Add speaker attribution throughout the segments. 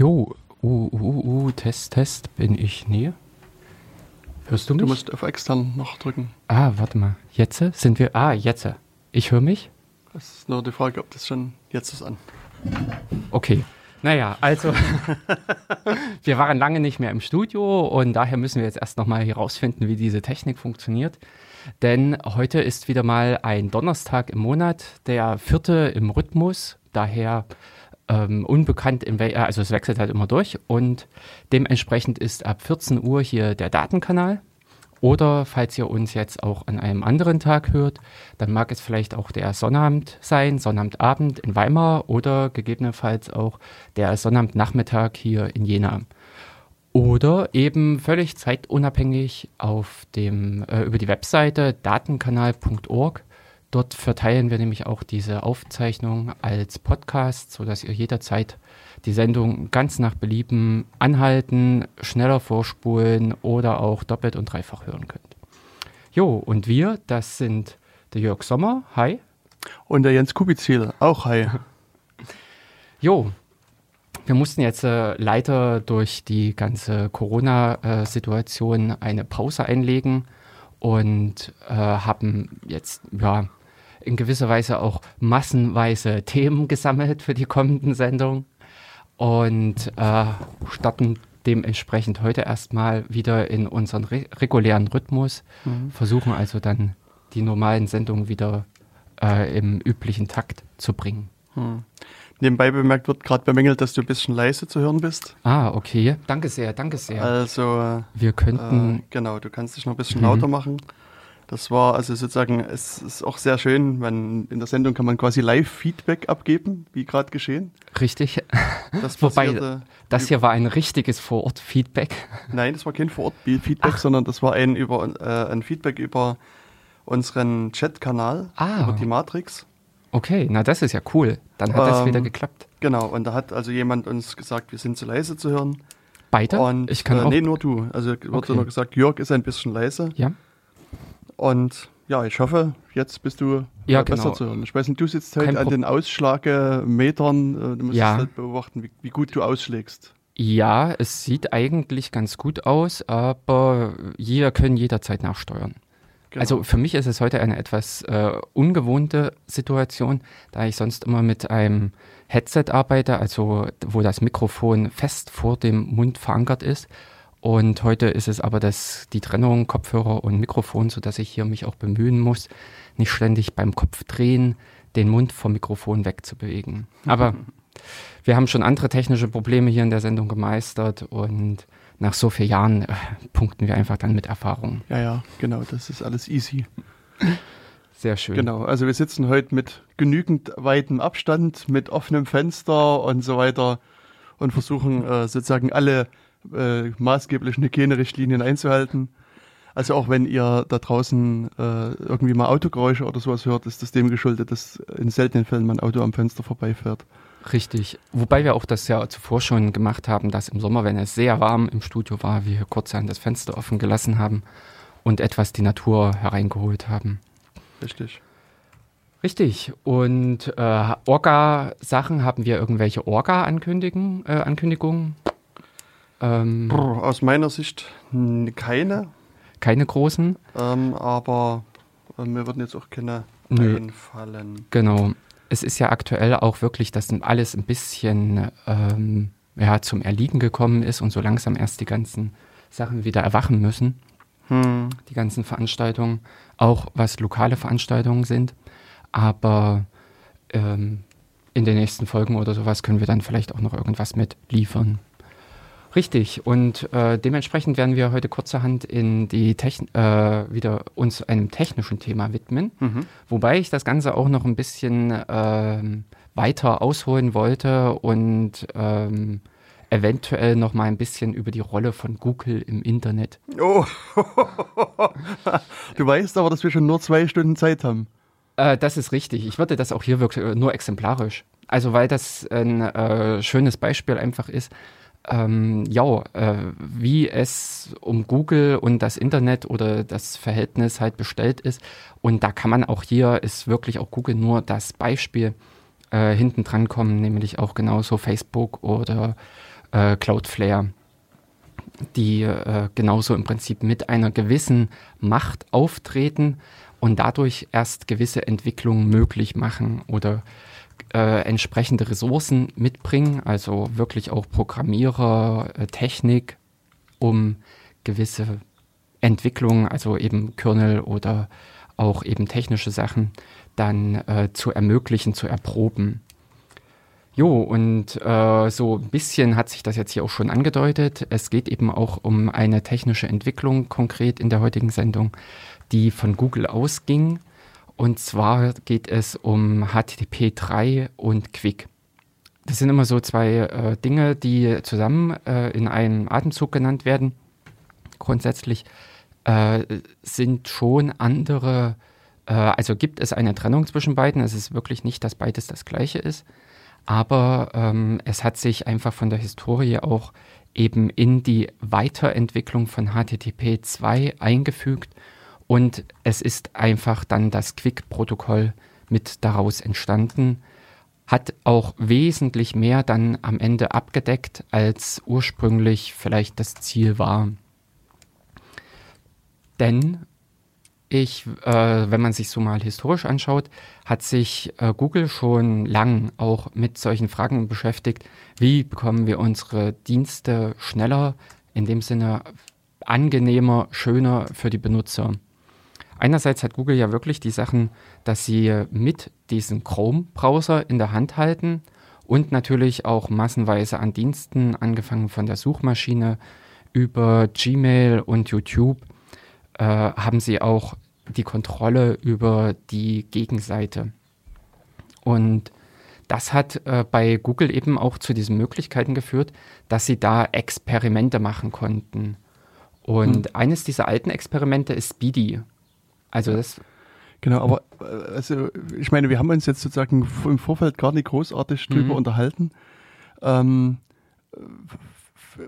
Speaker 1: Jo, uh, uh, uh, uh, Test, Test, bin ich näher? Hörst du mich?
Speaker 2: Du musst auf extern noch drücken.
Speaker 1: Ah, warte mal. Jetzt sind wir. Ah, jetzt. Ich höre mich.
Speaker 2: Das ist nur die Frage, ob das schon jetzt ist an.
Speaker 1: Okay. Naja, also wir waren lange nicht mehr im Studio und daher müssen wir jetzt erst nochmal herausfinden, wie diese Technik funktioniert. Denn heute ist wieder mal ein Donnerstag im Monat, der vierte im Rhythmus, daher ähm, unbekannt, in wel also es wechselt halt immer durch und dementsprechend ist ab 14 Uhr hier der Datenkanal. Oder falls ihr uns jetzt auch an einem anderen Tag hört, dann mag es vielleicht auch der Sonnabend sein, Sonnabendabend in Weimar oder gegebenenfalls auch der Sonnabendnachmittag hier in Jena. Oder eben völlig zeitunabhängig auf dem, äh, über die Webseite datenkanal.org. Dort verteilen wir nämlich auch diese Aufzeichnung als Podcast, sodass ihr jederzeit die Sendung ganz nach Belieben anhalten, schneller vorspulen oder auch doppelt und dreifach hören könnt. Jo, und wir, das sind der Jörg Sommer, hi.
Speaker 2: Und der Jens Kubizil, auch hi.
Speaker 1: Jo, wir mussten jetzt äh, leider durch die ganze Corona-Situation eine Pause einlegen und äh, haben jetzt ja in gewisser Weise auch massenweise Themen gesammelt für die kommenden Sendungen und äh, starten dementsprechend heute erstmal wieder in unseren re regulären Rhythmus, mhm. versuchen also dann die normalen Sendungen wieder äh, im üblichen Takt zu bringen. Mhm.
Speaker 2: Nebenbei bemerkt wird gerade bemängelt, dass du ein bisschen leise zu hören bist.
Speaker 1: Ah, okay. Danke sehr, danke sehr.
Speaker 2: Also,
Speaker 1: wir könnten.
Speaker 2: Äh, genau, du kannst dich noch ein bisschen mhm. lauter machen. Das war also sozusagen, es ist auch sehr schön, wenn in der Sendung kann man quasi Live-Feedback abgeben, wie gerade geschehen.
Speaker 1: Richtig. Das Wobei, das hier war ein richtiges Vor-Ort-Feedback.
Speaker 2: Nein, das war kein Vor-Ort-Feedback, sondern das war ein, über, äh, ein Feedback über unseren Chat-Kanal, ah. über die Matrix.
Speaker 1: Okay, na das ist ja cool. Dann hat ähm, das wieder geklappt.
Speaker 2: Genau, und da hat also jemand uns gesagt, wir sind zu leise zu hören.
Speaker 1: Beide?
Speaker 2: Und, ich kann äh, auch. Nee, nur du. Also wird okay. nur gesagt, Jörg ist ein bisschen leise.
Speaker 1: Ja.
Speaker 2: Und ja, ich hoffe, jetzt bist du
Speaker 1: ja,
Speaker 2: besser
Speaker 1: genau.
Speaker 2: zu hören. Ich weiß nicht, du sitzt halt an den Ausschlagemetern, äh, du musst ja. halt beobachten, wie, wie, gut du ausschlägst.
Speaker 1: Ja, es sieht eigentlich ganz gut aus, aber jeder können jederzeit nachsteuern. Genau. Also für mich ist es heute eine etwas äh, ungewohnte Situation, da ich sonst immer mit einem Headset arbeite, also wo das Mikrofon fest vor dem Mund verankert ist. Und heute ist es aber das, die Trennung Kopfhörer und Mikrofon, sodass ich hier mich auch bemühen muss, nicht ständig beim Kopf drehen, den Mund vom Mikrofon wegzubewegen. Aber wir haben schon andere technische Probleme hier in der Sendung gemeistert und nach so vielen Jahren äh, punkten wir einfach dann mit Erfahrung.
Speaker 2: Ja, ja, genau, das ist alles easy.
Speaker 1: Sehr schön.
Speaker 2: Genau, also wir sitzen heute mit genügend weitem Abstand, mit offenem Fenster und so weiter und versuchen äh, sozusagen alle äh, maßgeblichen Hygienerichtlinien einzuhalten. Also auch wenn ihr da draußen äh, irgendwie mal Autogeräusche oder sowas hört, ist das dem geschuldet, dass in seltenen Fällen mein Auto am Fenster vorbeifährt.
Speaker 1: Richtig. Wobei wir auch das ja zuvor schon gemacht haben, dass im Sommer, wenn es sehr warm im Studio war, wir kurzerhand das Fenster offen gelassen haben und etwas die Natur hereingeholt haben.
Speaker 2: Richtig.
Speaker 1: Richtig. Und äh, Orga-Sachen haben wir irgendwelche Orga-Ankündigungen? Äh, Ankündigungen?
Speaker 2: Ähm, Aus meiner Sicht keine.
Speaker 1: Keine großen?
Speaker 2: Ähm, aber äh, mir würden jetzt auch keine Nö. einfallen.
Speaker 1: Genau. Es ist ja aktuell auch wirklich, dass alles ein bisschen ähm, ja, zum Erliegen gekommen ist und so langsam erst die ganzen Sachen wieder erwachen müssen. Hm. Die ganzen Veranstaltungen, auch was lokale Veranstaltungen sind. Aber ähm, in den nächsten Folgen oder sowas können wir dann vielleicht auch noch irgendwas mit liefern. Richtig. Und äh, dementsprechend werden wir heute kurzerhand in die Techn äh, wieder uns einem technischen Thema widmen. Mhm. Wobei ich das Ganze auch noch ein bisschen äh, weiter ausholen wollte und ähm, eventuell noch mal ein bisschen über die Rolle von Google im Internet.
Speaker 2: Oh, du weißt aber, dass wir schon nur zwei Stunden Zeit haben.
Speaker 1: Äh, das ist richtig. Ich würde das auch hier wirklich nur exemplarisch. Also weil das ein äh, schönes Beispiel einfach ist ähm, ja, äh, wie es um Google und das Internet oder das Verhältnis halt bestellt ist. Und da kann man auch hier, ist wirklich auch Google nur das Beispiel äh, hinten dran kommen, nämlich auch genauso Facebook oder äh, Cloudflare, die äh, genauso im Prinzip mit einer gewissen Macht auftreten und dadurch erst gewisse Entwicklungen möglich machen oder äh, entsprechende Ressourcen mitbringen, also wirklich auch Programmierer, äh, Technik, um gewisse Entwicklungen, also eben Kernel oder auch eben technische Sachen, dann äh, zu ermöglichen, zu erproben. Jo, und äh, so ein bisschen hat sich das jetzt hier auch schon angedeutet. Es geht eben auch um eine technische Entwicklung konkret in der heutigen Sendung, die von Google ausging. Und zwar geht es um HTTP 3 und Quick. Das sind immer so zwei äh, Dinge, die zusammen äh, in einem Atemzug genannt werden. Grundsätzlich äh, sind schon andere, äh, also gibt es eine Trennung zwischen beiden. Es ist wirklich nicht, dass beides das gleiche ist. Aber ähm, es hat sich einfach von der Historie auch eben in die Weiterentwicklung von HTTP 2 eingefügt und es ist einfach dann das Quick-Protokoll mit daraus entstanden, hat auch wesentlich mehr dann am Ende abgedeckt, als ursprünglich vielleicht das Ziel war. Denn ich, äh, wenn man sich so mal historisch anschaut, hat sich äh, Google schon lang auch mit solchen Fragen beschäftigt. Wie bekommen wir unsere Dienste schneller, in dem Sinne angenehmer, schöner für die Benutzer? Einerseits hat Google ja wirklich die Sachen, dass sie mit diesem Chrome-Browser in der Hand halten und natürlich auch massenweise an Diensten, angefangen von der Suchmaschine über Gmail und YouTube äh, haben sie auch die Kontrolle über die Gegenseite. Und das hat äh, bei Google eben auch zu diesen Möglichkeiten geführt, dass sie da Experimente machen konnten. Und hm. eines dieser alten Experimente ist Speedy. Also das.
Speaker 2: Genau, aber äh, also ich meine, wir haben uns jetzt sozusagen im Vorfeld gar nicht großartig drüber mhm. unterhalten. Ähm,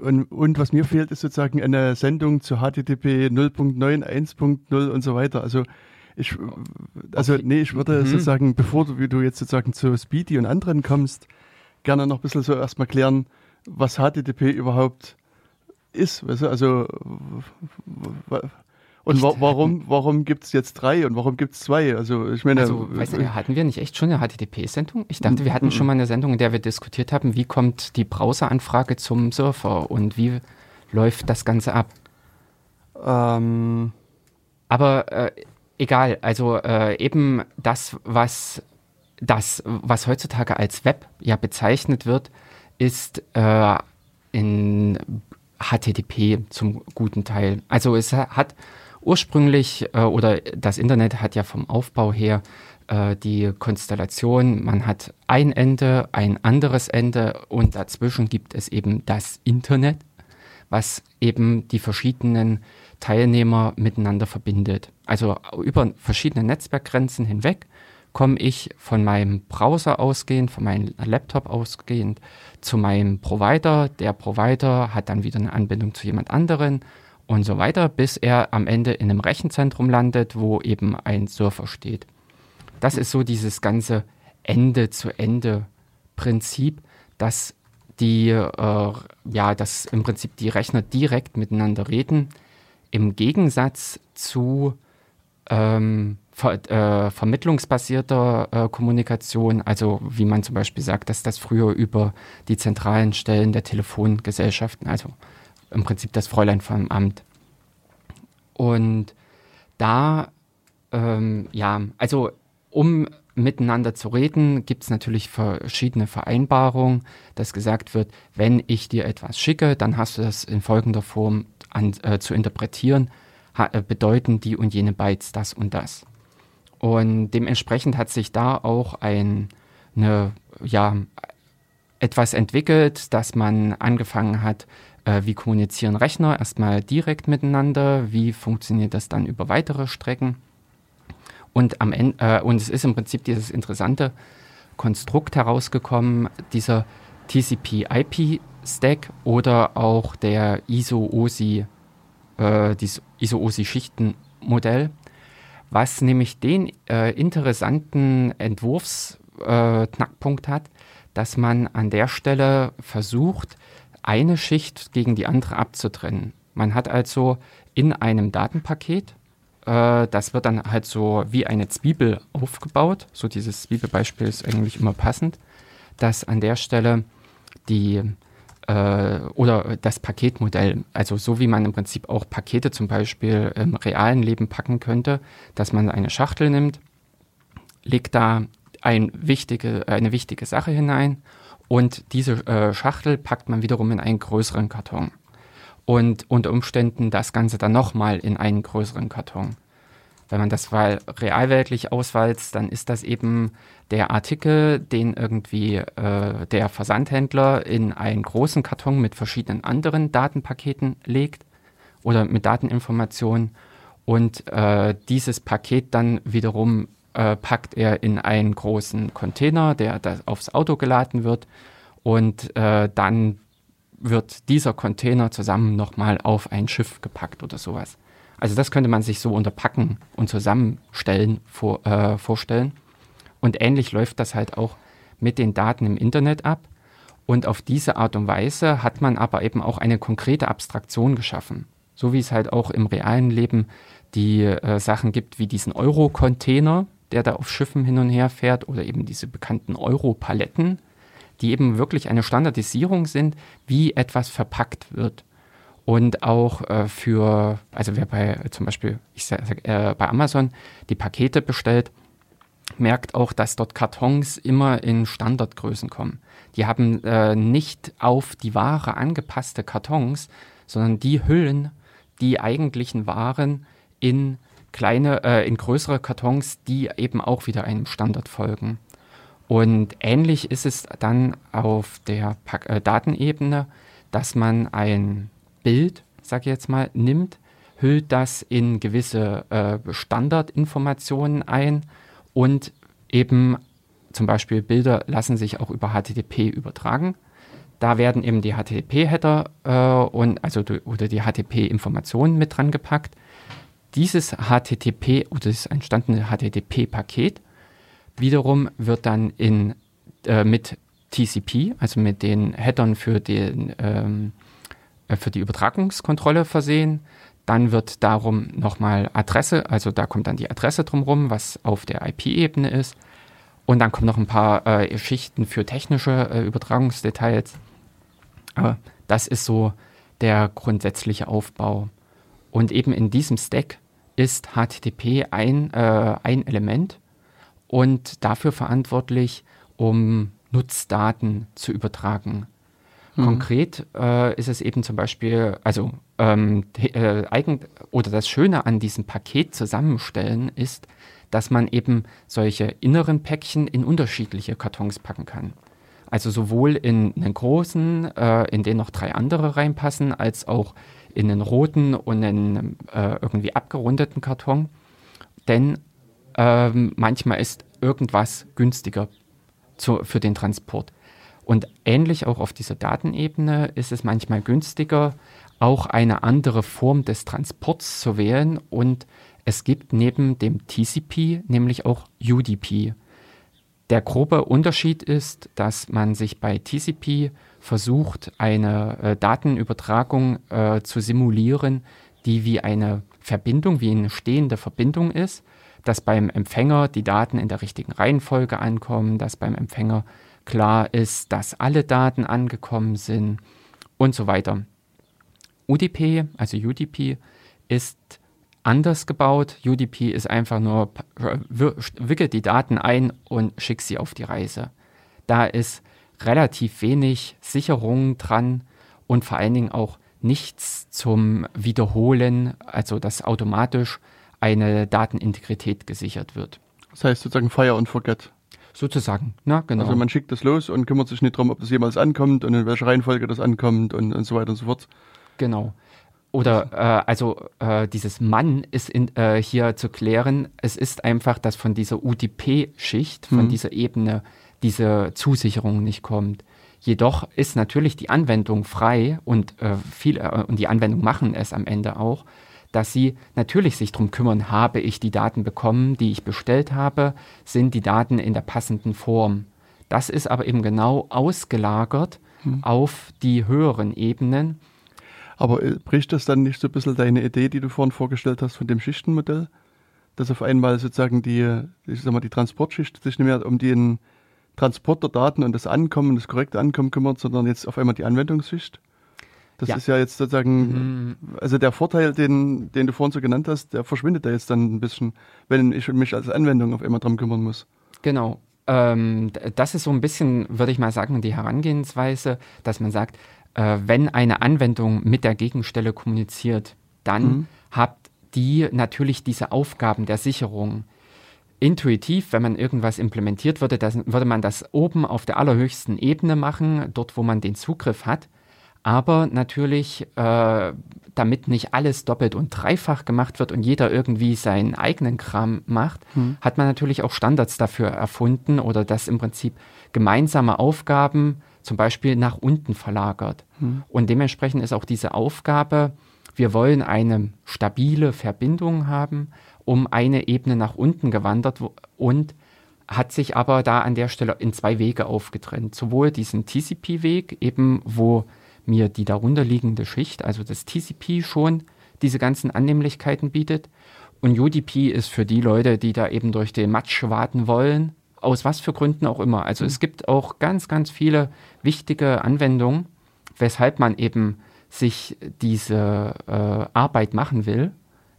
Speaker 2: und, und, was mir fehlt, ist sozusagen eine Sendung zu HTTP 0.9, 1.0 und so weiter. Also ich, also okay. nee, ich würde mhm. sozusagen, bevor du, wie du jetzt sozusagen zu Speedy und anderen kommst, gerne noch ein bisschen so erstmal klären, was HTTP überhaupt ist. Weißt du? Also und wa warum, warum gibt es jetzt drei und warum gibt es zwei? Also ich meine. Also,
Speaker 1: weißt du, hatten wir nicht echt schon eine HTTP-Sendung? Ich dachte, wir hatten schon mal eine Sendung, in der wir diskutiert haben, wie kommt die Browseranfrage zum Surfer und wie läuft das Ganze ab? Ähm. Aber äh, egal, also äh, eben das, was das, was heutzutage als Web ja bezeichnet wird, ist äh, in HTTP zum guten Teil. Also es hat ursprünglich äh, oder das Internet hat ja vom Aufbau her äh, die Konstellation, man hat ein Ende, ein anderes Ende und dazwischen gibt es eben das Internet, was eben die verschiedenen Teilnehmer miteinander verbindet. Also über verschiedene Netzwerkgrenzen hinweg komme ich von meinem Browser ausgehend, von meinem Laptop ausgehend zu meinem Provider. Der Provider hat dann wieder eine Anbindung zu jemand anderen und so weiter, bis er am Ende in einem Rechenzentrum landet, wo eben ein Surfer steht. Das ist so dieses ganze Ende-zu-Ende-Prinzip, dass die, äh, ja, dass im Prinzip die Rechner direkt miteinander reden, im Gegensatz zu ähm, ver äh, vermittlungsbasierter äh, Kommunikation, also wie man zum Beispiel sagt, dass das früher über die zentralen Stellen der Telefongesellschaften, also im Prinzip das Fräulein vom Amt. Und da, ähm, ja, also um miteinander zu reden, gibt es natürlich verschiedene Vereinbarungen, dass gesagt wird, wenn ich dir etwas schicke, dann hast du das in folgender Form an, äh, zu interpretieren, ha, äh, bedeuten die und jene Bytes das und das. Und dementsprechend hat sich da auch ein, eine, ja, etwas entwickelt, dass man angefangen hat, äh, wie kommunizieren Rechner erstmal direkt miteinander, wie funktioniert das dann über weitere Strecken. Und, am Ende, äh, und es ist im Prinzip dieses interessante Konstrukt herausgekommen, dieser TCP-IP-Stack oder auch der ISO-OSI, äh, dieses ISO-OSI-Schichtenmodell, was nämlich den äh, interessanten Entwurfsknackpunkt äh, hat, dass man an der Stelle versucht, eine Schicht gegen die andere abzutrennen. Man hat also in einem Datenpaket, äh, das wird dann halt so wie eine Zwiebel aufgebaut, so dieses Zwiebelbeispiel ist eigentlich immer passend, dass an der Stelle die äh, oder das Paketmodell, also so wie man im Prinzip auch Pakete zum Beispiel im realen Leben packen könnte, dass man eine Schachtel nimmt, legt da ein wichtige, eine wichtige Sache hinein und diese äh, Schachtel packt man wiederum in einen größeren Karton. Und unter Umständen das Ganze dann nochmal in einen größeren Karton. Wenn man das mal realweltlich auswalzt, dann ist das eben der Artikel, den irgendwie äh, der Versandhändler in einen großen Karton mit verschiedenen anderen Datenpaketen legt oder mit Dateninformationen und äh, dieses Paket dann wiederum äh, packt er in einen großen Container, der aufs Auto geladen wird und äh, dann wird dieser Container zusammen nochmal auf ein Schiff gepackt oder sowas. Also das könnte man sich so unter Packen und Zusammenstellen vor, äh, vorstellen. Und ähnlich läuft das halt auch mit den Daten im Internet ab. Und auf diese Art und Weise hat man aber eben auch eine konkrete Abstraktion geschaffen. So wie es halt auch im realen Leben die äh, Sachen gibt wie diesen Euro-Container, der da auf Schiffen hin und her fährt, oder eben diese bekannten Euro-Paletten, die eben wirklich eine Standardisierung sind, wie etwas verpackt wird und auch äh, für, also wer bei zum Beispiel ich sag, äh, bei Amazon die Pakete bestellt, merkt auch, dass dort Kartons immer in Standardgrößen kommen. Die haben äh, nicht auf die Ware angepasste Kartons, sondern die hüllen die eigentlichen Waren in kleine, äh, in größere Kartons, die eben auch wieder einem Standard folgen. Und ähnlich ist es dann auf der Pack äh, Datenebene, dass man ein Bild, sage ich jetzt mal, nimmt, hüllt das in gewisse äh, Standardinformationen ein und eben zum Beispiel Bilder lassen sich auch über HTTP übertragen. Da werden eben die HTTP-Header äh, und also oder die HTTP-Informationen mit dran gepackt. Dieses HTTP oder das entstandene HTTP-Paket wiederum wird dann in, äh, mit TCP, also mit den Headern für den ähm, äh, für die Übertragungskontrolle versehen. Dann wird darum nochmal Adresse, also da kommt dann die Adresse drumherum, was auf der IP-Ebene ist. Und dann kommen noch ein paar äh, Schichten für technische äh, Übertragungsdetails. Aber das ist so der grundsätzliche Aufbau. Und eben in diesem Stack ist HTTP ein, äh, ein Element und dafür verantwortlich, um Nutzdaten zu übertragen. Mhm. Konkret äh, ist es eben zum Beispiel, also ähm, äh, eigen, oder das Schöne an diesem Paket zusammenstellen ist, dass man eben solche inneren Päckchen in unterschiedliche Kartons packen kann. Also sowohl in einen großen, äh, in den noch drei andere reinpassen, als auch in einen roten und einen äh, irgendwie abgerundeten Karton. Denn ähm, manchmal ist irgendwas günstiger zu, für den Transport. Und ähnlich auch auf dieser Datenebene ist es manchmal günstiger, auch eine andere Form des Transports zu wählen. Und es gibt neben dem TCP nämlich auch UDP. Der grobe Unterschied ist, dass man sich bei TCP versucht, eine äh, Datenübertragung äh, zu simulieren, die wie eine Verbindung, wie eine stehende Verbindung ist, dass beim Empfänger die Daten in der richtigen Reihenfolge ankommen, dass beim Empfänger klar ist, dass alle Daten angekommen sind und so weiter. UDP, also UDP, ist anders gebaut. UDP ist einfach nur, wickelt die Daten ein und schickt sie auf die Reise. Da ist relativ wenig Sicherung dran und vor allen Dingen auch nichts zum Wiederholen, also dass automatisch eine Datenintegrität gesichert wird.
Speaker 2: Das heißt sozusagen Fire and Forget.
Speaker 1: Sozusagen, na genau.
Speaker 2: Also man schickt das los und kümmert sich nicht darum, ob das jemals ankommt und in welcher Reihenfolge das ankommt und, und so weiter und so fort.
Speaker 1: Genau. Oder äh, also äh, dieses Mann ist in, äh, hier zu klären. Es ist einfach, dass von dieser UDP-Schicht, von mhm. dieser Ebene, diese Zusicherung nicht kommt. Jedoch ist natürlich die Anwendung frei und äh, viel äh, und die Anwendung machen es am Ende auch dass sie natürlich sich darum kümmern, habe ich die Daten bekommen, die ich bestellt habe, sind die Daten in der passenden Form. Das ist aber eben genau ausgelagert hm. auf die höheren Ebenen.
Speaker 2: Aber äh, bricht das dann nicht so ein bisschen deine Idee, die du vorhin vorgestellt hast von dem Schichtenmodell? Dass auf einmal sozusagen die, ich sag mal, die Transportschicht sich nicht mehr um den Transport der Daten und das Ankommen, das korrekte Ankommen kümmert, sondern jetzt auf einmal die Anwendungsschicht? Das ja. ist ja jetzt sozusagen, mhm. also der Vorteil, den, den du vorhin so genannt hast, der verschwindet da jetzt dann ein bisschen, wenn ich mich als Anwendung auf einmal drum kümmern muss.
Speaker 1: Genau. Ähm, das ist so ein bisschen, würde ich mal sagen, die Herangehensweise, dass man sagt, äh, wenn eine Anwendung mit der Gegenstelle kommuniziert, dann mhm. hat die natürlich diese Aufgaben der Sicherung. Intuitiv, wenn man irgendwas implementiert würde, das, würde man das oben auf der allerhöchsten Ebene machen, dort wo man den Zugriff hat. Aber natürlich, äh, damit nicht alles doppelt und dreifach gemacht wird und jeder irgendwie seinen eigenen Kram macht, hm. hat man natürlich auch Standards dafür erfunden oder das im Prinzip gemeinsame Aufgaben zum Beispiel nach unten verlagert. Hm. Und dementsprechend ist auch diese Aufgabe, wir wollen eine stabile Verbindung haben, um eine Ebene nach unten gewandert und hat sich aber da an der Stelle in zwei Wege aufgetrennt. Sowohl diesen TCP-Weg, eben wo mir die darunterliegende Schicht, also das TCP schon diese ganzen Annehmlichkeiten bietet. Und UDP ist für die Leute, die da eben durch den Matsch warten wollen, aus was für Gründen auch immer. Also mhm. es gibt auch ganz, ganz viele wichtige Anwendungen, weshalb man eben sich diese äh, Arbeit machen will,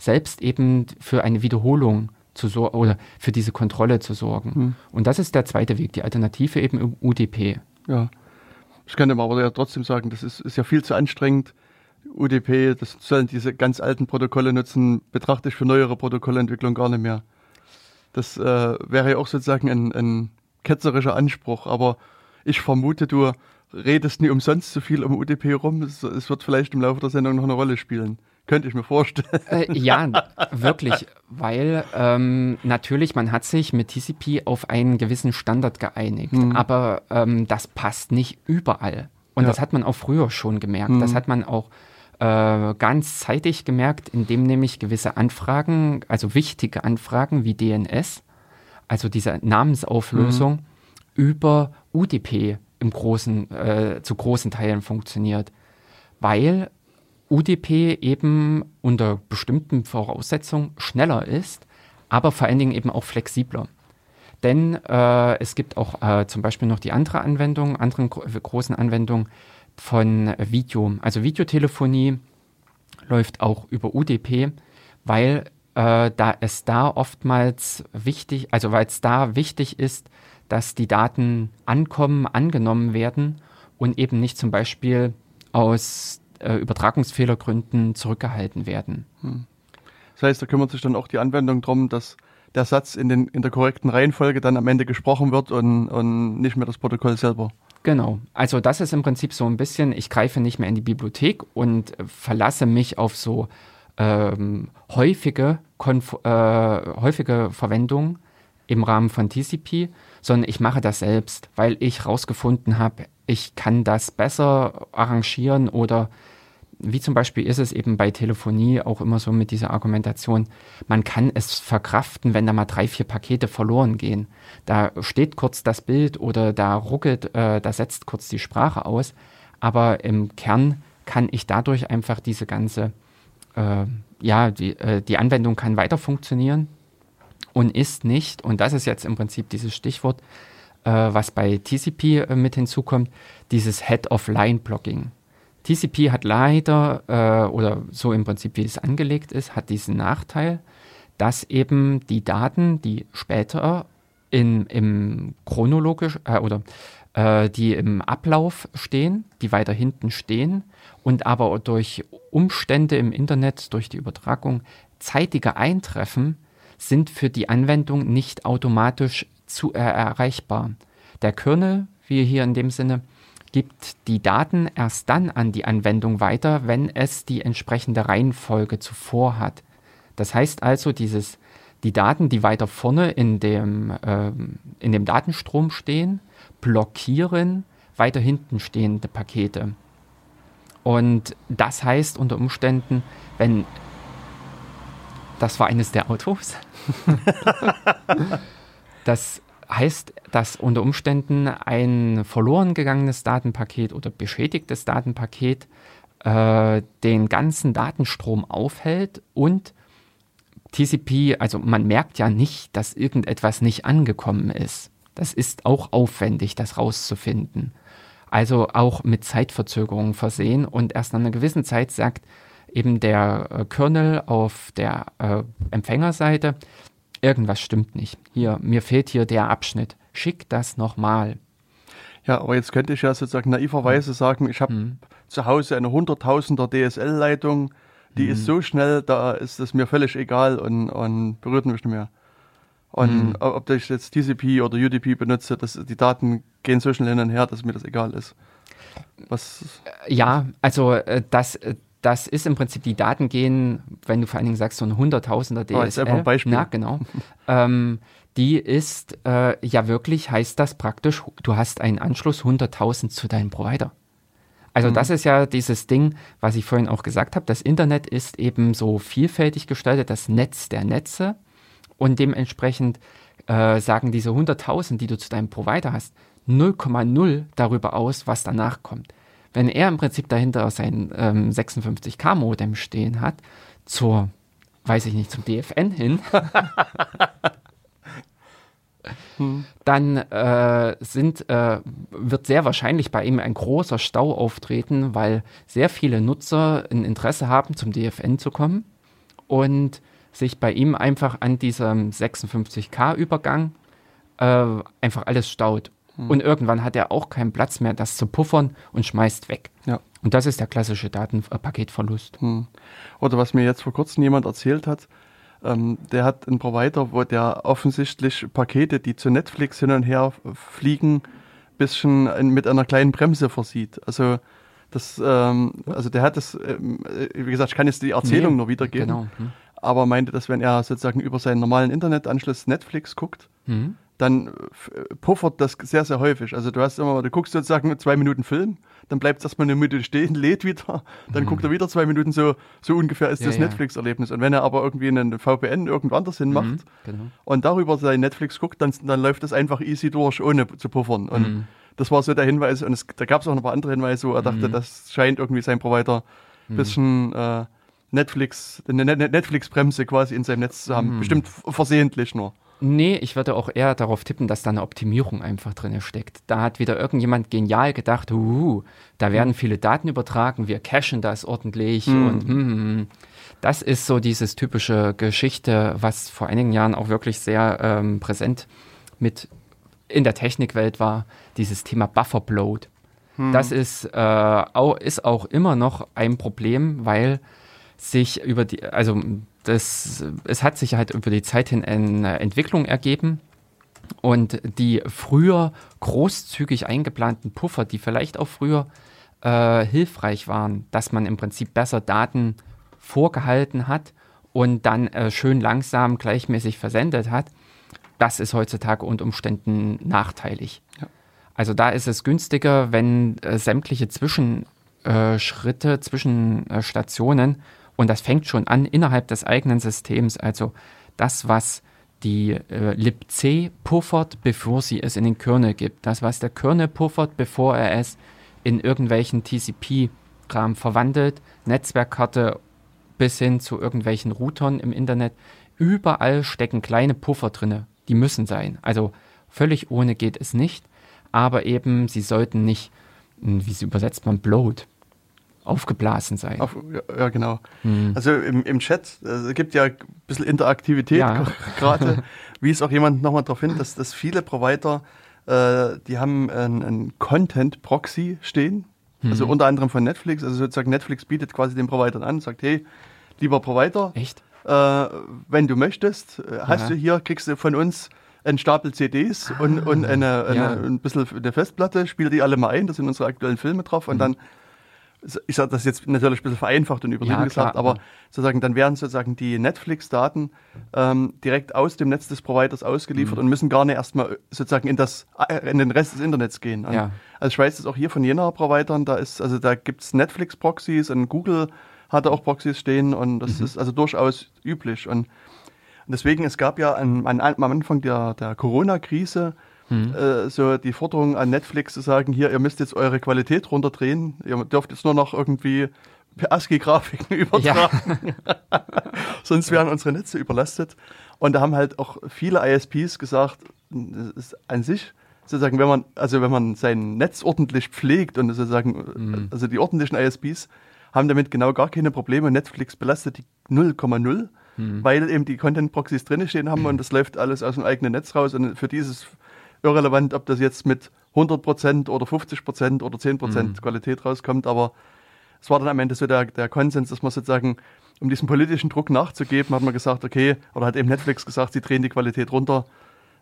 Speaker 1: selbst eben für eine Wiederholung zu sorgen oder für diese Kontrolle zu sorgen. Mhm. Und das ist der zweite Weg, die Alternative eben UDP.
Speaker 2: Ja. Ich könnte aber ja trotzdem sagen, das ist, ist ja viel zu anstrengend. UDP, das sollen diese ganz alten Protokolle nutzen, betrachte ich für neuere Protokollentwicklung gar nicht mehr. Das äh, wäre ja auch sozusagen ein, ein ketzerischer Anspruch, aber ich vermute, du redest nie umsonst so viel um UDP rum. Es, es wird vielleicht im Laufe der Sendung noch eine Rolle spielen. Könnte ich mir vorstellen.
Speaker 1: Äh, ja, wirklich, weil ähm, natürlich man hat sich mit TCP auf einen gewissen Standard geeinigt, mhm. aber ähm, das passt nicht überall. Und ja. das hat man auch früher schon gemerkt. Mhm. Das hat man auch äh, ganz zeitig gemerkt, indem nämlich gewisse Anfragen, also wichtige Anfragen wie DNS, also diese Namensauflösung, mhm. über UDP im großen, äh, zu großen Teilen funktioniert. Weil UDP eben unter bestimmten Voraussetzungen schneller ist, aber vor allen Dingen eben auch flexibler. Denn äh, es gibt auch äh, zum Beispiel noch die andere Anwendung, anderen gro großen Anwendungen von Video. Also Videotelefonie läuft auch über UDP, weil äh, da es da oftmals wichtig, also weil es da wichtig ist, dass die Daten ankommen, angenommen werden und eben nicht zum Beispiel aus äh, Übertragungsfehlergründen zurückgehalten werden. Hm.
Speaker 2: Das heißt, da kümmert sich dann auch die Anwendung darum, dass der Satz in, den, in der korrekten Reihenfolge dann am Ende gesprochen wird und, und nicht mehr das Protokoll selber.
Speaker 1: Genau. Also das ist im Prinzip so ein bisschen, ich greife nicht mehr in die Bibliothek und verlasse mich auf so ähm, häufige, Konf äh, häufige Verwendung im Rahmen von TCP, sondern ich mache das selbst, weil ich herausgefunden habe, ich kann das besser arrangieren oder wie zum Beispiel ist es eben bei Telefonie auch immer so mit dieser Argumentation, man kann es verkraften, wenn da mal drei, vier Pakete verloren gehen. Da steht kurz das Bild oder da ruckelt, äh, da setzt kurz die Sprache aus, aber im Kern kann ich dadurch einfach diese ganze, äh, ja, die, äh, die Anwendung kann weiter funktionieren und ist nicht, und das ist jetzt im Prinzip dieses Stichwort, äh, was bei TCP äh, mit hinzukommt, dieses Head-of-Line-Blocking. TCP hat leider, äh, oder so im Prinzip wie es angelegt ist, hat diesen Nachteil, dass eben die Daten, die später in, im chronologisch äh, oder äh, die im Ablauf stehen, die weiter hinten stehen und aber durch Umstände im Internet, durch die Übertragung zeitige eintreffen, sind für die Anwendung nicht automatisch zu, äh, erreichbar. Der Kernel, wie hier in dem Sinne, gibt die Daten erst dann an die Anwendung weiter, wenn es die entsprechende Reihenfolge zuvor hat. Das heißt also, dieses, die Daten, die weiter vorne in dem, äh, in dem Datenstrom stehen, blockieren weiter hinten stehende Pakete. Und das heißt unter Umständen, wenn das war eines der Autos, das heißt, dass unter Umständen ein verloren gegangenes Datenpaket oder beschädigtes Datenpaket äh, den ganzen Datenstrom aufhält und TCP, also man merkt ja nicht, dass irgendetwas nicht angekommen ist. Das ist auch aufwendig, das rauszufinden. Also auch mit Zeitverzögerungen versehen und erst nach einer gewissen Zeit sagt eben der äh, Kernel auf der äh, Empfängerseite, irgendwas stimmt nicht. Hier, mir fehlt hier der Abschnitt. Schick das nochmal.
Speaker 2: Ja, aber jetzt könnte ich ja sozusagen naiverweise hm. sagen, ich habe hm. zu Hause eine Hunderttausender DSL-Leitung, die hm. ist so schnell, da ist es mir völlig egal und, und berührt mich nicht mehr. Und hm. ob ich jetzt TCP oder UDP benutze, das, die Daten gehen so schnell hin und her, dass mir das egal ist.
Speaker 1: Was ja, also äh, das, äh, das ist im Prinzip, die Daten gehen, wenn du vor allen Dingen sagst, so ein Hunderttausender DSL. Oh, ist
Speaker 2: einfach ein Beispiel.
Speaker 1: Na, genau. ähm, die ist äh, ja wirklich, heißt das praktisch, du hast einen Anschluss 100.000 zu deinem Provider. Also mhm. das ist ja dieses Ding, was ich vorhin auch gesagt habe. Das Internet ist eben so vielfältig gestaltet, das Netz der Netze. Und dementsprechend äh, sagen diese 100.000, die du zu deinem Provider hast, 0,0 darüber aus, was danach kommt. Wenn er im Prinzip dahinter sein ähm, 56K-Modem stehen hat, zur, weiß ich nicht, zum DFN hin, hm. dann äh, sind, äh, wird sehr wahrscheinlich bei ihm ein großer Stau auftreten, weil sehr viele Nutzer ein Interesse haben, zum DFN zu kommen und sich bei ihm einfach an diesem 56K-Übergang äh, einfach alles staut. Hm. Und irgendwann hat er auch keinen Platz mehr, das zu puffern und schmeißt weg. Ja. Und das ist der klassische Datenpaketverlust. Hm.
Speaker 2: Oder was mir jetzt vor kurzem jemand erzählt hat, ähm, der hat einen Provider, wo der offensichtlich Pakete, die zu Netflix hin und her fliegen, bisschen mit einer kleinen Bremse versieht. Also das, ähm, also der hat das, ähm, wie gesagt, ich kann jetzt die Erzählung nee, nur wiedergeben, genau. hm. aber meinte, dass wenn er sozusagen über seinen normalen Internetanschluss Netflix guckt, hm dann äh, puffert das sehr, sehr häufig. Also du hast immer, du guckst sozusagen zwei Minuten Film, dann bleibt es erstmal eine Minute stehen, lädt wieder, dann mhm. guckt er wieder zwei Minuten, so, so ungefähr ist ja, das ja. Netflix-Erlebnis. Und wenn er aber irgendwie einen VPN irgendwo anders hin macht mhm, genau. und darüber sein Netflix guckt, dann, dann läuft das einfach easy durch, ohne zu puffern. Und mhm. das war so der Hinweis. Und es, da gab es auch noch ein paar andere Hinweise, wo er dachte, mhm. das scheint irgendwie sein Provider ein mhm. bisschen äh, Netflix, eine Netflix-Bremse quasi in seinem Netz zu haben. Mhm. Bestimmt versehentlich nur.
Speaker 1: Nee, ich würde auch eher darauf tippen, dass da eine Optimierung einfach drin steckt. Da hat wieder irgendjemand genial gedacht, uh, da werden mhm. viele Daten übertragen, wir cachen das ordentlich mhm. und hm. das ist so dieses typische Geschichte, was vor einigen Jahren auch wirklich sehr ähm, präsent mit in der Technikwelt war, dieses Thema Bufferbloat. Mhm. Das ist, äh, auch, ist auch immer noch ein Problem, weil sich über die, also das, es hat sich halt über die Zeit hin eine Entwicklung ergeben. Und die früher großzügig eingeplanten Puffer, die vielleicht auch früher äh, hilfreich waren, dass man im Prinzip besser Daten vorgehalten hat und dann äh, schön langsam gleichmäßig versendet hat, das ist heutzutage unter Umständen nachteilig. Ja. Also da ist es günstiger, wenn äh, sämtliche Zwischenschritte, Zwischenstationen und das fängt schon an innerhalb des eigenen Systems. Also das, was die äh, libc puffert, bevor sie es in den Kernel gibt. Das, was der Kernel puffert, bevor er es in irgendwelchen TCP-Rahmen verwandelt, Netzwerkkarte bis hin zu irgendwelchen Routern im Internet. Überall stecken kleine Puffer drinne. Die müssen sein. Also völlig ohne geht es nicht. Aber eben, sie sollten nicht, hm, wie sie übersetzt man, bloat, aufgeblasen sein. Auf,
Speaker 2: ja, genau. Hm. Also im, im Chat, also es gibt ja ein bisschen Interaktivität ja. gerade, wie es auch jemand nochmal darauf hin, dass, dass viele Provider, äh, die haben einen Content-Proxy stehen, hm. also unter anderem von Netflix, also sozusagen Netflix bietet quasi den Providern an, sagt, hey, lieber Provider,
Speaker 1: Echt?
Speaker 2: Äh, wenn du möchtest, äh, hast ja. du hier, kriegst du von uns einen Stapel CDs ah, und, und eine, eine, ja. ein bisschen eine Festplatte, spiel die alle mal ein, da sind unsere aktuellen Filme drauf und mhm. dann ich sage das jetzt natürlich ein bisschen vereinfacht und übertrieben ja, gesagt, aber sozusagen dann werden sozusagen die Netflix-Daten ähm, direkt aus dem Netz des Providers ausgeliefert mhm. und müssen gar nicht erstmal sozusagen in das äh, in den Rest des Internets gehen. Ja. Also ich weiß das auch hier von jener Providern, da ist, also da gibt es Netflix-Proxys und Google hatte auch Proxys stehen und das mhm. ist also durchaus üblich. Und Und deswegen, es gab ja an, an, am Anfang der, der Corona-Krise
Speaker 1: Hm.
Speaker 2: äh, so die Forderung an Netflix zu sagen, hier, ihr müsst jetzt eure Qualität runterdrehen, ihr dürft jetzt nur noch irgendwie per ASCII-Grafiken übertragen, sonst werden unsere Netze überlastet. Und da haben halt auch viele ISPs gesagt, das ist an sich sozusagen, wenn man, also wenn man sein Netz ordentlich pflegt und sozusagen,
Speaker 1: Mhm.
Speaker 2: also die ordentlichen ISPs haben damit genau gar keine Probleme. Netflix belastet die 0,0,
Speaker 1: Mhm.
Speaker 2: weil eben die Content-Proxys drinne stehen haben und das läuft alles aus dem eigenen Netz raus. Und für die ist es irrelevant, ob das jetzt mit 100% oder 50% oder 10%
Speaker 1: Mhm.
Speaker 2: Qualität rauskommt, aber es war dann am Ende so der, der Konsens, dass man sozusagen, um diesem politischen Druck nachzugeben, hat man gesagt, okay, oder hat eben Netflix gesagt, sie drehen die Qualität runter.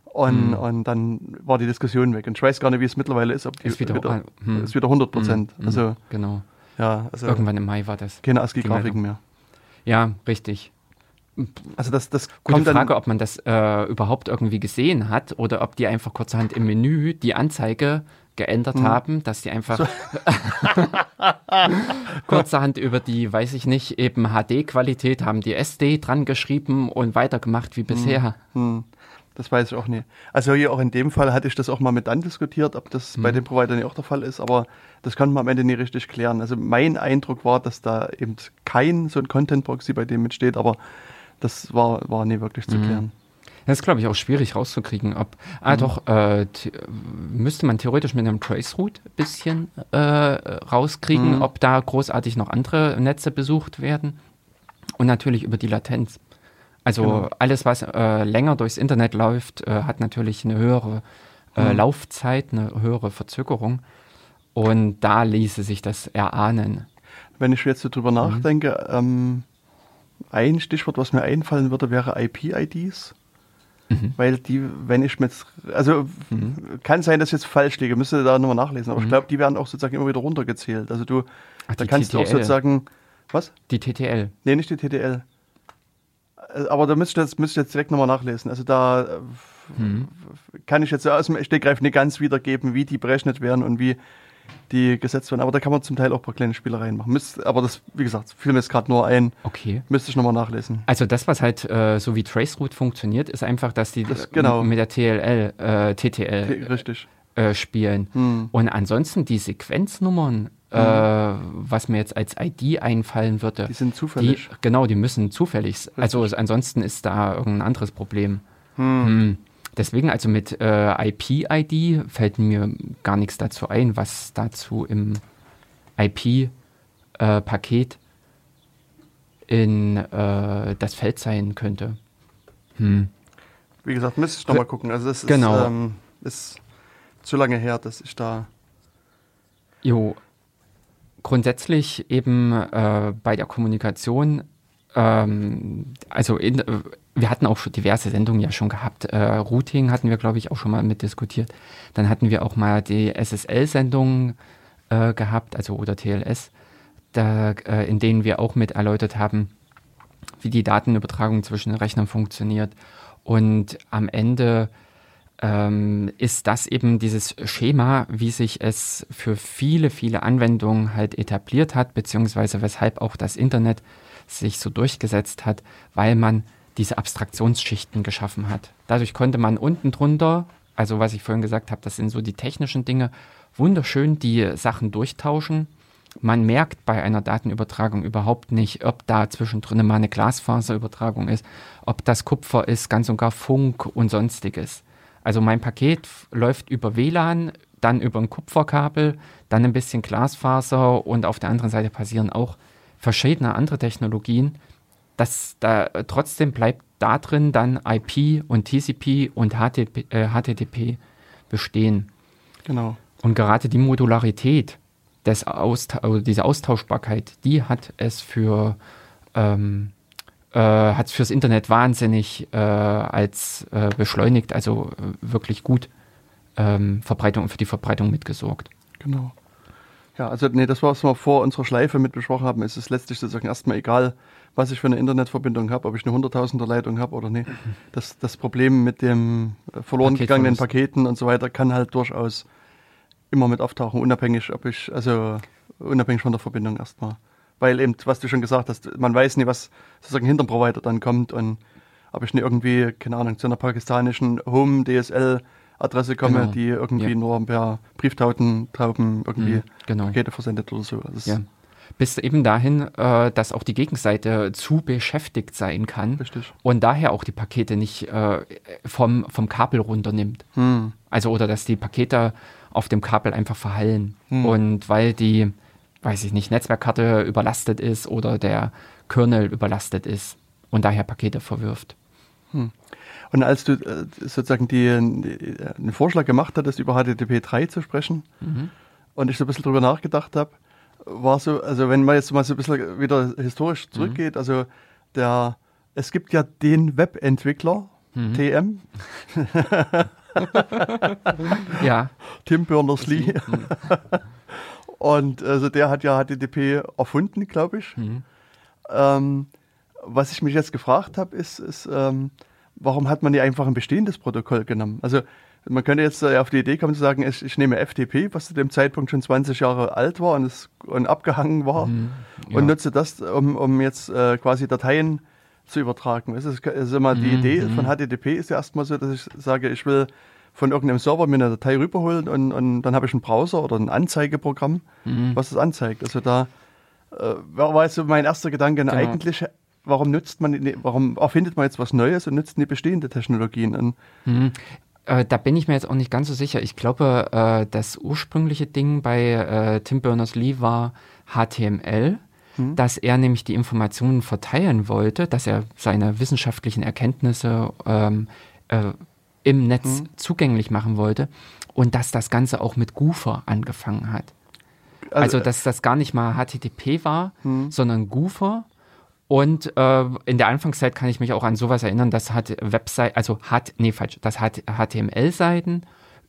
Speaker 2: Und,
Speaker 1: Mhm.
Speaker 2: und dann war die Diskussion weg. Und ich weiß gar nicht, wie es mittlerweile ist. Ob die
Speaker 1: Ist wieder- hm.
Speaker 2: ist wieder 100 Prozent.
Speaker 1: Mhm.
Speaker 2: Also,
Speaker 1: Genau.
Speaker 2: ja, also
Speaker 1: Irgendwann im Mai war das.
Speaker 2: keine ASCII-Grafiken mehr.
Speaker 1: Ja, richtig.
Speaker 2: Also das, das
Speaker 1: Gute
Speaker 2: kommt dann,
Speaker 1: Frage, ob man das äh, überhaupt irgendwie gesehen hat oder ob die einfach kurzerhand im Menü die Anzeige geändert
Speaker 2: Hm.
Speaker 1: haben, dass die einfach kurzerhand über die, weiß ich nicht, eben HD-Qualität haben die SD dran geschrieben und weitergemacht wie bisher.
Speaker 2: Hm, das weiß ich auch nicht. Also hier auch in dem Fall hatte ich das auch mal mit Dan diskutiert, ob das bei den Providern ja auch der Fall ist, aber das konnte man am Ende nie richtig klären. Also mein Eindruck war, dass da eben kein so ein Content-Proxy bei dem mitsteht, aber das war, war nie wirklich
Speaker 1: Mhm.
Speaker 2: zu klären.
Speaker 1: Das ist, glaube ich, auch schwierig rauszukriegen, ob. Ah, doch, äh, müsste man theoretisch mit einem Traceroute ein bisschen äh, rauskriegen,
Speaker 2: Mhm.
Speaker 1: ob da großartig noch andere Netze besucht werden. Und natürlich über die Latenz. Also
Speaker 2: Genau.
Speaker 1: alles, was äh, länger durchs Internet läuft, äh, hat natürlich eine höhere äh,
Speaker 2: Mhm.
Speaker 1: Laufzeit, eine höhere Verzögerung. Und da ließe sich das erahnen.
Speaker 2: Wenn ich jetzt so
Speaker 1: Mhm.
Speaker 2: drüber nachdenke, ähm, ein Stichwort, was mir einfallen würde, wäre IP-IDs.
Speaker 1: Mhm.
Speaker 2: Weil die, wenn ich mit, also kann sein, dass ich jetzt falsch liege, müsste da nochmal nachlesen, aber ich glaube, die werden auch sozusagen immer wieder runtergezählt. Also du,
Speaker 1: Mhm. Ach,
Speaker 2: da kannst du auch
Speaker 1: TTL.
Speaker 2: sozusagen, was?
Speaker 1: Die TTL.
Speaker 2: Nee, nicht die TTL. Äh, Aber da müsste ich jetzt, müsste ich jetzt direkt nochmal nachlesen. Also da äh,
Speaker 1: Mhm.
Speaker 2: kann ich jetzt so aus dem Stegreif nicht ganz wiedergeben, wie die berechnet werden und wie die gesetzt werden. Aber da kann man zum Teil auch ein paar kleine Spielereien machen. Müsst, aber das, wie gesagt, fiel mir jetzt gerade nur ein.
Speaker 1: Okay.
Speaker 2: Müsste ich nochmal nachlesen.
Speaker 1: Also das, was halt äh, so wie Traceroute funktioniert, ist einfach, dass die
Speaker 2: Das- genau.
Speaker 1: mit der TLL, äh, TTL
Speaker 2: Richtig.
Speaker 1: äh, spielen.
Speaker 2: Hm.
Speaker 1: Und ansonsten die Sequenznummern, äh, was mir jetzt als ID einfallen würde,
Speaker 2: Die sind
Speaker 1: die,
Speaker 2: zufällig.
Speaker 1: genau, die müssen zufällig. s- Also ansonsten ist da irgendein anderes Problem.
Speaker 2: Hm.
Speaker 1: Hm. Deswegen, also mit äh, IP-ID fällt mir gar nichts dazu ein, was dazu im IP-Paket in äh, das Feld sein könnte. Hm.
Speaker 2: Wie gesagt, müsste ich nochmal gucken. Also das ist,
Speaker 1: Genau.
Speaker 2: ähm, ist zu lange her, dass ich da.
Speaker 1: Jo, grundsätzlich eben äh, bei der Kommunikation, ähm, also in, äh, wir hatten auch schon diverse Sendungen ja schon gehabt. Äh, Routing hatten wir, glaube ich, auch schon mal mit diskutiert. Dann hatten wir auch mal die SSL-Sendungen äh, gehabt, also oder TLS, da, äh, in denen wir auch mit erläutert haben, wie die Datenübertragung zwischen den Rechnern funktioniert. Und am Ende ähm, ist das eben dieses Schema, wie sich es für viele, viele Anwendungen halt etabliert hat, beziehungsweise weshalb auch das Internet sich so durchgesetzt hat, weil man diese Abstraktionsschichten geschaffen hat. Dadurch konnte man unten drunter, also was ich vorhin gesagt habe, das sind so die technischen Dinge, wunderschön die Sachen durchtauschen. Man merkt bei einer Datenübertragung überhaupt nicht, ob da zwischendrin mal eine Glasfaserübertragung ist, ob das Kupfer ist, ganz und gar Funk und sonstiges. Also mein Paket läuft über WLAN, dann über ein Kupferkabel, dann ein bisschen Glasfaser und auf der anderen Seite passieren auch verschiedene andere Technologien. Das, da, trotzdem bleibt da drin dann IP und TCP und HTTP, äh, HTTP bestehen.
Speaker 2: Genau.
Speaker 1: Und gerade die Modularität, des Austa also diese Austauschbarkeit, die hat es für ähm, äh, hat es fürs Internet wahnsinnig äh, als äh, beschleunigt, also äh, wirklich gut ähm, Verbreitung für die Verbreitung mitgesorgt.
Speaker 2: Genau. Ja, also nee, das war, was wir vor unserer Schleife mit besprochen haben. Es ist letztlich sozusagen erstmal egal, was ich für eine Internetverbindung habe, ob ich eine 100.000er Leitung habe oder nicht. Das, das Problem mit dem äh, verloren gegangenen
Speaker 1: Paketverlust.
Speaker 2: Paketen und so weiter kann halt durchaus immer mit auftauchen, unabhängig, ob ich, also unabhängig von der Verbindung erstmal. Weil eben, was du schon gesagt hast, man weiß nie, was sozusagen hinter dem Provider dann kommt und aber ich nicht irgendwie, keine Ahnung, zu einer pakistanischen Home DSL Adresse komme,
Speaker 1: Genau.
Speaker 2: die irgendwie
Speaker 1: Ja.
Speaker 2: nur per Brieftauben Tauben irgendwie
Speaker 1: Mhm, genau.
Speaker 2: Pakete versendet oder so. Das
Speaker 1: Ja. Bis eben dahin, äh, dass auch die Gegenseite zu beschäftigt sein kann
Speaker 2: richtig.
Speaker 1: und daher auch die Pakete nicht äh, vom, vom Kabel runternimmt.
Speaker 2: Hm.
Speaker 1: Also oder dass die Pakete auf dem Kabel einfach verhallen.
Speaker 2: Hm.
Speaker 1: Und weil die, weiß ich nicht, Netzwerkkarte überlastet ist oder der Kernel überlastet ist und daher Pakete verwirft.
Speaker 2: Und als du äh, sozusagen die, die, einen Vorschlag gemacht hattest, über HTTP 3 zu sprechen, und ich so ein bisschen drüber nachgedacht habe, war so, also wenn man jetzt mal so ein bisschen wieder historisch zurückgeht, also der, es gibt ja den Webentwickler, TM,
Speaker 1: Ja,
Speaker 2: Tim Berners-Lee, und also der hat ja HTTP erfunden, glaube ich. Ähm, was ich mich jetzt gefragt habe, ist, ist ähm, warum hat man nicht einfach ein bestehendes Protokoll genommen? Also man könnte jetzt äh, auf die Idee kommen zu sagen, ich, ich nehme FTP, was zu dem Zeitpunkt schon 20 Jahre alt war und, es, und abgehangen war,
Speaker 1: ja.
Speaker 2: und nutze das, um, um jetzt äh, quasi Dateien zu übertragen. Es ist, es ist immer die Idee von HTTP ist ja erstmal so, dass ich sage, ich will von irgendeinem Server mir eine Datei rüberholen und, und dann habe ich einen Browser oder ein Anzeigeprogramm, was das anzeigt. Also da äh, war jetzt so mein erster Gedanke, na,
Speaker 1: Genau.
Speaker 2: eigentlich, warum nutzt man, warum erfindet man jetzt was Neues und nutzt die bestehende Technologien? Und,
Speaker 1: Äh, da bin ich mir jetzt auch nicht ganz so sicher. Ich glaube, äh, das ursprüngliche Ding bei äh, Tim Berners-Lee war HTML, dass er nämlich die Informationen verteilen wollte, dass er seine wissenschaftlichen Erkenntnisse ähm, äh, im Netz zugänglich machen wollte und dass das Ganze auch mit Goofer angefangen hat. Also, dass das gar nicht mal HTTP war, sondern Goofer. Und äh, in der Anfangszeit kann ich mich auch an sowas erinnern, dass hat Website, also hat, nee, falsch, dass hat HTML-Seiten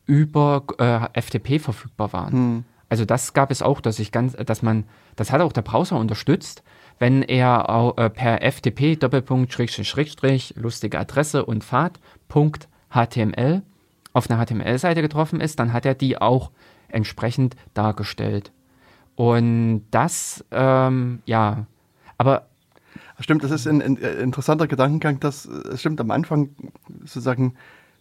Speaker 1: über äh, FTP verfügbar waren. Also das gab es auch, dass ich ganz, dass man, das hat auch der Browser unterstützt, wenn er äh, per FTP Doppelpunkt Schrägstrich Schrägstrich lustige Adresse und Pfad Punkt HTML auf einer HTML-Seite getroffen ist, dann hat er die auch entsprechend dargestellt. Und das, ähm, ja, aber
Speaker 2: Stimmt, das ist ein, ein äh, interessanter Gedankengang, dass es stimmt am Anfang sozusagen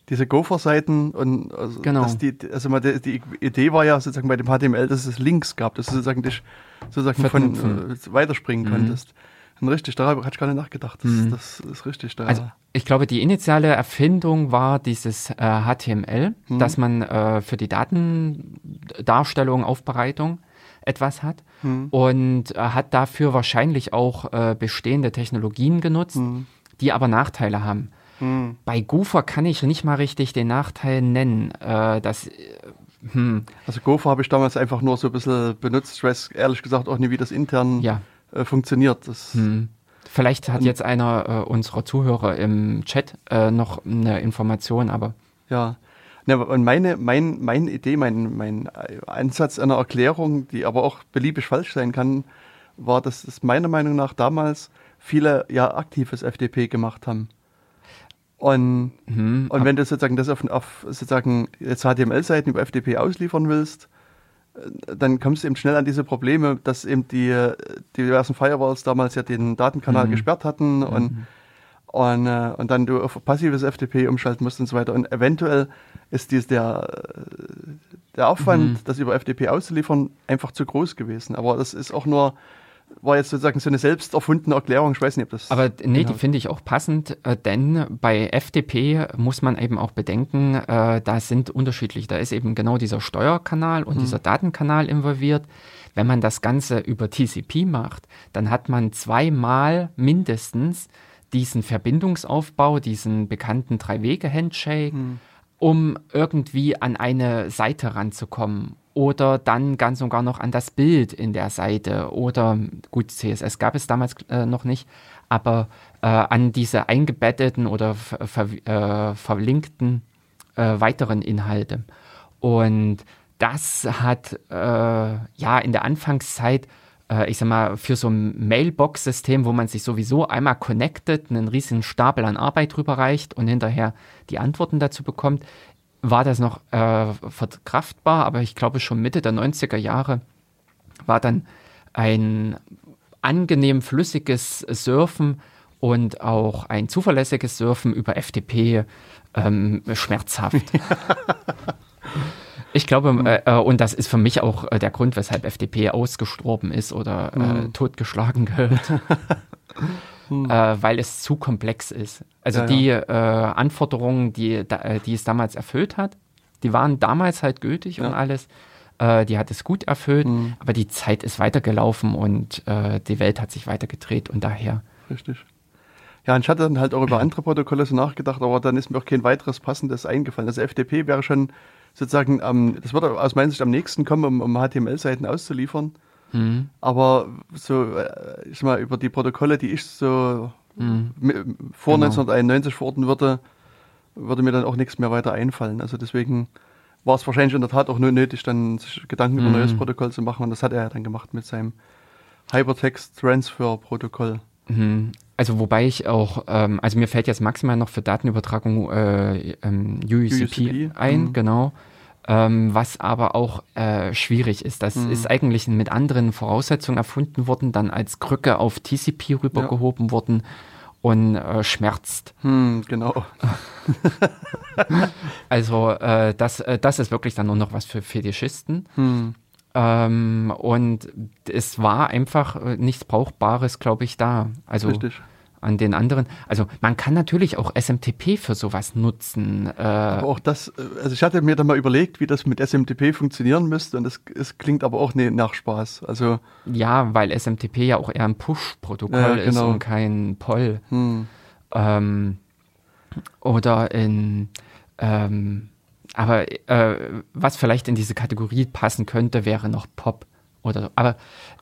Speaker 2: diese Gopher-Seiten und also,
Speaker 1: Genau.
Speaker 2: die, also mal die, die Idee war ja sozusagen bei dem HTML, dass es Links gab, dass du sozusagen dich sozusagen von äh, weiterspringen konntest. Und richtig, darüber hatte ich gar nicht nachgedacht. Das, das ist richtig. Da.
Speaker 1: Also ich glaube, die initiale Erfindung war dieses äh, HTML, dass man äh, für die Datendarstellung, Aufbereitung etwas hat und äh, hat dafür wahrscheinlich auch äh, bestehende Technologien genutzt, die aber Nachteile haben.
Speaker 2: Hm.
Speaker 1: Bei Goofer kann ich nicht mal richtig den Nachteil nennen. Äh, das, äh, hm,
Speaker 2: Also Gopher habe ich damals einfach nur so ein bisschen benutzt. Ich weiß ehrlich gesagt auch nicht, wie das intern
Speaker 1: ja.
Speaker 2: äh, funktioniert. Das,
Speaker 1: Hm. Vielleicht hat jetzt einer äh, unserer Zuhörer im Chat noch eine Information, aber
Speaker 2: Ja. Ne, und meine, mein, meine Idee, mein, mein Ansatz einer Erklärung, die aber auch beliebig falsch sein kann, war, dass es meiner Meinung nach damals viele ja aktives FDP gemacht haben. Und,
Speaker 1: hm,
Speaker 2: und wenn du sozusagen das auf, auf sozusagen jetzt HTML-Seiten über FDP ausliefern willst, äh, dann kommst du eben schnell an diese Probleme, dass eben die, äh, die diversen Firewalls damals ja den Datenkanal gesperrt hatten und, und, äh, und dann du auf passives FTP umschalten musst und so weiter. Und eventuell ist dies der, der Aufwand, das über FTP auszuliefern, einfach zu groß gewesen. Aber das ist auch nur, war jetzt sozusagen so eine selbst erfundene Erklärung. Ich weiß nicht, ob das.
Speaker 1: Aber nee, die
Speaker 2: genau-
Speaker 1: finde ich auch passend, äh, denn bei FDP muss man eben auch bedenken, äh, da sind unterschiedlich. Da ist eben genau dieser Steuerkanal und dieser Datenkanal involviert. Wenn man das Ganze über TCP macht, dann hat man zweimal mindestens diesen Verbindungsaufbau, diesen bekannten Drei-Wege-Handshake, um irgendwie an eine Seite ranzukommen. Oder dann ganz und gar noch an das Bild in der Seite. Oder gut, CSS gab es damals äh, noch nicht, aber äh, an diese eingebetteten oder ver äh, verlinkten äh, weiteren Inhalte. Und das hat äh, ja in der Anfangszeit, äh, ich sag mal, für so ein Mailbox-System, wo man sich sowieso einmal connectet, einen riesigen Stapel an Arbeit rüberreicht und hinterher die Antworten dazu bekommt, war das noch äh, verkraftbar, aber ich glaube schon Mitte der 90er Jahre war dann ein angenehm flüssiges Surfen und auch ein zuverlässiges Surfen über FTP ähm, schmerzhaft. Ich glaube,
Speaker 2: Hm.
Speaker 1: äh, äh, und das ist für mich auch äh, der Grund, weshalb FDP ausgestorben ist oder äh,
Speaker 2: Hm.
Speaker 1: totgeschlagen gehört. äh, weil es zu komplex ist. Also
Speaker 2: Ja,
Speaker 1: die äh, Anforderungen, die, die es damals erfüllt hat, die waren damals halt gültig und
Speaker 2: Ja.
Speaker 1: alles. Äh, die hat es gut erfüllt,
Speaker 2: Hm.
Speaker 1: aber die Zeit ist weitergelaufen und die Welt hat sich weitergedreht und daher.
Speaker 2: Richtig. Ja, und ich hatte dann halt auch über andere Protokolle so nachgedacht, aber dann ist mir auch kein weiteres passendes eingefallen. Also FTP wäre schon sozusagen, ähm, das würde aus meiner Sicht am nächsten kommen, um, um HTML-Seiten auszuliefern.
Speaker 1: Hm.
Speaker 2: Aber so, äh, ich sag mal, über die Protokolle, die ich so
Speaker 1: Hm.
Speaker 2: mi- vor
Speaker 1: Genau.
Speaker 2: 1991 verorten würde, würde mir dann auch nichts mehr weiter einfallen. Also deswegen war es wahrscheinlich in der Tat auch nur nötig, dann sich Gedanken über ein
Speaker 1: Mhm.
Speaker 2: neues Protokoll zu machen. Und das hat er ja dann gemacht mit seinem Hypertext Transfer Protokoll.
Speaker 1: Mhm. Also wobei ich auch, ähm, also mir fällt jetzt maximal noch für Datenübertragung äh, ähm, UUCP,
Speaker 2: UUCP,
Speaker 1: ein,
Speaker 2: mhm.
Speaker 1: genau. Ähm, was aber auch äh, schwierig ist. Das
Speaker 2: Mhm.
Speaker 1: ist eigentlich mit anderen Voraussetzungen erfunden worden, dann als Krücke auf TCP rübergehoben worden und äh, schmerzt.
Speaker 2: Hm, genau.
Speaker 1: Also äh, das, äh, das ist wirklich dann nur noch was für Fetischisten.
Speaker 2: Hm,
Speaker 1: Ähm, und es war einfach äh, nichts Brauchbares, glaube ich, da. Also
Speaker 2: richtig.
Speaker 1: an den anderen. Also man kann natürlich auch SMTP für sowas nutzen. Äh,
Speaker 2: Aber auch das, äh, also ich hatte mir dann mal überlegt, wie das mit SMTP funktionieren müsste und das, es klingt aber auch nach Spaß. Also,
Speaker 1: ja, weil SMTP ja auch eher ein Push-Protokoll
Speaker 2: Ja,
Speaker 1: ist
Speaker 2: genau.
Speaker 1: und kein Poll.
Speaker 2: hm,
Speaker 1: Ähm, oder in ähm, aber äh, was vielleicht in diese Kategorie passen könnte, wäre noch Pop oder so. Aber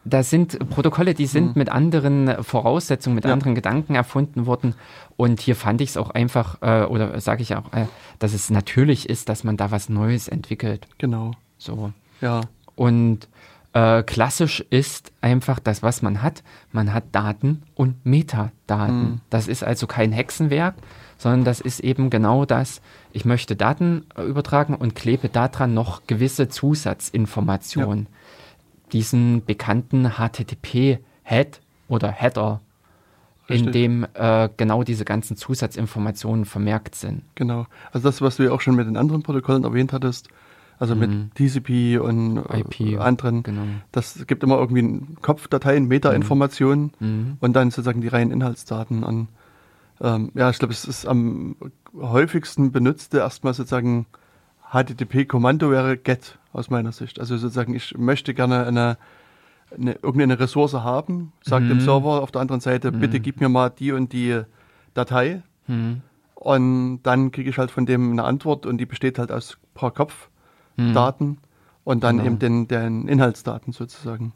Speaker 1: da sind Protokolle, die sind mit anderen Voraussetzungen, mit.
Speaker 2: Ja.
Speaker 1: anderen Gedanken erfunden worden. Und hier fand ich es auch einfach, äh, oder sage ich auch, äh, dass es natürlich ist, dass man da was Neues entwickelt.
Speaker 2: genau.
Speaker 1: So.
Speaker 2: Ja,
Speaker 1: Und äh, klassisch ist einfach das, was man hat. Man hat Daten und Metadaten.
Speaker 2: Mhm.
Speaker 1: Das ist also kein Hexenwerk, sondern das ist eben genau das. Ich möchte Daten äh, übertragen und klebe daran noch gewisse Zusatzinformationen. Diesen bekannten HTTP-Head oder Header, in
Speaker 2: Richtig.
Speaker 1: dem äh, genau diese ganzen Zusatzinformationen vermerkt sind.
Speaker 2: genau. Also das, was du ja auch schon mit den anderen Protokollen erwähnt hattest, also
Speaker 1: Mhm.
Speaker 2: mit TCP und äh,
Speaker 1: IP,
Speaker 2: anderen,
Speaker 1: Genau.
Speaker 2: das gibt immer irgendwie Kopfdateien, Meta-Informationen
Speaker 1: Mhm.
Speaker 2: und dann sozusagen die reinen Inhaltsdaten an. Ähm, ja, ich glaube, es ist am häufigsten benutzte erstmal sozusagen HTTP-Kommando wäre GET aus meiner Sicht. Also sozusagen, ich möchte gerne eine, eine irgendeine Ressource haben, sagt dem
Speaker 1: Mhm.
Speaker 2: Server auf der anderen Seite, bitte gib mir mal die und die Datei.
Speaker 1: Mhm.
Speaker 2: Und dann kriege ich halt von dem eine Antwort und die besteht halt aus ein paar Kopfdaten und dann
Speaker 1: Genau.
Speaker 2: eben den, den Inhaltsdaten sozusagen.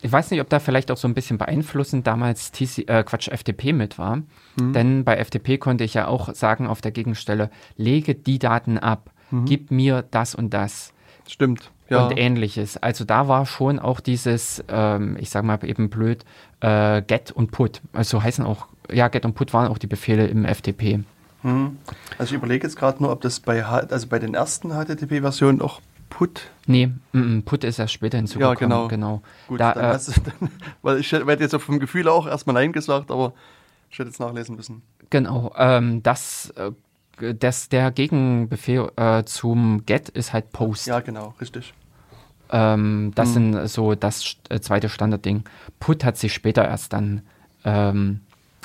Speaker 1: Ich weiß nicht, ob da vielleicht auch so ein bisschen beeinflussend damals TC, äh, Quatsch, FTP mit war.
Speaker 2: Hm.
Speaker 1: Denn bei FTP konnte ich ja auch sagen auf der Gegenstelle, lege die Daten ab, gib mir das und das
Speaker 2: Stimmt. Mhm. Ja,
Speaker 1: und ähnliches. Also da war schon auch dieses, ähm, ich sag mal eben blöd, äh, Get und Put. Also heißen auch, ja, Get und Put waren auch die Befehle im FTP.
Speaker 2: Hm. Also ich überlege jetzt gerade nur, ob das bei, also bei den ersten HTTP-Versionen auch Put.
Speaker 1: Nee, mm, mm, Put ist erst später hinzugekommen.
Speaker 2: genau.
Speaker 1: genau.
Speaker 2: Gut,
Speaker 1: Da,
Speaker 2: dann
Speaker 1: äh,
Speaker 2: du, dann, weil ich hätte jetzt vom Gefühl auch erstmal Nein gesagt, aber ich hätte jetzt nachlesen müssen.
Speaker 1: Genau, ähm, das, äh, das, der Gegenbefehl äh, zum Get ist halt Post.
Speaker 2: Ja, genau, richtig.
Speaker 1: Ähm, das
Speaker 2: Hm.
Speaker 1: sind so das äh, zweite Standardding. Put hat sich später erst dann ähm,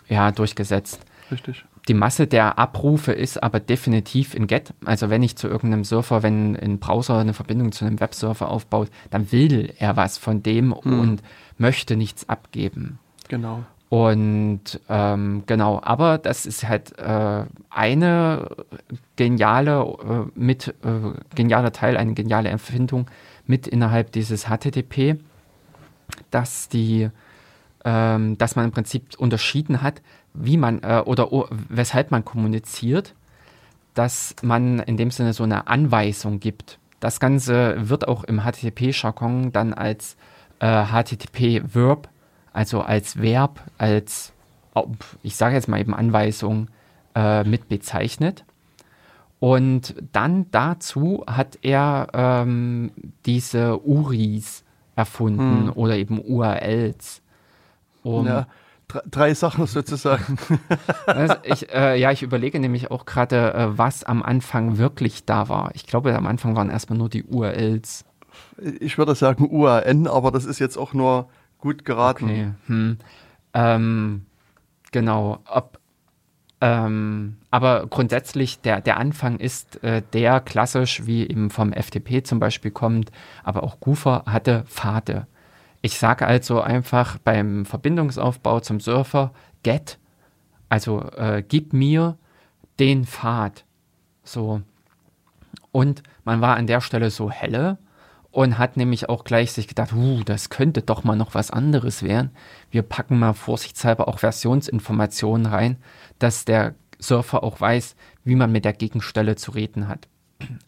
Speaker 1: ja, durchgesetzt.
Speaker 2: Richtig.
Speaker 1: Die Masse der Abrufe ist aber definitiv in Get. Also wenn ich zu irgendeinem Surfer, wenn ein Browser eine Verbindung zu einem Websurfer aufbaut, dann will er was von dem
Speaker 2: Hm.
Speaker 1: und möchte nichts abgeben.
Speaker 2: Genau.
Speaker 1: Und ähm, genau, aber das ist halt äh, eine geniale, äh, mit äh, genialer Teil, eine geniale Erfindung mit innerhalb dieses HTTP, dass die, ähm, dass man im Prinzip unterschieden hat, wie man äh, oder weshalb man kommuniziert, dass man in dem Sinne so eine Anweisung gibt. Das Ganze wird auch im HTTP-Jargon dann als äh, HTTP-Verb, also als Verb, als, ich sage jetzt mal eben Anweisung, äh, mit bezeichnet. Und dann dazu hat er ähm, diese URIs erfunden
Speaker 2: Hm.
Speaker 1: oder eben URLs. Um,
Speaker 2: ja, drei Sachen sozusagen.
Speaker 1: Also ich, äh, ja, ich überlege nämlich auch gerade, äh, was am Anfang wirklich da war. Ich glaube, am Anfang waren erstmal nur die URLs.
Speaker 2: Ich würde sagen UAN, aber das ist jetzt auch nur gut geraten.
Speaker 1: Okay. Hm. Ähm, genau. Ob, ähm, aber grundsätzlich, der, der Anfang ist äh, der klassisch, wie eben vom FTP zum Beispiel kommt, aber auch Goofer hatte Pfade. Ich sage also einfach beim Verbindungsaufbau zum Surfer get, also äh, gib mir den Pfad. So. Und man war an der Stelle so helle und hat nämlich auch gleich sich gedacht, uh, das könnte doch mal noch was anderes werden. Wir packen mal vorsichtshalber auch Versionsinformationen rein, dass der Surfer auch weiß, wie man mit der Gegenstelle zu reden hat.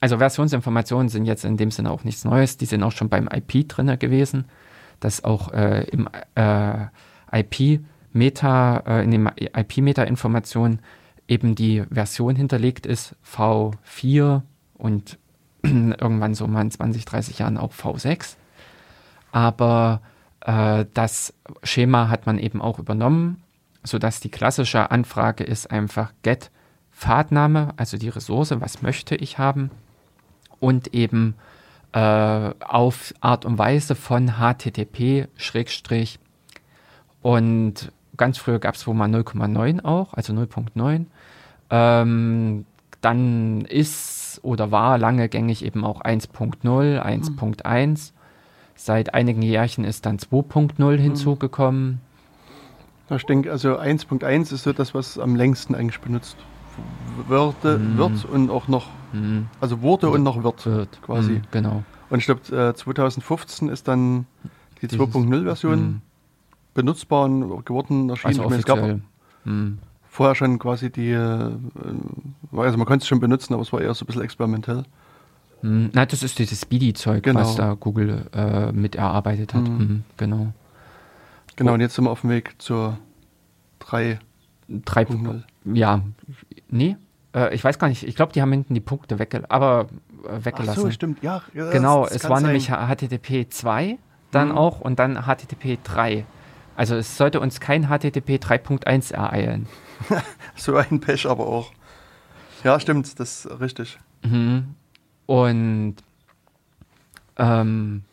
Speaker 1: Also Versionsinformationen sind jetzt in dem Sinne auch nichts Neues, die sind auch schon beim IP drin gewesen dass auch äh, im äh, IP-Meta, äh, in den IP-Meta-Informationen eben die Version hinterlegt ist, V4 und irgendwann so mal in 20, 30 Jahren auch V6. Aber äh, das Schema hat man eben auch übernommen, sodass die klassische Anfrage ist einfach get Pfadname, also die Ressource, was möchte ich haben und eben äh, auf Art und Weise von HTTP Schrägstrich und ganz früher gab es wohl mal 0,9 auch, also 0.9. Ähm, dann ist oder war lange gängig eben auch 1.0, 1.1. Mhm. Seit einigen Jährchen ist dann 2.0 mhm. hinzugekommen.
Speaker 2: Ich denke, also 1.1 ist so das, was am längsten eigentlich benutzt würde, mhm. wird und auch noch, mhm. also wurde und noch wird, wird. quasi. Mhm,
Speaker 1: genau.
Speaker 2: Und ich glaube, 2015 ist dann die 2.0-Version mhm. benutzbar geworden, erschienen.
Speaker 1: Also
Speaker 2: es gab mhm. vorher schon quasi die, äh, also man konnte es schon benutzen, aber es war eher so ein bisschen experimentell.
Speaker 1: Mhm. Na, das ist dieses Speedy-Zeug, genau. was da Google äh, mit erarbeitet hat. Genau.
Speaker 2: Genau, und jetzt sind wir auf dem Weg zur 3. 3.0.
Speaker 1: Ja, nee, äh, ich weiß gar nicht, ich glaube, die haben hinten die Punkte wegge aber, äh, weggelassen. Ach so,
Speaker 2: stimmt, ja.
Speaker 1: ja genau, es war sein. nämlich HTTP 2 dann mhm. auch und dann HTTP 3. Also es sollte uns kein HTTP 3.1 ereilen.
Speaker 2: so ein Pech aber auch. Ja, stimmt, das ist richtig.
Speaker 1: Mhm. Und ähm,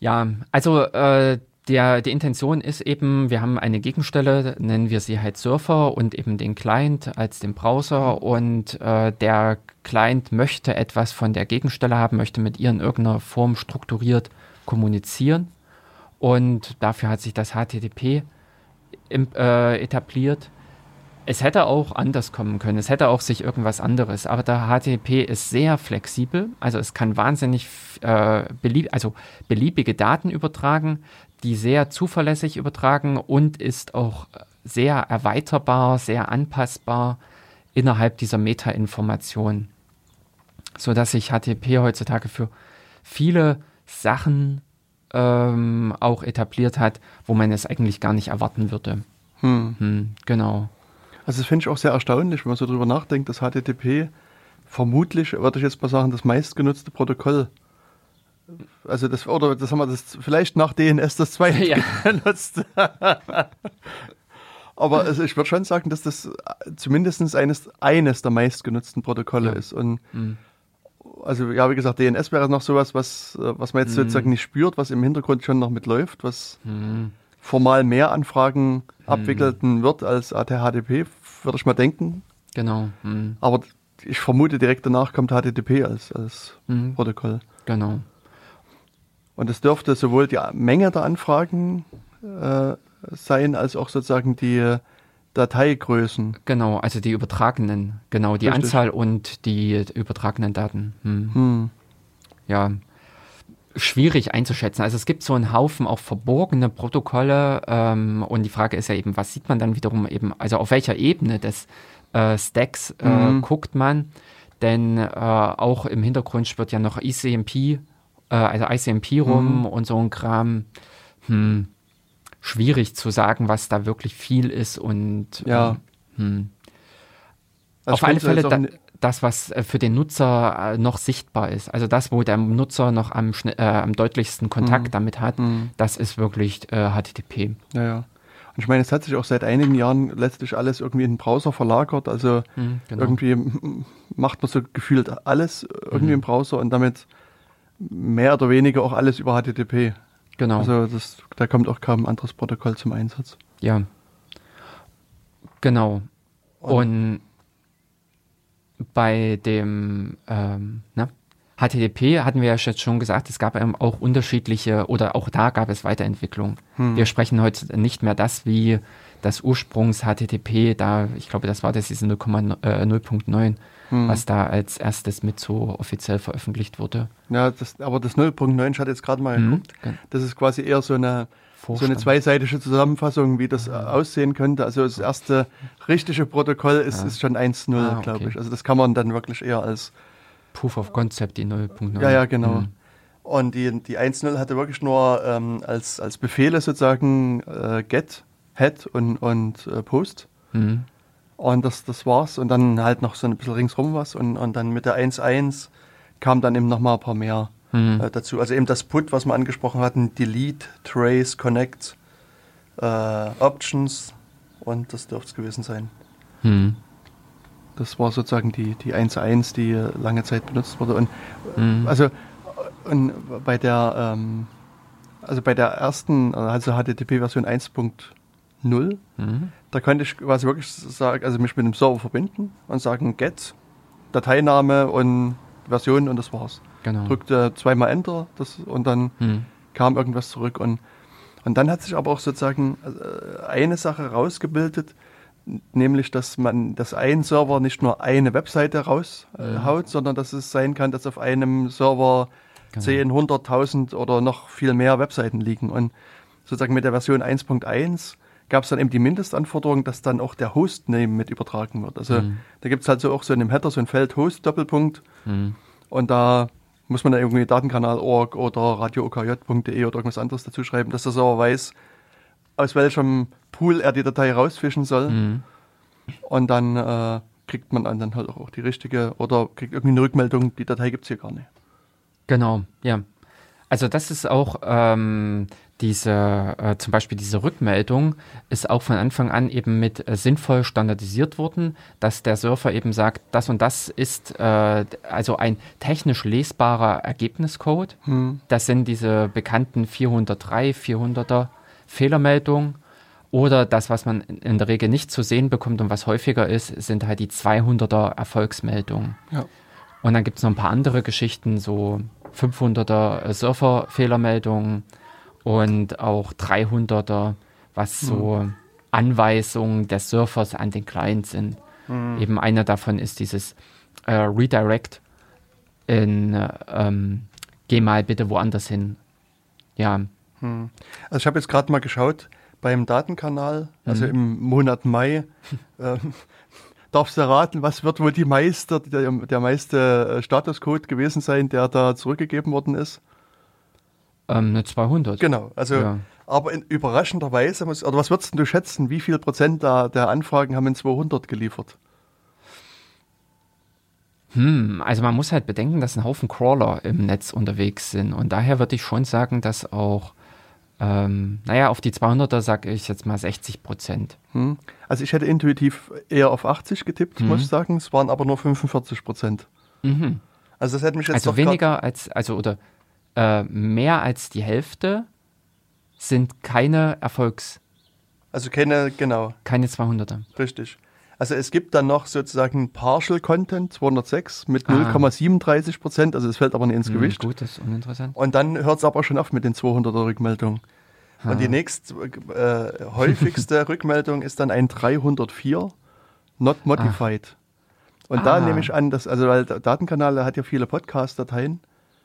Speaker 1: ja, also äh, der, die Intention ist eben, wir haben eine Gegenstelle, nennen wir sie halt Surfer und eben den Client als den Browser. Und äh, der Client möchte etwas von der Gegenstelle haben, möchte mit ihr in irgendeiner Form strukturiert kommunizieren. Und dafür hat sich das HTTP im, äh, etabliert. Es hätte auch anders kommen können, es hätte auch sich irgendwas anderes, aber der HTTP ist sehr flexibel, also es kann wahnsinnig äh, belieb also beliebige Daten übertragen die sehr zuverlässig übertragen und ist auch sehr erweiterbar, sehr anpassbar innerhalb dieser Meta-Information, sodass sich HTTP heutzutage für viele Sachen ähm, auch etabliert hat, wo man es eigentlich gar nicht erwarten würde. Hm. Hm, genau.
Speaker 2: Also das finde ich auch sehr erstaunlich, wenn man so drüber nachdenkt, dass HTTP vermutlich, würde ich jetzt mal sagen, das meistgenutzte Protokoll ist also das, oder das haben wir das vielleicht nach DNS das zweite ja. benutzt. Aber also ich würde schon sagen, dass das zumindest eines, eines der meistgenutzten Protokolle ja. ist. Und mhm. also ja, wie gesagt, DNS wäre noch sowas, was, was man jetzt mhm. sozusagen nicht spürt, was im Hintergrund schon noch mitläuft, was mhm. formal mehr Anfragen mhm. abwickelten wird als ATHTP, würde ich mal denken.
Speaker 1: Genau.
Speaker 2: Mhm. Aber ich vermute, direkt danach kommt HTTP als, als mhm. Protokoll.
Speaker 1: Genau.
Speaker 2: Und es dürfte sowohl die Menge der Anfragen äh, sein, als auch sozusagen die Dateigrößen.
Speaker 1: Genau, also die übertragenen, genau, die Richtig. Anzahl und die übertragenen Daten. Hm. Hm. Ja, schwierig einzuschätzen. Also es gibt so einen Haufen auch verborgene Protokolle ähm, und die Frage ist ja eben, was sieht man dann wiederum eben, also auf welcher Ebene des äh, Stacks äh, mhm. guckt man, denn äh, auch im Hintergrund schwirrt ja noch ICMP äh, also ICMP rum mhm. und so ein Kram. Hm, schwierig zu sagen, was da wirklich viel ist und
Speaker 2: ja.
Speaker 1: Äh, hm. Also auf alle Fälle da, das, was äh, für den Nutzer äh, noch sichtbar ist. Also das, wo der Nutzer noch am, äh, am deutlichsten Kontakt mhm. damit hat, mhm. das ist wirklich äh, HTTP.
Speaker 2: Ja, ja. Und ich meine, es hat sich auch seit einigen Jahren letztlich alles irgendwie in den Browser verlagert. Also
Speaker 1: Hm, genau.
Speaker 2: irgendwie macht man so gefühlt alles irgendwie
Speaker 1: Mhm.
Speaker 2: im Browser und damit mehr oder weniger auch alles über HTTP.
Speaker 1: Genau.
Speaker 2: Also das, da kommt auch kaum ein anderes Protokoll zum Einsatz.
Speaker 1: ja. Genau. Und bei dem ähm, na, HTTP hatten wir ja jetzt schon gesagt, es gab ähm, auch unterschiedliche oder auch da gab es Weiterentwicklungen. Wir sprechen heute nicht mehr das wie das Ursprungs HTTP, da ich glaube, das war das diese 0,9, 0.9, was da als erstes mit so offiziell veröffentlicht wurde.
Speaker 2: Ja, das, aber das 0.9, ich hatte jetzt gerade mal
Speaker 1: Mhm.
Speaker 2: geguckt, das ist quasi eher so eine, so eine zweiseitige Zusammenfassung, wie das äh, aussehen könnte. Also das erste richtige Protokoll ist, ist schon 1.0,
Speaker 1: Ah, okay.
Speaker 2: glaube ich. Also das kann man dann wirklich eher als
Speaker 1: Proof of Concept, die 0.9.
Speaker 2: Ja, ja, genau.
Speaker 1: Mhm.
Speaker 2: Und die, die 1.0 hatte wirklich nur ähm, als, als Befehle sozusagen äh, get, head und, und äh, post.
Speaker 1: Mhm.
Speaker 2: Und das, das war's. Und dann halt noch so ein bisschen ringsrum was. Und, und dann mit der 1-1 kam dann eben nochmal ein paar mehr
Speaker 1: mhm.
Speaker 2: äh, dazu. Also eben das Put, was wir angesprochen hatten, Delete, Trace, Connect, äh, Options. Und das dürfte es gewesen sein.
Speaker 1: Mhm.
Speaker 2: Das war sozusagen die, die 1-1, die lange Zeit benutzt wurde. Und
Speaker 1: mhm.
Speaker 2: also und bei der ähm, also bei der ersten, also HTTP Version 1 null.
Speaker 1: Mhm.
Speaker 2: Da könnte ich quasi wirklich sagen, also mich mit dem Server verbinden und sagen get, Dateiname und Version und das war's.
Speaker 1: Genau.
Speaker 2: Drückte zweimal Enter das, und dann
Speaker 1: mhm.
Speaker 2: kam irgendwas zurück und und dann hat sich aber auch sozusagen äh, eine Sache rausgebildet, nämlich dass man, dass ein Server nicht nur eine Webseite raushaut, äh, mhm. ja. sondern dass es sein kann, dass auf einem Server
Speaker 1: genau.
Speaker 2: 10, 100.000 oder noch viel mehr Webseiten liegen. Und sozusagen mit der Version 1.1 gab es dann eben die Mindestanforderung, dass dann auch der Hostname mit übertragen wird. Also
Speaker 1: Mhm.
Speaker 2: da gibt es halt so auch so in dem Header so ein Feld Host Doppelpunkt
Speaker 1: Mhm.
Speaker 2: und da muss man dann irgendwie Datenkanal.org oder radiookj.de oder irgendwas anderes dazu schreiben, dass der Server weiß, aus welchem Pool er die Datei rausfischen soll.
Speaker 1: Mhm.
Speaker 2: Und dann äh, kriegt man dann halt auch die richtige oder kriegt irgendwie eine Rückmeldung, die Datei gibt es hier gar nicht.
Speaker 1: Genau, ja. Also das ist auch ähm, diese, äh, zum Beispiel diese Rückmeldung ist auch von Anfang an eben mit äh, sinnvoll standardisiert worden, dass der Surfer eben sagt, das und das ist äh, also ein technisch lesbarer Ergebniscode. Das sind diese bekannten 403, 400er Fehlermeldungen. Oder das, was man in der Regel nicht zu sehen bekommt und was häufiger ist, sind halt die 200er Erfolgsmeldungen.
Speaker 2: Ja.
Speaker 1: Und dann gibt es noch ein paar andere Geschichten, so 500er äh, Surfer-Fehlermeldungen und auch 300er, was so Anweisungen des Surfers an den Client sind. Eben einer davon ist dieses äh, Redirect in äh, ähm, geh mal bitte woanders hin. Ja,
Speaker 2: Also ich habe jetzt gerade mal geschaut, beim Datenkanal, also im Monat Mai, ähm, darfst du erraten, was wird wohl die meiste, der, der meiste äh, Statuscode gewesen sein, der da zurückgegeben worden ist?
Speaker 1: Ähm, eine 200.
Speaker 2: Genau, also
Speaker 1: Ja.
Speaker 2: aber in, überraschenderweise, muss, oder was würdest du schätzen, wie viel Prozent der, der Anfragen haben in 200 geliefert?
Speaker 1: Hm, also man muss halt bedenken, dass ein Haufen Crawler im Netz unterwegs sind und daher würde ich schon sagen, dass auch, ähm, naja, auf die 200er sage ich jetzt mal 60 Prozent.
Speaker 2: Hm? Also ich hätte intuitiv eher auf 80 getippt, muss ich sagen, es waren aber nur 45 Prozent.
Speaker 1: Mhm.
Speaker 2: Also das hätte mich jetzt
Speaker 1: Also weniger als, also oder äh, mehr als die Hälfte sind keine Erfolgs,
Speaker 2: Also keine, genau,
Speaker 1: keine 200er.
Speaker 2: richtig. Also es gibt dann noch sozusagen Partial Content 206 mit
Speaker 1: Ah.
Speaker 2: 0,37 Prozent, also es fällt aber nicht ins
Speaker 1: Hm,
Speaker 2: Gewicht.
Speaker 1: gut, das ist uninteressant.
Speaker 2: Und dann hört es aber schon auf mit den 200er Rückmeldungen. Und die nächst äh, häufigste Rückmeldung ist dann ein 304 not modified. Und da
Speaker 1: Ah.
Speaker 2: nehme ich an, dass, also weil der Datenkanal hat ja viele Podcast-Dateien,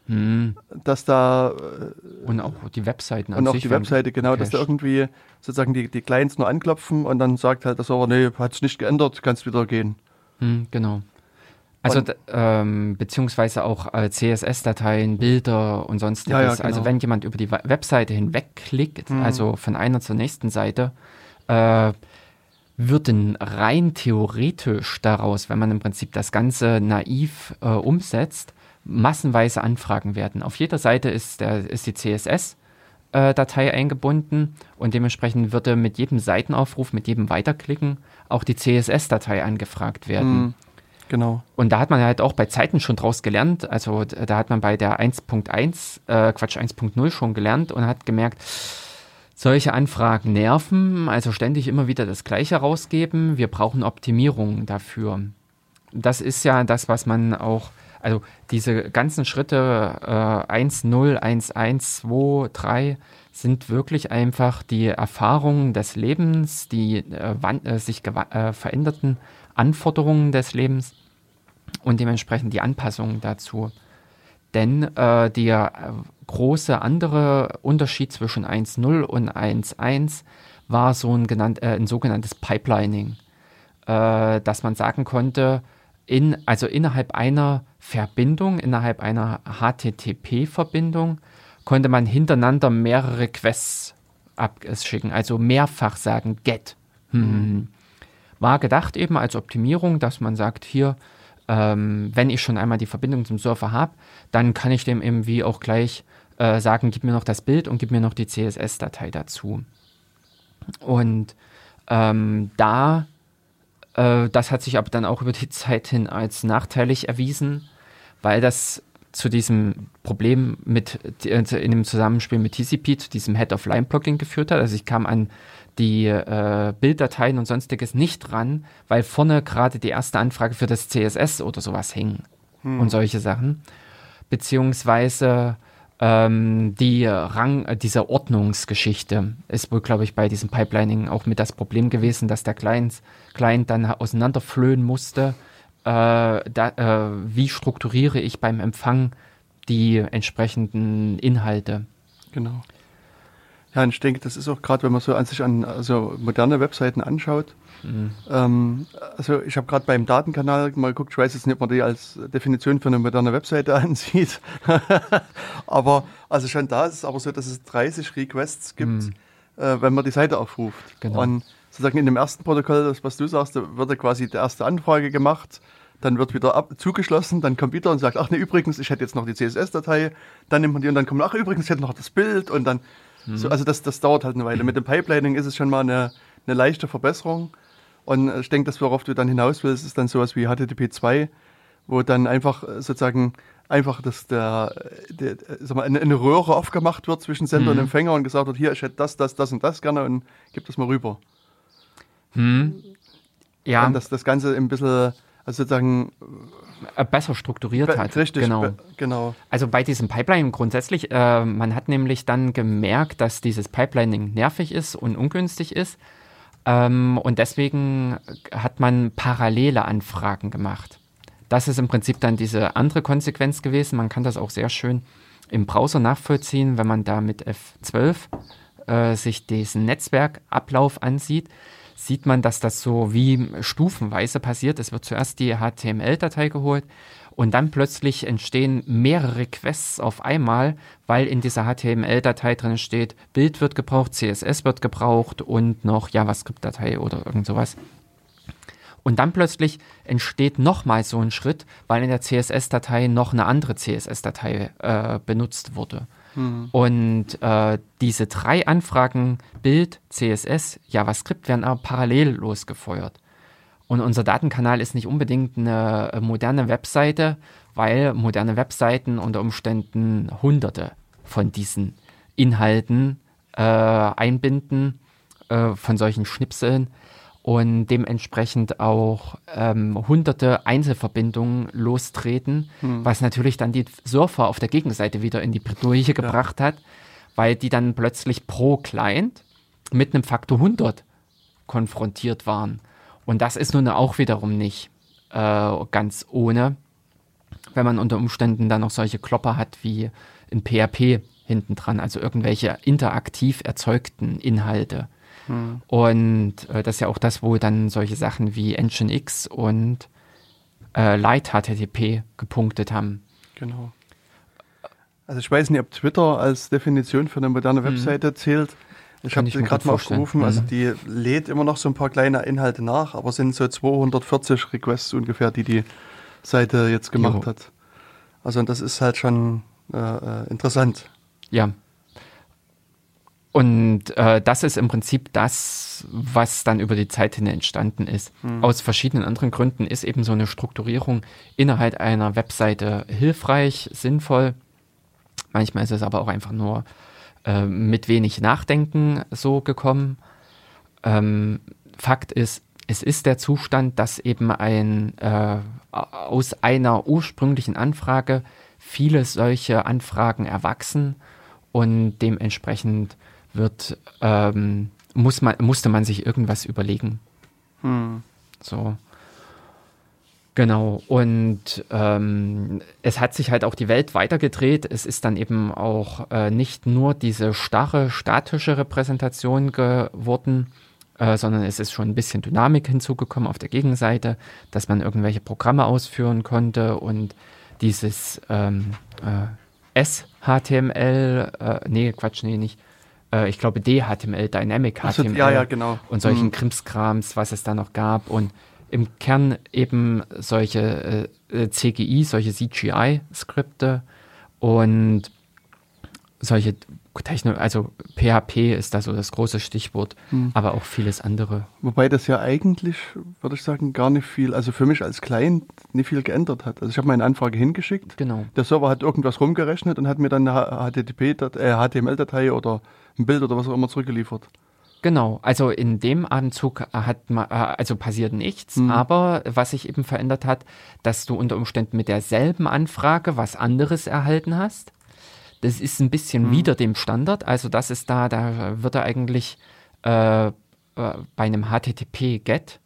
Speaker 1: Hm.
Speaker 2: dass da äh,
Speaker 1: Und auch die Webseiten an
Speaker 2: und auch die Webseite, genau, dass da
Speaker 1: gecached.
Speaker 2: irgendwie sozusagen die, die Clients nur anklopfen und dann sagt halt der Server, nee, hat sich nicht geändert, kannst wieder gehen.
Speaker 1: Hm, genau. Also ähm, beziehungsweise auch äh, CSS-Dateien, Bilder und sonstiges.
Speaker 2: Ja, ja,
Speaker 1: Also
Speaker 2: genau.
Speaker 1: wenn jemand über die Webseite hinwegklickt,
Speaker 2: Mhm.
Speaker 1: also von einer zur nächsten Seite, äh, würden rein theoretisch daraus, wenn man im Prinzip das Ganze naiv äh, umsetzt, massenweise Anfragen werden. Auf jeder Seite ist, der, ist die CSS Datei eingebunden und dementsprechend würde mit jedem Seitenaufruf, mit jedem Weiterklicken auch die CSS-Datei angefragt werden. Mhm.
Speaker 2: Genau.
Speaker 1: Und da hat man halt auch bei Zeiten schon draus gelernt. Also da hat man bei der 1.1, äh, Quatsch, 1.0 schon gelernt und hat gemerkt, solche Anfragen nerven, also ständig immer wieder das Gleiche rausgeben. Wir brauchen Optimierungen dafür. Das ist ja das, was man auch, also diese ganzen Schritte äh, 1, 0, 1, 1, 2, 3 sind wirklich einfach die Erfahrungen des Lebens, die äh, äh, sich äh, veränderten Anforderungen des Lebens und dementsprechend die Anpassungen dazu. Denn äh, der äh, große andere Unterschied zwischen 1.0 und 1.1 war so ein, genannt, äh, ein sogenanntes Pipelining, äh, dass man sagen konnte, in, also innerhalb einer Verbindung, innerhalb einer HTTP-Verbindung, konnte man hintereinander mehrere Quests abschicken, also mehrfach sagen get. Hm. War gedacht eben als Optimierung, dass man sagt, hier, ähm, wenn ich schon einmal die Verbindung zum Surfer habe, dann kann ich dem irgendwie auch gleich äh, sagen, gib mir noch das Bild und gib mir noch die CSS-Datei dazu. Und ähm, da, äh, das hat sich aber dann auch über die Zeit hin als nachteilig erwiesen, weil das zu diesem Problem mit in dem Zusammenspiel mit TCP, zu diesem Head of Line Blocking geführt hat. Also ich kam an die äh, Bilddateien und sonstiges nicht ran, weil vorne gerade die erste Anfrage für das CSS oder sowas hing hm. und solche Sachen. Beziehungsweise ähm, die Rang, äh, diese Ordnungsgeschichte ist wohl, glaube ich, bei diesem Pipelining auch mit das Problem gewesen, dass der Client, Client dann auseinanderflöhen musste äh, da, äh, wie strukturiere ich beim Empfang die entsprechenden Inhalte.
Speaker 2: Genau. Ja, und ich denke, das ist auch gerade, wenn man so an sich an also moderne Webseiten anschaut. Mhm. Ähm, also ich habe gerade beim Datenkanal mal geguckt, ich weiß jetzt nicht, ob man die als Definition für eine moderne Webseite ansieht. aber also schon da ist es aber so, dass es 30 Requests gibt, mhm. äh, wenn man die Seite aufruft. Genau. Und sozusagen in dem ersten Protokoll, das, was du sagst, da wird quasi die erste Anfrage gemacht, dann wird wieder ab, zugeschlossen, dann kommt wieder und sagt, ach ne, übrigens, ich hätte jetzt noch die CSS-Datei, dann nimmt man die und dann kommt, ach übrigens, ich hätte noch das Bild und dann, mhm. so, also das, das dauert halt eine Weile. Mit dem Pipelining ist es schon mal eine, eine leichte Verbesserung und ich denke, das, worauf du dann hinaus willst, ist dann sowas wie HTTP 2, wo dann einfach sozusagen einfach dass der, der sag mal, eine, eine, Röhre aufgemacht wird zwischen Sender mhm. und Empfänger und gesagt wird, hier, ich hätte das, das, das und das gerne und gib das mal rüber.
Speaker 1: Hm. Ja.
Speaker 2: Und dass das Ganze ein bisschen, also sozusagen.
Speaker 1: Äh, besser strukturiert be hat.
Speaker 2: Richtig,
Speaker 1: genau.
Speaker 2: genau.
Speaker 1: Also bei diesem Pipeline grundsätzlich, äh, man hat nämlich dann gemerkt, dass dieses Pipelining nervig ist und ungünstig ist. Ähm, und deswegen hat man parallele Anfragen gemacht. Das ist im Prinzip dann diese andere Konsequenz gewesen. Man kann das auch sehr schön im Browser nachvollziehen, wenn man da mit F12 äh, sich diesen Netzwerkablauf ansieht sieht man, dass das so wie stufenweise passiert. Es wird zuerst die HTML-Datei geholt und dann plötzlich entstehen mehrere Quests auf einmal, weil in dieser HTML-Datei drin steht, Bild wird gebraucht, CSS wird gebraucht und noch JavaScript-Datei oder irgend sowas. Und dann plötzlich entsteht nochmal so ein Schritt, weil in der CSS-Datei noch eine andere CSS-Datei äh, benutzt wurde. Mhm. Und äh, diese drei Anfragen, Bild, CSS, JavaScript, werden aber parallel losgefeuert. Und unser Datenkanal ist nicht unbedingt eine äh, moderne Webseite, weil moderne Webseiten unter Umständen hunderte von diesen Inhalten äh, einbinden, äh, von solchen Schnipseln und dementsprechend auch ähm, hunderte Einzelverbindungen lostreten, hm. was natürlich dann die Surfer auf der Gegenseite wieder in die Bredouille gebracht ja. hat, weil die dann plötzlich pro Client mit einem Faktor 100 konfrontiert waren. Und das ist nun auch wiederum nicht äh, ganz ohne, wenn man unter Umständen dann noch solche Klopper hat wie in PHP hinten dran, also irgendwelche interaktiv erzeugten Inhalte. Hm. Und äh, das ist ja auch das, wo dann solche Sachen wie Nginx und äh, Light HTTP gepunktet haben.
Speaker 2: Genau. Also ich weiß nicht, ob Twitter als Definition für eine moderne hm. Webseite zählt. Ich habe gerade mal aufgerufen, also die lädt immer noch so ein paar kleine Inhalte nach, aber sind so 240 Requests ungefähr, die die Seite jetzt gemacht jo. hat. Also das ist halt schon äh, äh interessant.
Speaker 1: Ja, und äh, das ist im Prinzip das, was dann über die Zeit hin entstanden ist. Mhm. Aus verschiedenen anderen Gründen ist eben so eine Strukturierung innerhalb einer Webseite hilfreich, sinnvoll. Manchmal ist es aber auch einfach nur äh, mit wenig Nachdenken so gekommen. Ähm, Fakt ist, es ist der Zustand, dass eben ein äh, aus einer ursprünglichen Anfrage viele solche Anfragen erwachsen und dementsprechend wird, ähm, muss man, musste man sich irgendwas überlegen. Hm. So. Genau, und ähm, es hat sich halt auch die Welt weitergedreht. Es ist dann eben auch äh, nicht nur diese starre, statische Repräsentation geworden, äh, sondern es ist schon ein bisschen Dynamik hinzugekommen auf der Gegenseite, dass man irgendwelche Programme ausführen konnte und dieses ähm, äh, SHTML, äh, nee, Quatsch, nee, nicht, äh, ich glaube DHTML, Dynamic HTML
Speaker 2: so, ja, ja, genau.
Speaker 1: und solchen mhm. Krimskrams, was es da noch gab und im Kern eben solche äh, CGI, solche CGI-Skripte und solche Techno, also PHP ist da so das große Stichwort, hm. aber auch vieles andere.
Speaker 2: Wobei das ja eigentlich, würde ich sagen, gar nicht viel, also für mich als Client nicht viel geändert hat. Also ich habe meine Anfrage hingeschickt.
Speaker 1: Genau.
Speaker 2: Der Server hat irgendwas rumgerechnet und hat mir dann eine HTML-Datei äh, oder ein Bild oder was auch immer zurückgeliefert.
Speaker 1: Genau, also in dem Anzug hat man, äh, also passiert nichts, mhm. aber was sich eben verändert hat, dass du unter Umständen mit derselben Anfrage was anderes erhalten hast das ist ein bisschen mhm. wieder dem Standard. Also das ist da, da würde eigentlich äh, äh, bei einem HTTP-GET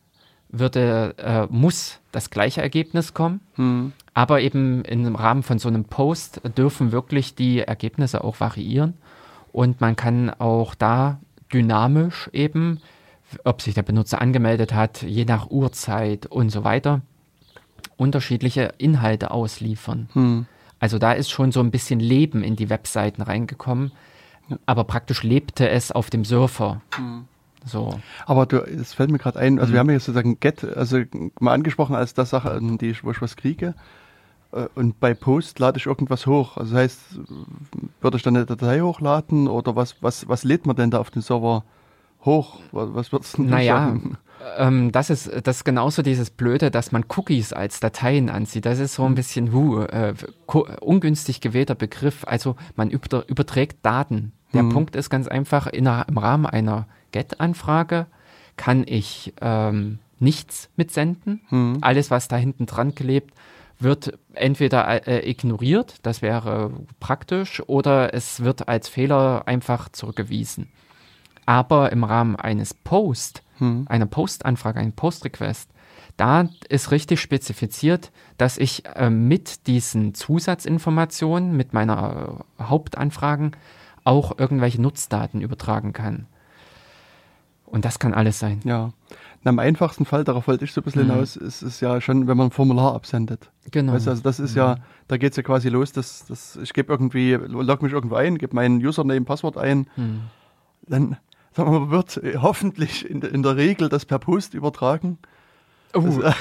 Speaker 1: würde, äh, muss das gleiche Ergebnis kommen. Mhm. Aber eben im Rahmen von so einem Post dürfen wirklich die Ergebnisse auch variieren. Und man kann auch da dynamisch eben, ob sich der Benutzer angemeldet hat, je nach Uhrzeit und so weiter, unterschiedliche Inhalte ausliefern. Mhm. Also da ist schon so ein bisschen Leben in die Webseiten reingekommen, aber praktisch lebte es auf dem Surfer. Mhm. So.
Speaker 2: Aber du, es fällt mir gerade ein, also mhm. wir haben ja sozusagen Get, also mal angesprochen als das Sache, die ich, wo ich was kriege. Äh, und bei Post lade ich irgendwas hoch. Also das heißt, würde ich dann eine Datei hochladen oder was, was, was lädt man denn da auf den Server hoch? Was, was wird es
Speaker 1: denn naja, ähm, das, ist, das ist genauso dieses Blöde, dass man Cookies als Dateien ansieht. Das ist so ein mhm. bisschen hu, äh, ungünstig gewählter Begriff. Also man überträgt Daten. Der mhm. Punkt ist ganz einfach, in, im Rahmen einer GET-Anfrage kann ich ähm, nichts mitsenden. Mhm. Alles, was da hinten dran klebt, wird entweder äh, ignoriert, das wäre praktisch, oder es wird als Fehler einfach zurückgewiesen. Aber im Rahmen eines Post hm. einer Post-Anfrage, ein Post-Request, da ist richtig spezifiziert, dass ich äh, mit diesen Zusatzinformationen, mit meiner äh, Hauptanfragen auch irgendwelche Nutzdaten übertragen kann. Und das kann alles sein.
Speaker 2: Ja. Na, Im einfachsten Fall, darauf wollte ich so ein bisschen mhm. hinaus, ist es ja schon, wenn man ein Formular absendet.
Speaker 1: Genau.
Speaker 2: Weißt, also das ist mhm. ja, da geht es ja quasi los, dass, dass ich gebe irgendwie, log mich irgendwo ein, gebe meinen Username, Passwort ein, mhm. dann sagen wir mal, wird äh, hoffentlich in, in, der Regel das per Post übertragen. Oh. Das,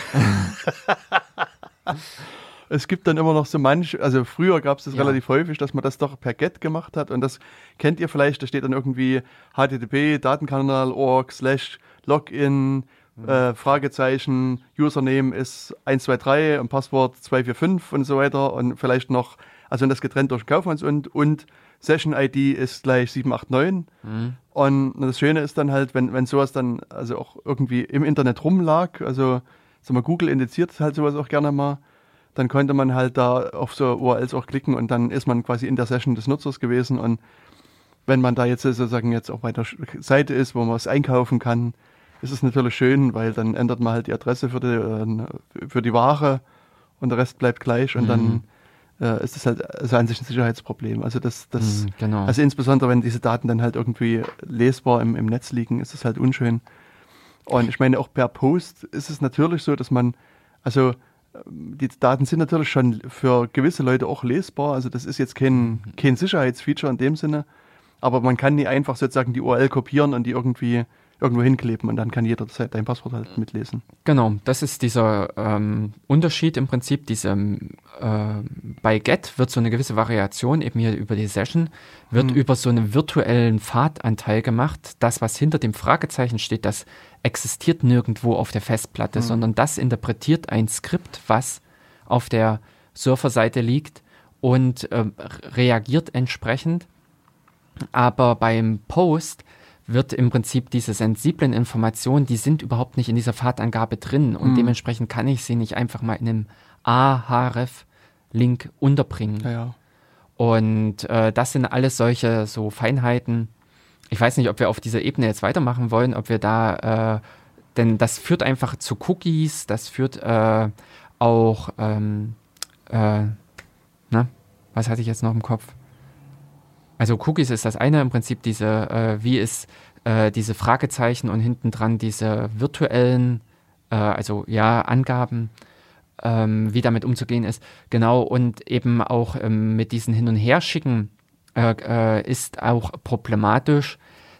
Speaker 2: äh, es gibt dann immer noch so manch, also früher gab es das ja. relativ häufig, dass man das doch per GET gemacht hat und das kennt ihr vielleicht, da steht dann irgendwie http datenkanal.org slash login mhm. äh, Fragezeichen, Username ist 123 und Passwort 245 und so weiter und vielleicht noch, also das getrennt durch Kaufmanns und und Session-ID ist gleich 789. Mhm. Und das Schöne ist dann halt, wenn, wenn sowas dann also auch irgendwie im Internet rumlag, also sag mal, Google indiziert halt sowas auch gerne mal, dann konnte man halt da auf so URLs auch klicken und dann ist man quasi in der Session des Nutzers gewesen. Und wenn man da jetzt sozusagen jetzt auch bei der Seite ist, wo man es einkaufen kann, ist es natürlich schön, weil dann ändert man halt die Adresse für die, äh, für die Ware und der Rest bleibt gleich und mhm. dann äh, ist das halt also an sich ein Sicherheitsproblem. Also das, das, mm, genau. also insbesondere wenn diese Daten dann halt irgendwie lesbar im, im Netz liegen, ist das halt unschön. Und ich meine, auch per Post ist es natürlich so, dass man, also die Daten sind natürlich schon für gewisse Leute auch lesbar. Also das ist jetzt kein, kein Sicherheitsfeature in dem Sinne. Aber man kann nie einfach sozusagen die URL kopieren und die irgendwie irgendwo hinkleben und dann kann jeder dein Passwort halt mitlesen.
Speaker 1: Genau, das ist dieser ähm, Unterschied im Prinzip. Diese, äh, bei Get wird so eine gewisse Variation eben hier über die Session, wird mhm. über so einen virtuellen Pfadanteil gemacht. Das, was hinter dem Fragezeichen steht, das existiert nirgendwo auf der Festplatte, mhm. sondern das interpretiert ein Skript, was auf der Surferseite liegt und äh, reagiert entsprechend. Aber beim Post wird im Prinzip diese sensiblen Informationen, die sind überhaupt nicht in dieser Pfadangabe drin und mhm. dementsprechend kann ich sie nicht einfach mal in einem Ahref-Link unterbringen.
Speaker 2: Ja, ja.
Speaker 1: Und äh, das sind alles solche so Feinheiten. Ich weiß nicht, ob wir auf dieser Ebene jetzt weitermachen wollen, ob wir da, äh, denn das führt einfach zu Cookies, das führt äh, auch, ähm, äh, na, was hatte ich jetzt noch im Kopf? Also Cookies ist das eine, im Prinzip diese, äh, wie ist äh, diese Fragezeichen und hinten dran diese virtuellen, äh, also ja, Angaben, ähm, wie damit umzugehen ist. Genau, und eben auch ähm, mit diesen Hin- und Herschicken äh, äh, ist auch problematisch,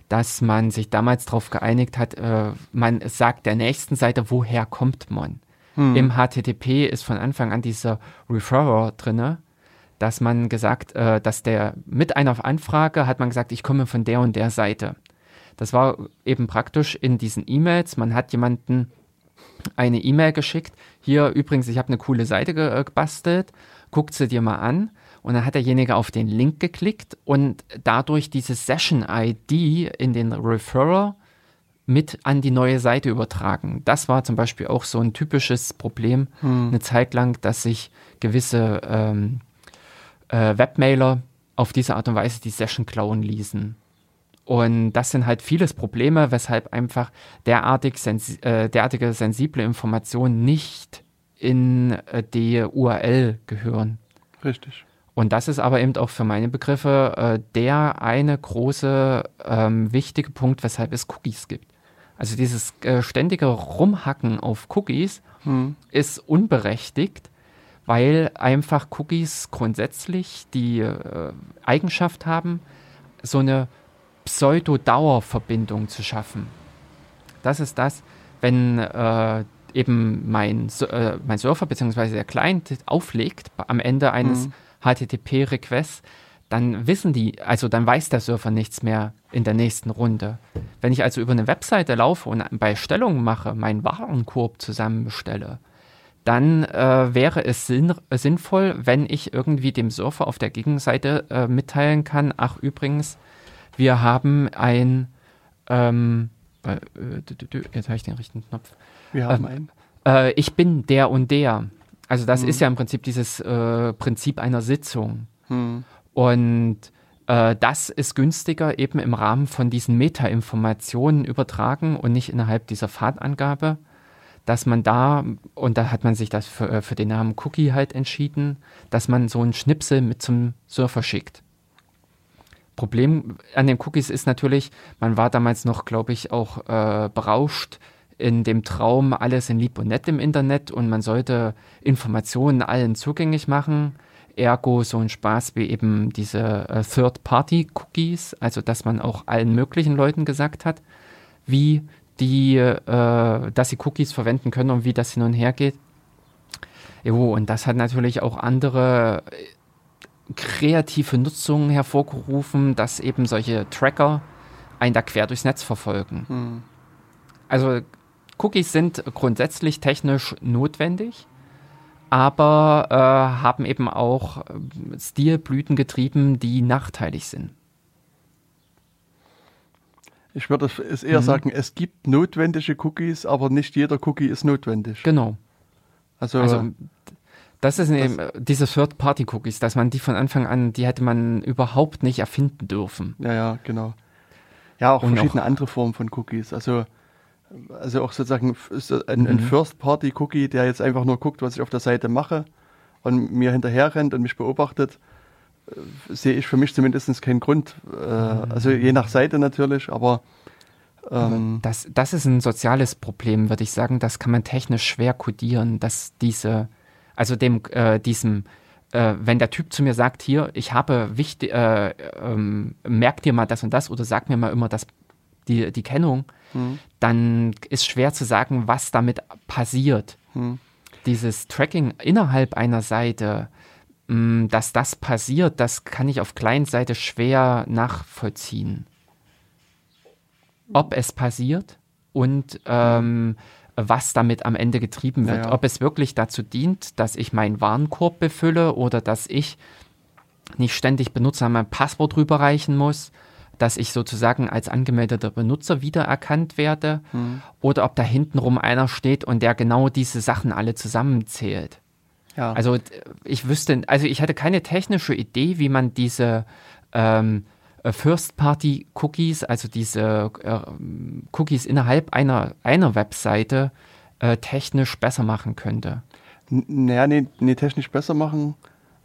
Speaker 1: dass man sich damals darauf geeinigt hat, äh, man sagt der nächsten Seite, woher kommt man? Hm. Im HTTP ist von Anfang an dieser Referrer drinne dass man gesagt, äh, dass der mit einer Anfrage hat man gesagt, ich komme von der und der Seite. Das war eben praktisch in diesen E-Mails. Man hat jemanden eine E-Mail geschickt. Hier übrigens, ich habe eine coole Seite äh, gebastelt. Guckt sie dir mal an. Und dann hat derjenige auf den Link geklickt und dadurch diese Session-ID in den Referrer mit an die neue Seite übertragen. Das war zum Beispiel auch so ein typisches Problem hm. eine Zeit lang, dass sich gewisse ähm, äh, Webmailer auf diese Art und Weise die Session klauen ließen. Und das sind halt vieles Probleme, weshalb einfach derartig sensi äh, derartige sensible Informationen nicht in äh, die URL gehören.
Speaker 2: Richtig.
Speaker 1: Und das ist aber eben auch für meine Begriffe äh, der eine große ähm, wichtige Punkt, weshalb es Cookies gibt. Also dieses äh, ständige Rumhacken auf Cookies hm. ist unberechtigt, weil einfach Cookies grundsätzlich die äh, Eigenschaft haben, so eine Pseudo-Dauerverbindung zu schaffen. Das ist das, wenn äh, eben mein, äh, mein Surfer bzw. der Client auflegt am Ende eines mhm. HTTP-Requests, dann wissen die, also dann weiß der Surfer nichts mehr in der nächsten Runde. Wenn ich also über eine Webseite laufe und bei Stellung mache, meinen Warenkorb zusammenstelle, dann äh, wäre es sinn, äh, sinnvoll, wenn ich irgendwie dem Surfer auf der Gegenseite äh, mitteilen kann, ach übrigens, wir haben ein, ähm, äh, äh, jetzt habe ich den richtigen Knopf.
Speaker 2: Wir haben ähm,
Speaker 1: einen. ich bin der und der. Also das hm. ist ja im Prinzip dieses Prinzip einer Sitzung. Hm. Und das ist günstiger eben im Rahmen von diesen Meta-Informationen übertragen und nicht innerhalb dieser Fahrtangabe dass man da, und da hat man sich das für, äh, für den Namen Cookie halt entschieden, dass man so einen Schnipsel mit zum Surfer schickt. Problem an den Cookies ist natürlich, man war damals noch, glaube ich, auch äh, berauscht in dem Traum, alles in lieb und nett im Internet und man sollte Informationen allen zugänglich machen. Ergo so ein Spaß wie eben diese äh, Third-Party-Cookies, also dass man auch allen möglichen Leuten gesagt hat, wie die, äh, dass sie Cookies verwenden können und wie das hin und her geht. Jo, und das hat natürlich auch andere äh, kreative Nutzungen hervorgerufen, dass eben solche Tracker einen da quer durchs Netz verfolgen. Hm. Also Cookies sind grundsätzlich technisch notwendig, aber äh, haben eben auch äh, Stilblüten getrieben, die nachteilig sind.
Speaker 2: Ich würde es eher mhm. sagen, es gibt notwendige Cookies, aber nicht jeder Cookie ist notwendig.
Speaker 1: Genau. Also, also das ist eben diese Third-Party-Cookies, dass man die von Anfang an, die hätte man überhaupt nicht erfinden dürfen.
Speaker 2: Ja, ja, genau. Ja, auch Und verschiedene auch, andere Formen von Cookies. Also, also auch sozusagen ein, mhm. ein First-Party-Cookie, der jetzt einfach nur guckt, was ich auf der Seite mache und mir hinterher rennt und mich beobachtet sehe ich für mich zumindest keinen Grund. Äh, also je nach Seite natürlich, aber
Speaker 1: ähm, das, das ist ein soziales Problem, würde ich sagen. Das kann man technisch schwer kodieren, dass diese, also dem, äh, diesem, äh, wenn der Typ zu mir sagt, hier, ich habe wichtig, äh, ähm, merk dir mal das und das oder sag mir mal immer das, die, die Kennung, hm. dann ist schwer zu sagen, was damit passiert. Hm. Dieses Tracking innerhalb einer Seite, mh, dass das passiert, das kann ich auf Client-Seite schwer nachvollziehen. Ob es passiert und ähm, was damit am Ende getrieben wird. Naja. Ob es wirklich dazu dient, dass ich meinen Warenkorb befülle oder dass ich nicht ständig Benutzer mein Passwort rüberreichen muss, dass ich sozusagen als angemeldeter Benutzer wiedererkannt werde hm. oder ob da hintenrum einer steht und der genau diese Sachen alle zusammenzählt. Ja. Also ich wüsste, also ich hatte keine technische Idee, wie man diese ähm, äh, First-Party-Cookies, also diese äh, Cookies innerhalb einer, einer Webseite äh, technisch besser machen könnte.
Speaker 2: Naja, nee, nee, technisch besser machen,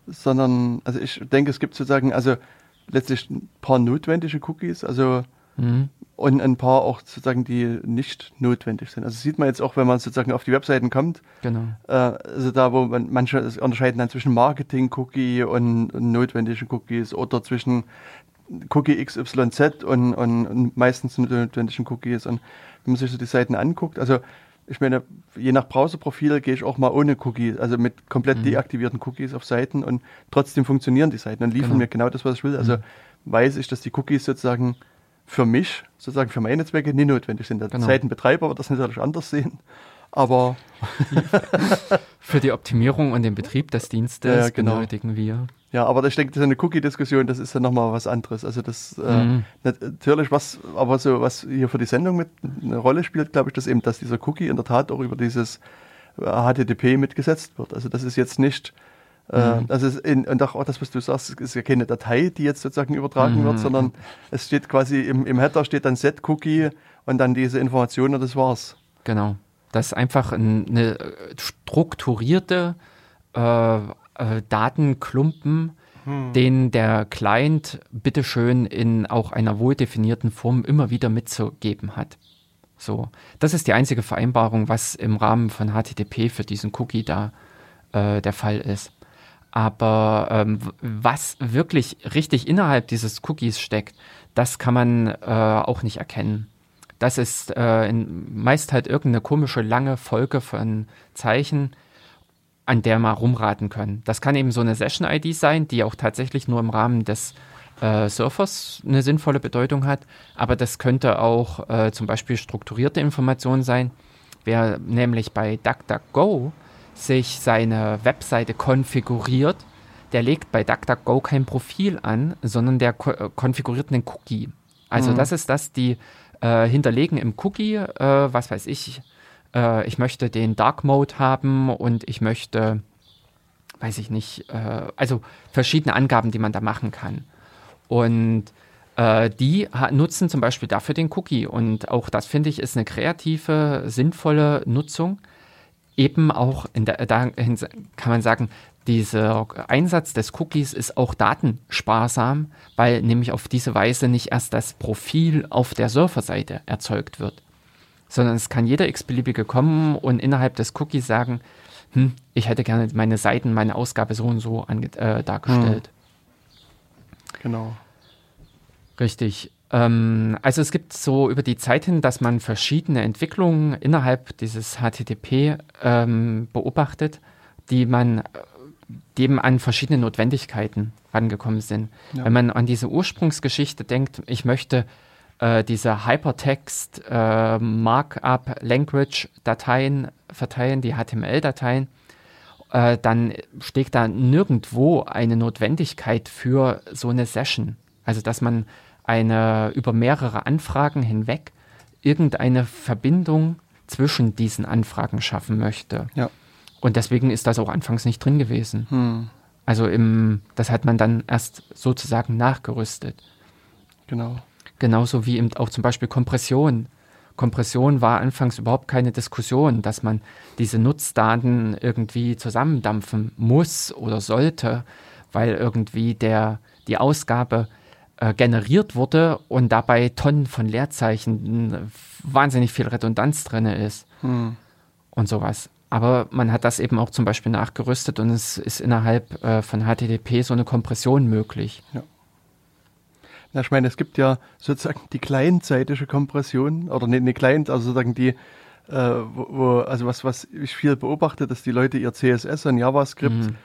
Speaker 2: sondern, also ich denke, es gibt sozusagen, also letztlich ein paar notwendige Cookies, also mhm. und ein paar auch sozusagen, die nicht notwendig sind. Also sieht man jetzt auch, wenn man sozusagen auf die Webseiten kommt. Genau. Äh, also da, wo man manche unterscheiden dann zwischen Marketing-Cookie und, und notwendigen Cookies oder zwischen Cookie XYZ und, und, und meistens notwendigen Cookies. Und wenn man sich so die Seiten anguckt, also ich meine, je nach Browserprofil gehe ich auch mal ohne Cookies, also mit komplett mhm. deaktivierten Cookies auf Seiten und trotzdem funktionieren die Seiten und liefern genau. mir genau das, was ich will. Also mhm. weiß ich, dass die Cookies sozusagen für mich, sozusagen für meine Zwecke, nie notwendig sind. Der genau. Seitenbetreiber wird das natürlich anders sehen. Aber
Speaker 1: für die Optimierung und den Betrieb des Dienstes ja, genau. benötigen wir
Speaker 2: ja, aber ich denke, das ist eine Cookie-Diskussion, das ist ja nochmal was anderes. Also das äh, mhm. äh, natürlich was, aber so was hier für die Sendung mit eine Rolle spielt, glaube ich, dass eben, dass dieser Cookie in der Tat auch über dieses HTTP mitgesetzt wird. Also das ist jetzt nicht, äh, mhm. das ist in, und auch das, was du sagst, ist ja keine Datei, die jetzt sozusagen übertragen mhm. wird, sondern es steht quasi im, im Header steht dann Set-Cookie und dann diese Information und das war's.
Speaker 1: Genau. Das ist einfach eine strukturierte äh, äh, Datenklumpen, hm. den der Client bitteschön in auch einer wohldefinierten Form immer wieder mitzugeben hat. So, das ist die einzige Vereinbarung, was im Rahmen von HTTP für diesen Cookie da äh, der Fall ist. Aber ähm, was wirklich richtig innerhalb dieses Cookies steckt, das kann man äh, auch nicht erkennen. Das ist äh, in, meist halt irgendeine komische lange Folge von Zeichen, an der mal rumraten können. Das kann eben so eine Session-ID sein, die auch tatsächlich nur im Rahmen des äh, Surfers eine sinnvolle Bedeutung hat, aber das könnte auch äh, zum Beispiel strukturierte Information sein. Wer nämlich bei DuckDuckGo sich seine Webseite konfiguriert, der legt bei DuckDuckGo kein Profil an, sondern der ko äh, konfiguriert einen Cookie. Also mhm. das ist das, die äh, hinterlegen im Cookie, äh, was weiß ich, äh, ich möchte den Dark Mode haben und ich möchte, weiß ich nicht, äh, also verschiedene Angaben, die man da machen kann. Und äh, die nutzen zum Beispiel dafür den Cookie. Und auch das finde ich ist eine kreative, sinnvolle Nutzung. Eben auch, in der, da kann man sagen, dieser Einsatz des Cookies ist auch datensparsam, weil nämlich auf diese Weise nicht erst das Profil auf der Surferseite erzeugt wird sondern es kann jeder x-beliebige kommen und innerhalb des Cookies sagen, hm, ich hätte gerne meine Seiten, meine Ausgabe so und so äh, dargestellt.
Speaker 2: Hm. Genau.
Speaker 1: Richtig. Ähm, also es gibt so über die Zeit hin, dass man verschiedene Entwicklungen innerhalb dieses HTTP ähm, beobachtet, die man die eben an verschiedene Notwendigkeiten rangekommen sind. Ja. Wenn man an diese Ursprungsgeschichte denkt, ich möchte äh, diese Hypertext äh, Markup Language Dateien verteilen, die HTML-Dateien, äh, dann steckt da nirgendwo eine Notwendigkeit für so eine Session. Also dass man eine über mehrere Anfragen hinweg irgendeine Verbindung zwischen diesen Anfragen schaffen möchte. Ja. Und deswegen ist das auch anfangs nicht drin gewesen. Hm. Also im, das hat man dann erst sozusagen nachgerüstet.
Speaker 2: Genau.
Speaker 1: Genauso wie eben auch zum Beispiel Kompression. Kompression war anfangs überhaupt keine Diskussion, dass man diese Nutzdaten irgendwie zusammendampfen muss oder sollte, weil irgendwie der, die Ausgabe äh, generiert wurde und dabei Tonnen von Leerzeichen, wahnsinnig viel Redundanz drin ist hm. und sowas. Aber man hat das eben auch zum Beispiel nachgerüstet und es ist innerhalb äh, von HTTP so eine Kompression möglich. Ja.
Speaker 2: Ja, ich meine, es gibt ja sozusagen die clientseitige Kompression oder ne, ne Client, also sozusagen die, äh, wo, wo, also was, was ich viel beobachte, dass die Leute ihr CSS und JavaScript mhm.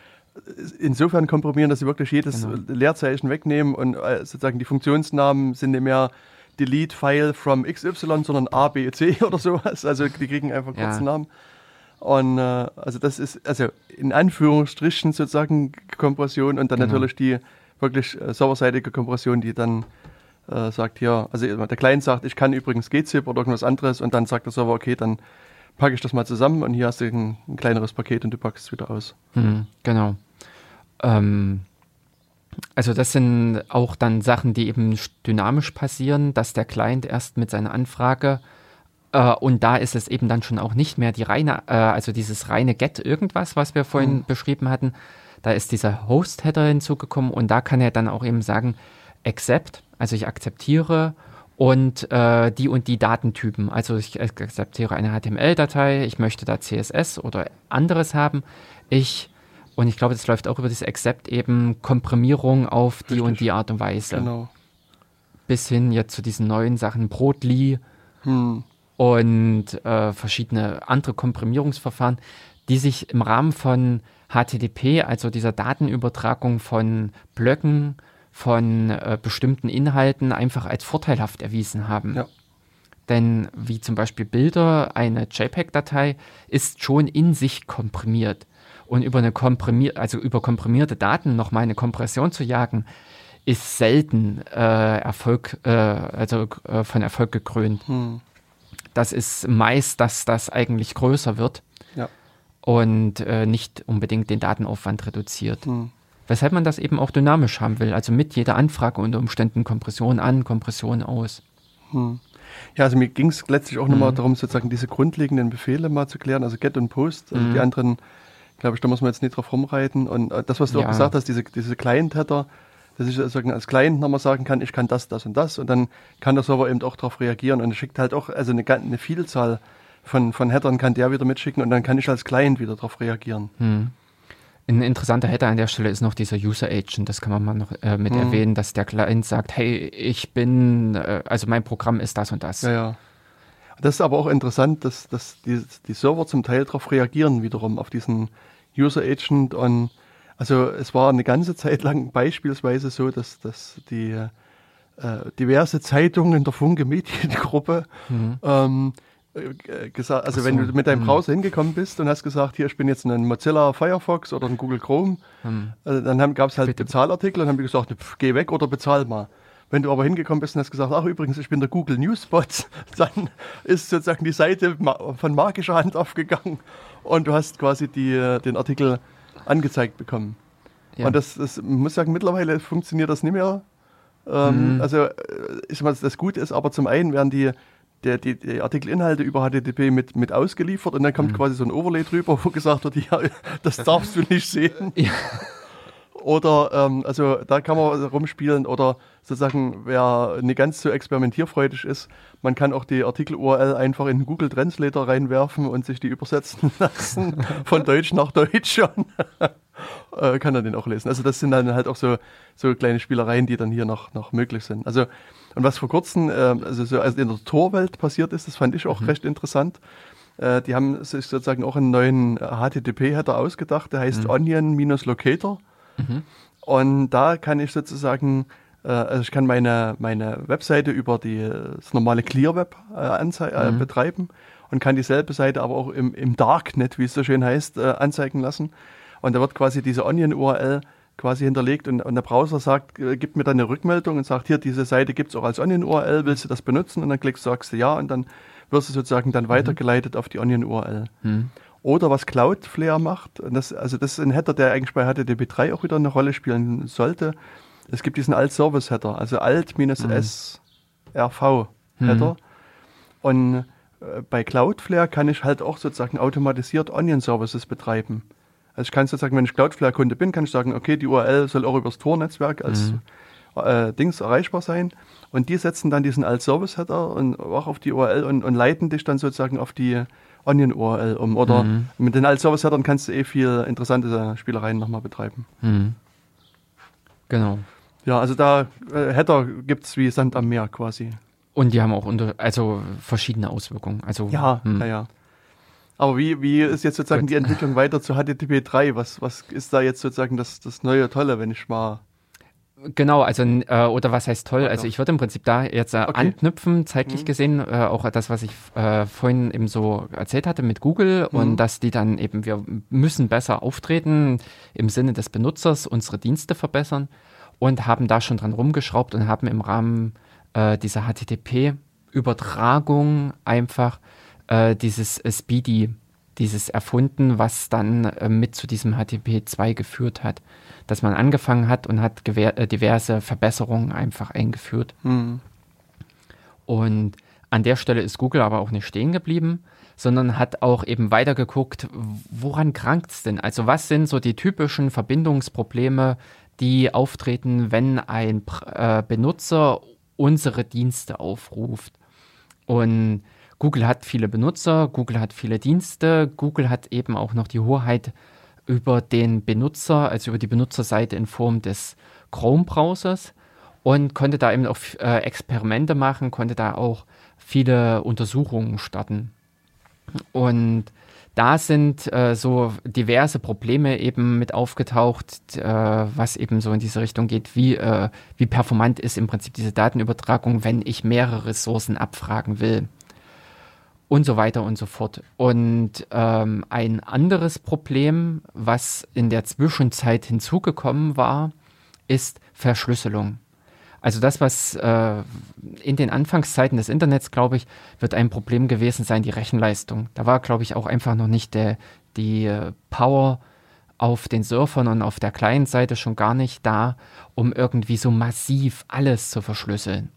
Speaker 2: insofern komprimieren, dass sie wirklich jedes genau. Leerzeichen wegnehmen und äh, sozusagen die Funktionsnamen sind nicht mehr Delete File from XY, sondern A, B, C oder sowas. Also die kriegen einfach kurzen ja. Namen. Und äh, also das ist also in Anführungsstrichen sozusagen Kompression und dann genau. natürlich die wirklich äh, serverseitige Kompression, die dann äh, sagt, ja, also der Client sagt, ich kann übrigens gzip oder irgendwas anderes und dann sagt der Server, okay, dann packe ich das mal zusammen und hier hast du ein, ein kleineres Paket und du packst es wieder aus.
Speaker 1: Mhm, genau. Ähm, also das sind auch dann Sachen, die eben dynamisch passieren, dass der Client erst mit seiner Anfrage äh, und da ist es eben dann schon auch nicht mehr die reine, äh, also dieses reine Get irgendwas, was wir vorhin mhm. beschrieben hatten. Da ist dieser Host-Header hinzugekommen und da kann er dann auch eben sagen, accept, also ich akzeptiere und äh, die und die Datentypen. Also ich akzeptiere eine HTML-Datei, ich möchte da CSS oder anderes haben. Ich und ich glaube, das läuft auch über das Accept eben Komprimierung auf die Richtig. und die Art und Weise. Genau. Bis hin jetzt zu diesen neuen Sachen, Brotli hm. und äh, verschiedene andere Komprimierungsverfahren, die sich im Rahmen von HTTP, also dieser Datenübertragung von Blöcken, von äh, bestimmten Inhalten einfach als vorteilhaft erwiesen haben. Ja. Denn wie zum Beispiel Bilder, eine JPEG-Datei ist schon in sich komprimiert und über eine komprimier also über komprimierte Daten noch mal eine Kompression zu jagen, ist selten äh, Erfolg, äh, also äh, von Erfolg gekrönt. Hm. Das ist meist, dass das eigentlich größer wird. Und äh, nicht unbedingt den Datenaufwand reduziert. Hm. Weshalb man das eben auch dynamisch haben will, also mit jeder Anfrage unter Umständen Kompression an, Kompression aus.
Speaker 2: Hm. Ja, also mir ging es letztlich auch nochmal hm. darum, sozusagen diese grundlegenden Befehle mal zu klären, also Get und Post, also die hm. anderen glaube ich, da muss man jetzt nicht drauf rumreiten. Und äh, das, was du ja. auch gesagt hast, diese, diese Client-Header, dass ich also als Client nochmal sagen kann, ich kann das, das und das und dann kann der Server eben auch darauf reagieren und schickt halt auch, also eine, eine Vielzahl von, von Headern kann der wieder mitschicken und dann kann ich als Client wieder darauf reagieren. Hm.
Speaker 1: Ein interessanter Header an der Stelle ist noch dieser User Agent. Das kann man mal noch äh, mit hm. erwähnen, dass der Client sagt, hey, ich bin, äh, also mein Programm ist das und das.
Speaker 2: Ja, ja. Das ist aber auch interessant, dass, dass die, die Server zum Teil darauf reagieren, wiederum auf diesen User Agent. Und also es war eine ganze Zeit lang beispielsweise so, dass, dass die äh, diverse Zeitungen in der Funke Mediengruppe mhm. ähm, äh, gesagt, also so. wenn du mit deinem mhm. Browser hingekommen bist und hast gesagt, hier, ich bin jetzt ein Mozilla Firefox oder ein Google Chrome, mhm. also dann gab es halt Bitte. Bezahlartikel und haben die gesagt, pf, geh weg oder bezahl mal. Wenn du aber hingekommen bist und hast gesagt, ach übrigens, ich bin der Google Newsbot, dann ist sozusagen die Seite von magischer Hand aufgegangen und du hast quasi die, den Artikel angezeigt bekommen. Ja. Und das, das muss sagen, mittlerweile funktioniert das nicht mehr. Ähm, mhm. Also, äh, ich meine, das Gute ist, aber zum einen werden die, die, die, die Artikelinhalte über HTTP mit, mit ausgeliefert und dann kommt mhm. quasi so ein Overlay drüber, wo gesagt wird, ja, das darfst du nicht sehen. Ja. Oder, ähm, also da kann man rumspielen oder sozusagen, wer nicht ganz so experimentierfreudig ist, man kann auch die Artikel-URL einfach in den Google Translator reinwerfen und sich die übersetzen lassen von Deutsch nach Deutsch und äh, kann dann den auch lesen. Also das sind dann halt auch so, so kleine Spielereien, die dann hier noch, noch möglich sind. Also und was vor kurzem, äh, also so also in der Torwelt passiert ist, das fand ich auch mhm. recht interessant. Äh, die haben sich sozusagen auch einen neuen HTTP-Header ausgedacht, der heißt mhm. Onion-Locator. Mhm. Und da kann ich sozusagen, äh, also ich kann meine, meine Webseite über die, das normale ClearWeb äh, äh, mhm. betreiben und kann dieselbe Seite aber auch im, im Darknet, wie es so schön heißt, äh, anzeigen lassen. Und da wird quasi diese Onion-URL quasi hinterlegt und, und, der Browser sagt, äh, gibt mir dann eine Rückmeldung und sagt, hier, diese Seite gibt es auch als Onion-URL, willst du das benutzen? Und dann klickst du, sagst du ja und dann wirst du sozusagen dann mhm. weitergeleitet auf die Onion-URL. Mhm. Oder was Cloudflare macht, das, also das ist ein Header, der eigentlich bei HTTP3 auch wieder eine Rolle spielen sollte. Es gibt diesen Alt-Service-Header, also Alt-SRV-Header. Mhm. Und äh, bei Cloudflare kann ich halt auch sozusagen automatisiert Onion-Services betreiben. Also ich kann sozusagen, wenn ich Cloudflare-Kunde bin, kann ich sagen, okay, die URL soll auch übers Tor-Netzwerk als mhm. äh, Dings erreichbar sein. Und die setzen dann diesen Alt-Service-Header und auch auf die URL und, und leiten dich dann sozusagen auf die Onion-URL um. Oder mhm. mit den Alt-Service-Headern kannst du eh viel interessante Spielereien nochmal betreiben. Mhm.
Speaker 1: Genau.
Speaker 2: Ja, also da äh, Header gibt es wie Sand am Meer quasi.
Speaker 1: Und die haben auch unter, also verschiedene Auswirkungen. Also,
Speaker 2: Ja,
Speaker 1: hm.
Speaker 2: ja, ja. Aber wie, wie ist jetzt sozusagen
Speaker 1: Gut.
Speaker 2: die Entwicklung weiter zu HTTP 3? Was, was ist da jetzt sozusagen das, das neue Tolle, wenn ich mal.
Speaker 1: Genau, also äh, oder was heißt toll? Also ich würde im Prinzip da jetzt äh,
Speaker 2: Okay.
Speaker 1: anknüpfen, zeitlich
Speaker 2: Mhm.
Speaker 1: gesehen, äh, auch das, was ich äh, vorhin eben so erzählt hatte mit Google
Speaker 2: Mhm.
Speaker 1: und dass die dann eben, wir müssen besser auftreten im Sinne des Benutzers, unsere Dienste verbessern und haben da schon dran rumgeschraubt und haben im Rahmen äh, dieser HTTP-Übertragung einfach äh, dieses äh, Speedy, dieses erfunden, was dann äh, mit zu diesem HTTP 2 geführt hat. Dass man angefangen hat und hat äh, diverse Verbesserungen einfach eingeführt.
Speaker 2: Hm.
Speaker 1: Und an der Stelle ist Google aber auch nicht stehen geblieben, sondern hat auch eben weitergeguckt, woran krankt es denn? Also was sind so die typischen Verbindungsprobleme, die auftreten, wenn ein äh, Benutzer unsere Dienste aufruft? Und Google hat viele Benutzer, Google hat viele Dienste, Google hat eben auch noch die Hoheit über den Benutzer, also über die Benutzerseite in Form des Chrome-Browsers und konnte da eben auch äh, Experimente machen, konnte da auch viele Untersuchungen starten. Und da sind äh, so diverse Probleme eben mit aufgetaucht, äh, was eben so in diese Richtung geht, wie, äh, wie performant ist im Prinzip diese Datenübertragung, wenn ich mehrere Ressourcen abfragen will und so weiter und so fort. Und ähm, ein anderes Problem, was in der Zwischenzeit hinzugekommen war, ist Verschlüsselung. Also das, was äh, in den Anfangszeiten des Internets, glaube ich, wird ein Problem gewesen sein, die Rechenleistung. Da war, glaube ich, auch einfach noch nicht der, die äh, Power auf den Surfern und auf der Client-Seite schon gar nicht da, um irgendwie so massiv alles zu verschlüsseln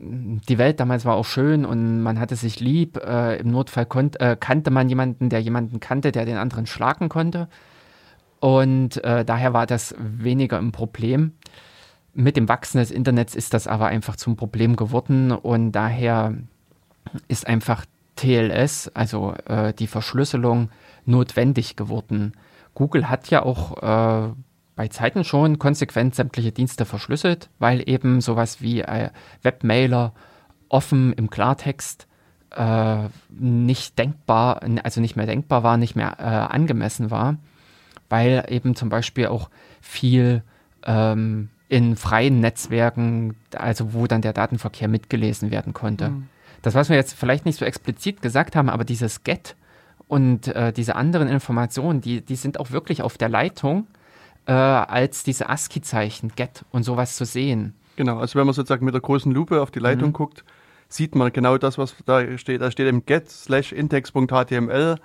Speaker 1: die Welt damals war auch schön und man hatte sich lieb. Äh, Im Notfall konnt, äh, kannte man jemanden, der jemanden kannte, der den anderen schlagen konnte. Und äh, daher war das weniger ein Problem. Mit dem Wachsen des Internets ist das aber einfach zum Problem geworden und daher ist einfach TLS, also äh, die Verschlüsselung, notwendig geworden. Google hat ja auch äh, bei Zeiten schon konsequent sämtliche Dienste verschlüsselt, weil eben sowas wie äh, Webmailer offen im Klartext äh, nicht denkbar, also nicht mehr denkbar war, nicht mehr äh, angemessen war, weil eben zum Beispiel auch viel ähm, in freien Netzwerken, also wo dann der Datenverkehr mitgelesen werden konnte.
Speaker 2: Mhm.
Speaker 1: Das, was wir jetzt vielleicht nicht so explizit gesagt haben, aber dieses Get und äh, diese anderen Informationen, die, die sind auch wirklich auf der Leitung äh, als diese ASCII-Zeichen, Get und sowas zu sehen.
Speaker 2: Genau, also wenn man sozusagen mit der großen Lupe auf die Leitung
Speaker 1: Mhm.
Speaker 2: guckt, sieht man genau das, was da steht. Da steht eben get slash index.html,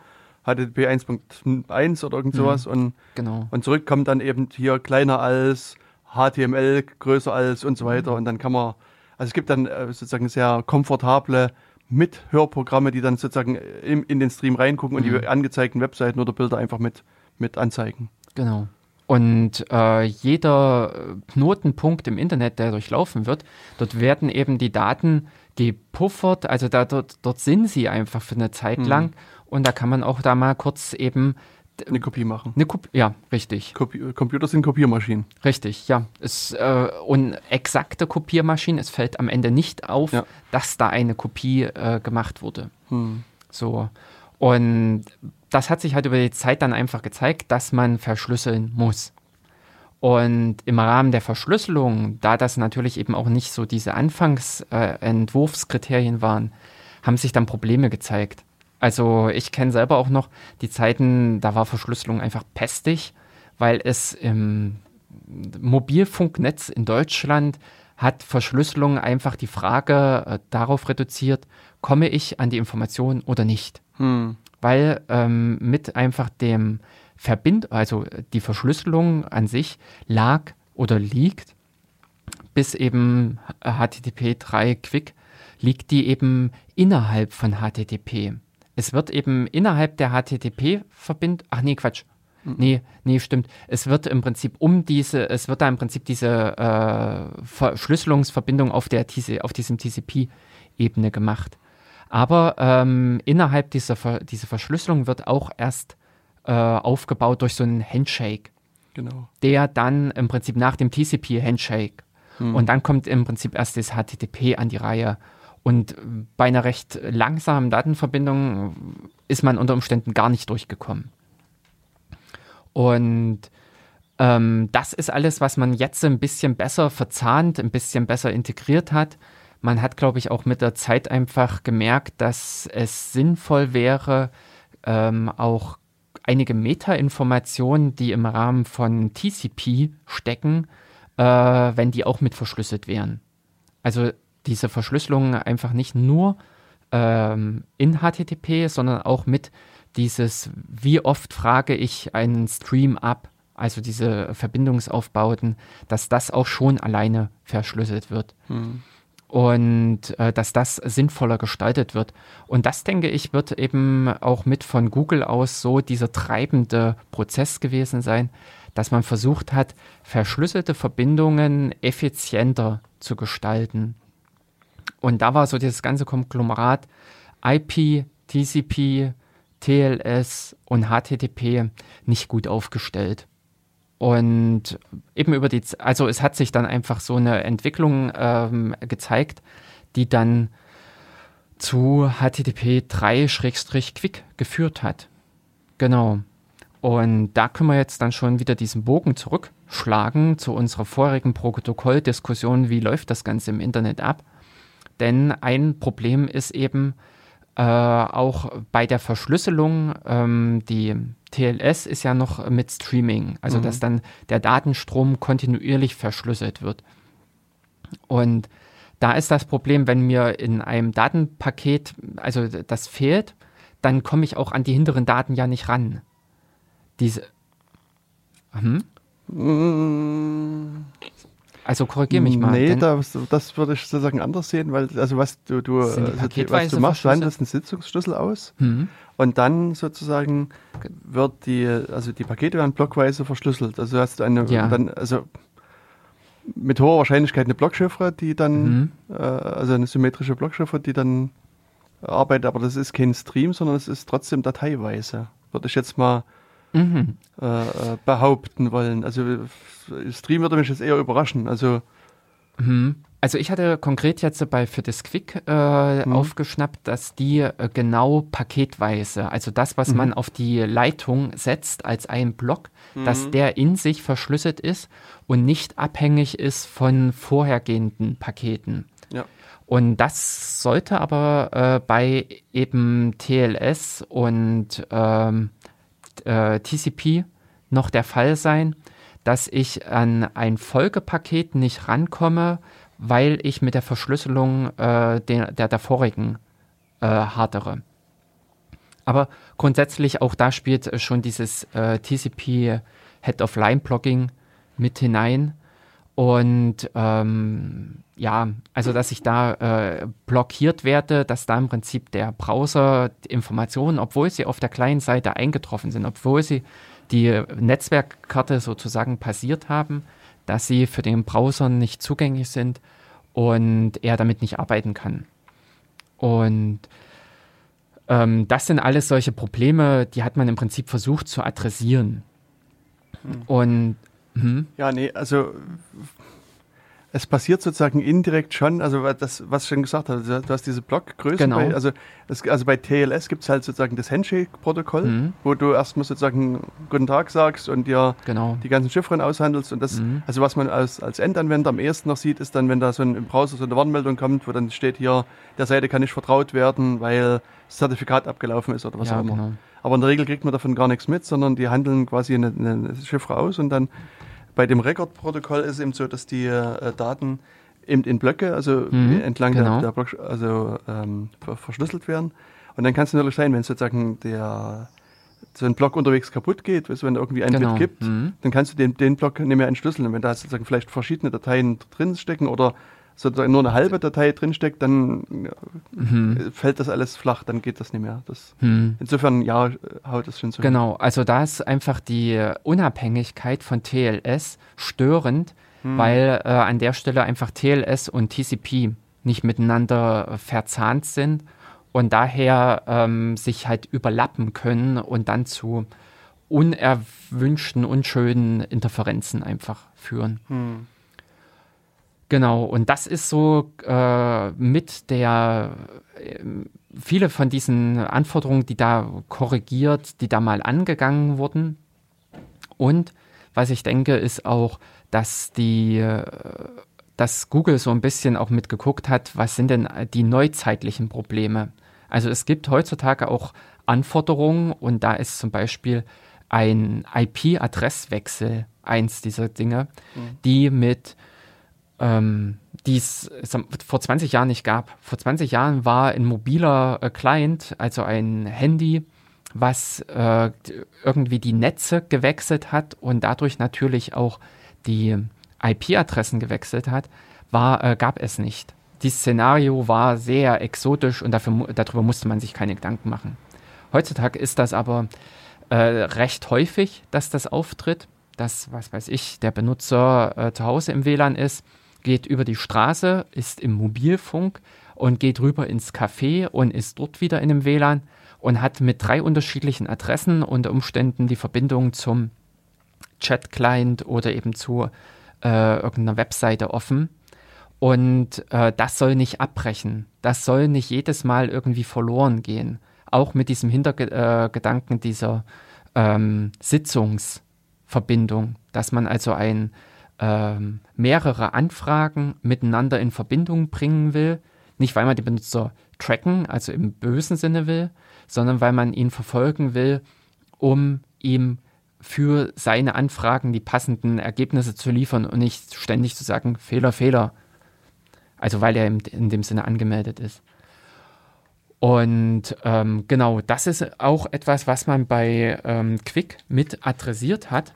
Speaker 2: HTTP 1.1 oder irgend
Speaker 1: Mhm.
Speaker 2: sowas und,
Speaker 1: Genau.
Speaker 2: und zurück kommt dann eben hier kleiner als, HTML größer als und so weiter
Speaker 1: Mhm.
Speaker 2: und dann kann man, also es gibt dann äh, sozusagen sehr komfortable Mithörprogramme, die dann sozusagen in, in den Stream reingucken und
Speaker 1: Mhm.
Speaker 2: die angezeigten Webseiten oder Bilder einfach mit, mit anzeigen.
Speaker 1: Genau. Und äh, jeder Knotenpunkt im Internet, der durchlaufen wird, dort werden eben die Daten gepuffert, also da, dort, dort sind sie einfach für eine Zeit
Speaker 2: Mhm.
Speaker 1: lang und da kann man auch da mal kurz eben
Speaker 2: Eine Kopie machen.
Speaker 1: eine Kopie, ja, richtig,
Speaker 2: Kopi Computer sind Kopiermaschinen.
Speaker 1: richtig, ja. Es, äh, und exakte Kopiermaschinen, es fällt am Ende nicht auf,
Speaker 2: Ja.
Speaker 1: dass da eine Kopie äh, gemacht wurde.
Speaker 2: Hm.
Speaker 1: So. Und das hat sich halt über die Zeit dann einfach gezeigt, dass man verschlüsseln muss. Und im Rahmen der Verschlüsselung, da das natürlich eben auch nicht so diese Anfangsentwurfskriterien äh, waren, haben sich dann Probleme gezeigt. Also ich kenne selber auch noch die Zeiten, da war Verschlüsselung einfach pestig, weil es im Mobilfunknetz in Deutschland hat Verschlüsselung einfach die Frage äh, darauf reduziert, komme ich an die Information oder nicht
Speaker 2: Hm.
Speaker 1: Weil ähm, mit einfach dem Verbind, also die Verschlüsselung an sich lag oder liegt, bis eben HTTP 3 Quick, liegt die eben innerhalb von HTTP. Es wird eben innerhalb der HTTP-Verbindung, ach nee, Quatsch. Nee, nee, stimmt. Es wird im Prinzip um diese, es wird da im Prinzip diese äh, Verschlüsselungsverbindung auf, der auf diesem TCP-Ebene gemacht. Aber ähm, innerhalb dieser Ver diese Verschlüsselung wird auch erst äh, aufgebaut durch so einen Handshake.
Speaker 2: Genau.
Speaker 1: der dann im Prinzip nach dem TCP-Handshake
Speaker 2: Hm.
Speaker 1: und dann kommt im Prinzip erst das HTTP an die Reihe. Und bei einer recht langsamen Datenverbindung ist man unter Umständen gar nicht durchgekommen. Und ähm, das ist alles, was man jetzt ein bisschen besser verzahnt, ein bisschen besser integriert hat. Man hat, glaube ich, auch mit der Zeit einfach gemerkt, dass es sinnvoll wäre, ähm, auch einige Metainformationen, die im Rahmen von TCP stecken, äh, wenn die auch mit verschlüsselt wären. Also diese Verschlüsselung einfach nicht nur ähm, in HTTP, sondern auch mit dieses, wie oft frage ich einen Stream ab, also diese Verbindungsaufbauten, dass das auch schon alleine verschlüsselt wird
Speaker 2: Hm.
Speaker 1: Und äh, dass das sinnvoller gestaltet wird. Und das, denke ich, wird eben auch mit von Google aus so dieser treibende Prozess gewesen sein, dass man versucht hat, verschlüsselte Verbindungen effizienter zu gestalten. Und da war so dieses ganze Konglomerat IP, TCP, TLS und HTTP nicht gut aufgestellt. Und eben über die, also es hat sich dann einfach so eine Entwicklung ähm, gezeigt, die dann zu HTTP 3-Quick geführt hat. Genau. Und da können wir jetzt dann schon wieder diesen Bogen zurückschlagen zu unserer vorigen Protokolldiskussion, wie läuft das Ganze im Internet ab. Denn ein Problem ist eben äh, auch bei der Verschlüsselung, ähm, die TLS ist ja noch mit Streaming, also dass dann der Datenstrom kontinuierlich verschlüsselt wird. Und da ist das Problem, wenn mir in einem Datenpaket, also das fehlt, dann komme ich auch an die hinteren Daten ja nicht ran. Diese, hm?
Speaker 2: Mm,
Speaker 1: Also korrigier mich mal.
Speaker 2: Nee, das, das würde ich sozusagen anders sehen, weil also was du, du, also was du machst, handelst einen Sitzungsschlüssel aus
Speaker 1: Hm?
Speaker 2: Und dann sozusagen wird die, also die Pakete werden blockweise verschlüsselt. Also hast du eine,
Speaker 1: Ja.
Speaker 2: dann, also mit hoher Wahrscheinlichkeit eine Blockchiffre, die dann,
Speaker 1: Mhm.
Speaker 2: äh, also eine symmetrische Blockchiffre, die dann arbeitet, aber das ist kein Stream, sondern es ist trotzdem dateiweise. Würde ich jetzt mal
Speaker 1: Mhm.
Speaker 2: äh, äh, behaupten wollen. Also äh, Stream würde mich jetzt eher überraschen. Also
Speaker 1: Mhm. Also ich hatte konkret jetzt bei für das Quick äh,
Speaker 2: Mhm.
Speaker 1: aufgeschnappt, dass die äh, genau paketweise, also das, was
Speaker 2: Mhm.
Speaker 1: man auf die Leitung setzt als ein Block,
Speaker 2: Mhm.
Speaker 1: dass der in sich verschlüsselt ist und nicht abhängig ist von vorhergehenden Paketen.
Speaker 2: ja.
Speaker 1: Und das sollte aber äh, bei eben TLS und ähm, äh, TCP noch der Fall sein, dass ich an ein Folgepaket nicht rankomme, weil ich mit der Verschlüsselung äh, der, der davorigen äh, hadere. Aber grundsätzlich auch da spielt äh, schon dieses äh, TCP Head of Line Blocking mit hinein. Und ähm, ja, also dass ich da äh, blockiert werde, dass da im Prinzip der Browser Informationen, obwohl sie auf der kleinen Seite eingetroffen sind, obwohl sie die Netzwerkkarte sozusagen passiert haben, dass sie für den Browser nicht zugänglich sind und er damit nicht arbeiten kann. Und ähm, das sind alles solche Probleme, die hat man im Prinzip versucht zu adressieren. Und hm,
Speaker 2: Ja, nee, also es passiert sozusagen indirekt schon, also das, was ich schon gesagt habe, du hast diese Blockgröße,
Speaker 1: Genau.
Speaker 2: bei, also, es, also bei TLS gibt es halt sozusagen das Handshake-Protokoll,
Speaker 1: Mhm.
Speaker 2: wo du erstmal sozusagen Guten Tag sagst und dir
Speaker 1: genau.
Speaker 2: die ganzen Chiffren aushandelst und das,
Speaker 1: Mhm.
Speaker 2: also was man als, als Endanwender am ehesten noch sieht, ist dann, wenn da so ein, im Browser so eine Warnmeldung kommt, wo dann steht hier, der Seite kann nicht vertraut werden, weil das Zertifikat abgelaufen ist oder was
Speaker 1: ja,
Speaker 2: auch immer.
Speaker 1: genau.
Speaker 2: Aber in der Regel kriegt man davon gar nichts mit, sondern die handeln quasi eine, eine Chiffre aus und dann bei dem Record-Protokoll ist es eben so, dass die äh, Daten eben in Blöcke, also
Speaker 1: Mhm,
Speaker 2: entlang
Speaker 1: genau.
Speaker 2: der, der Block, also ähm, ver verschlüsselt werden. Und dann kann es natürlich sein, wenn sozusagen der so ein Block unterwegs kaputt geht, du, wenn da irgendwie ein
Speaker 1: Genau.
Speaker 2: Bit gibt,
Speaker 1: Mhm.
Speaker 2: dann kannst du den, den Block nicht mehr entschlüsseln. Und wenn da sozusagen vielleicht verschiedene Dateien drin stecken oder sozusagen nur eine halbe Datei drin steckt, dann
Speaker 1: Mhm.
Speaker 2: äh, fällt das alles flach, dann geht das nicht mehr. Das,
Speaker 1: Mhm.
Speaker 2: insofern, ja, haut es schon so. hin.
Speaker 1: Genau, also da ist einfach die Unabhängigkeit von TLS störend,
Speaker 2: Hm.
Speaker 1: weil äh, an der Stelle einfach TLS und TCP nicht miteinander verzahnt sind und daher ähm, sich halt überlappen können und dann zu unerwünschten, unschönen Interferenzen einfach führen. Genau, und das ist so äh, mit der, äh, viele von diesen Anforderungen, die da korrigiert, die da mal angegangen wurden. Und was ich denke, ist auch, dass die, äh, dass Google so ein bisschen auch mitgeguckt hat, was sind denn die neuzeitlichen Probleme. Also es gibt heutzutage auch Anforderungen und da ist zum Beispiel ein IP-Adresswechsel eins dieser Dinge, mhm. die mit ähm, die es vor 20 Jahren nicht gab. Vor 20 Jahren war ein mobiler äh, Client, also ein Handy, was äh, irgendwie die Netze gewechselt hat und dadurch natürlich auch die IP-Adressen gewechselt hat, war, äh, gab es nicht. Dieses Szenario war sehr exotisch und dafür, darüber musste man sich keine Gedanken machen. Heutzutage ist das aber äh, recht häufig, dass das auftritt, dass, was weiß ich, der Benutzer äh, zu Hause im WLAN ist geht über die Straße, ist im Mobilfunk und geht rüber ins Café und ist dort wieder in einem WLAN und hat mit drei unterschiedlichen Adressen unter Umständen die Verbindung zum Chat-Client oder eben zu äh, irgendeiner Webseite offen. Und äh, das soll nicht abbrechen. Das soll nicht jedes Mal irgendwie verloren gehen. Auch mit diesem Hintergedanken äh, dieser ähm, Sitzungsverbindung, dass man also ein ähm, mehrere Anfragen miteinander in Verbindung bringen will. Nicht, weil man die Benutzer tracken, also im bösen Sinne will, sondern weil man ihn verfolgen will, um ihm für seine Anfragen die passenden Ergebnisse zu liefern und nicht ständig zu sagen, Fehler, Fehler. Also weil er in dem Sinne angemeldet ist. Und ähm, genau, das ist auch etwas, was man bei ähm, Quick mit adressiert hat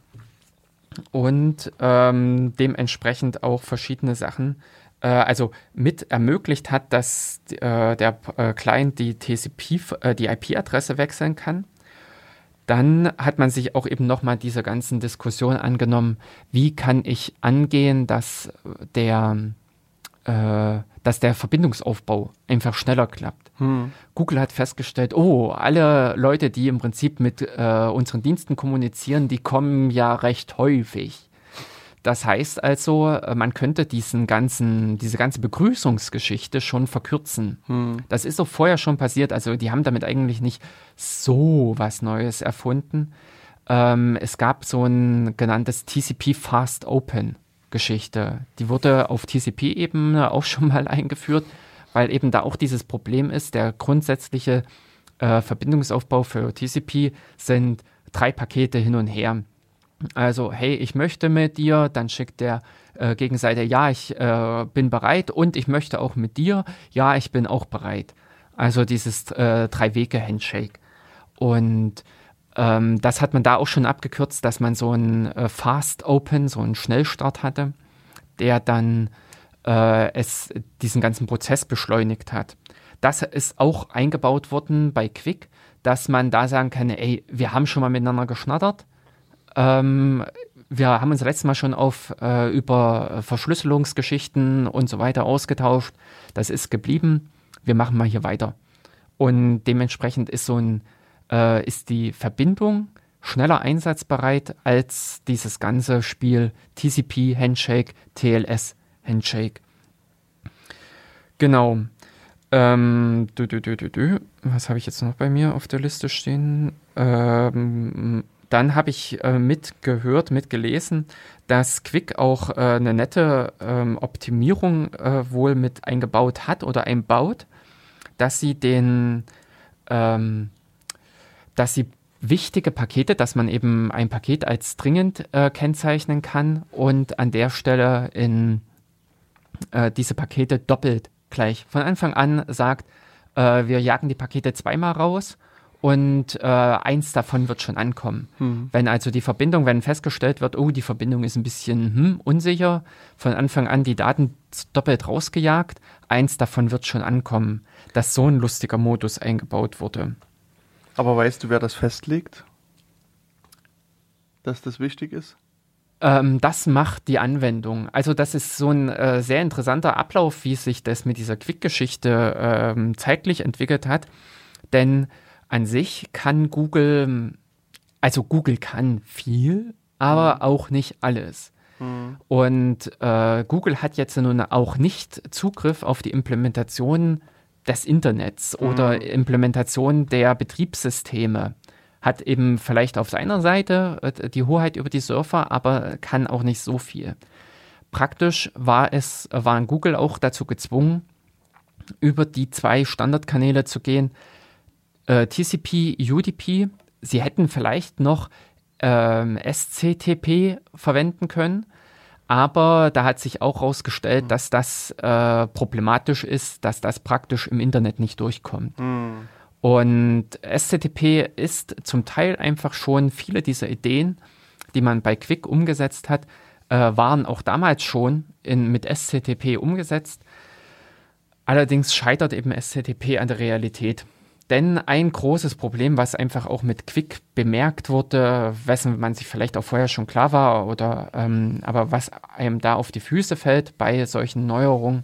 Speaker 1: und ähm, dementsprechend auch verschiedene Sachen, äh, also mit ermöglicht hat, dass äh, der äh, Client die TCP, äh, die IP-Adresse wechseln kann. Dann hat man sich auch eben nochmal dieser ganzen Diskussion angenommen, wie kann ich angehen, dass der äh, dass der Verbindungsaufbau einfach schneller klappt. Hm. Google hat festgestellt, oh, alle Leute, die im Prinzip mit äh, unseren Diensten kommunizieren, die kommen ja recht häufig. Das heißt also, äh, man könnte diesen ganzen, diese ganze Begrüßungsgeschichte schon verkürzen. Hm. Das ist doch vorher schon passiert. Also die haben damit eigentlich nicht so was Neues erfunden. Ähm, es gab so ein genanntes TCP Fast Open. Geschichte. Die wurde auf TCP-Ebene auch schon mal eingeführt, weil eben da auch dieses Problem ist, der grundsätzliche äh, Verbindungsaufbau für TCP sind drei Pakete hin und her. Also, hey, ich möchte mit dir, dann schickt der äh, Gegenseite, ja, ich äh, bin bereit und ich möchte auch mit dir, ja, ich bin auch bereit. Also dieses äh, Drei-Wege-Handshake. Und ähm, das hat man da auch schon abgekürzt, dass man so einen äh, Fast Open, so einen Schnellstart hatte, der dann äh, es diesen ganzen Prozess beschleunigt hat. Das ist auch eingebaut worden bei Quick, dass man da sagen kann, ey, wir haben schon mal miteinander geschnattert. Ähm, wir haben uns letztes Mal schon auf äh, über Verschlüsselungsgeschichten und so weiter ausgetauscht. Das ist geblieben. Wir machen mal hier weiter. Und dementsprechend ist so ein äh, ist die Verbindung schneller einsatzbereit als dieses ganze Spiel TCP Handshake, TLS Handshake. Genau. Ähm, du, du, du, Was habe ich jetzt noch bei mir auf der Liste stehen? Ähm, dann habe ich äh, mitgehört, mitgelesen, dass Quick auch äh, eine nette ähm, Optimierung äh, wohl mit eingebaut hat oder einbaut, dass sie den ähm, dass sie wichtige Pakete, dass man eben ein Paket als dringend äh, kennzeichnen kann und an der Stelle in äh, diese Pakete doppelt gleich von Anfang an sagt, äh, wir jagen die Pakete zweimal raus und äh, eins davon wird schon ankommen. Hm. Wenn also die Verbindung, wenn festgestellt wird, oh, die Verbindung ist ein bisschen hm, unsicher, von Anfang an die Daten doppelt rausgejagt, eins davon wird schon ankommen, dass so ein lustiger Modus eingebaut wurde.
Speaker 2: Aber weißt du, wer das festlegt? Dass das wichtig ist?
Speaker 1: Ähm, das macht die Anwendung. Also das ist so ein äh, sehr interessanter Ablauf, wie sich das mit dieser Quick-Geschichte ähm, zeitlich entwickelt hat. Denn an sich kann Google also Google kann viel, aber mhm. auch nicht alles. Mhm. Und äh, Google hat jetzt nun auch nicht Zugriff auf die Implementation des Internets mhm. oder Implementation der Betriebssysteme. Hat eben vielleicht auf seiner Seite äh, die Hoheit über die Surfer, aber kann auch nicht so viel. Praktisch war es, waren Google auch dazu gezwungen, über die zwei Standardkanäle zu gehen, äh, TCP, UDP. Sie hätten vielleicht noch ähm, SCTP verwenden können, aber da hat sich auch herausgestellt, mhm. dass das äh, problematisch ist, dass das praktisch im Internet nicht durchkommt. Mhm. Und SCTP ist zum Teil einfach schon viele dieser Ideen, die man bei Quick umgesetzt hat, äh, waren auch damals schon in, mit SCTP umgesetzt. Allerdings scheitert eben SCTP an der Realität. Denn ein großes Problem, was einfach auch mit Quick bemerkt wurde, wessen man sich vielleicht auch vorher schon klar war, oder ähm, aber was einem da auf die Füße fällt bei solchen Neuerungen,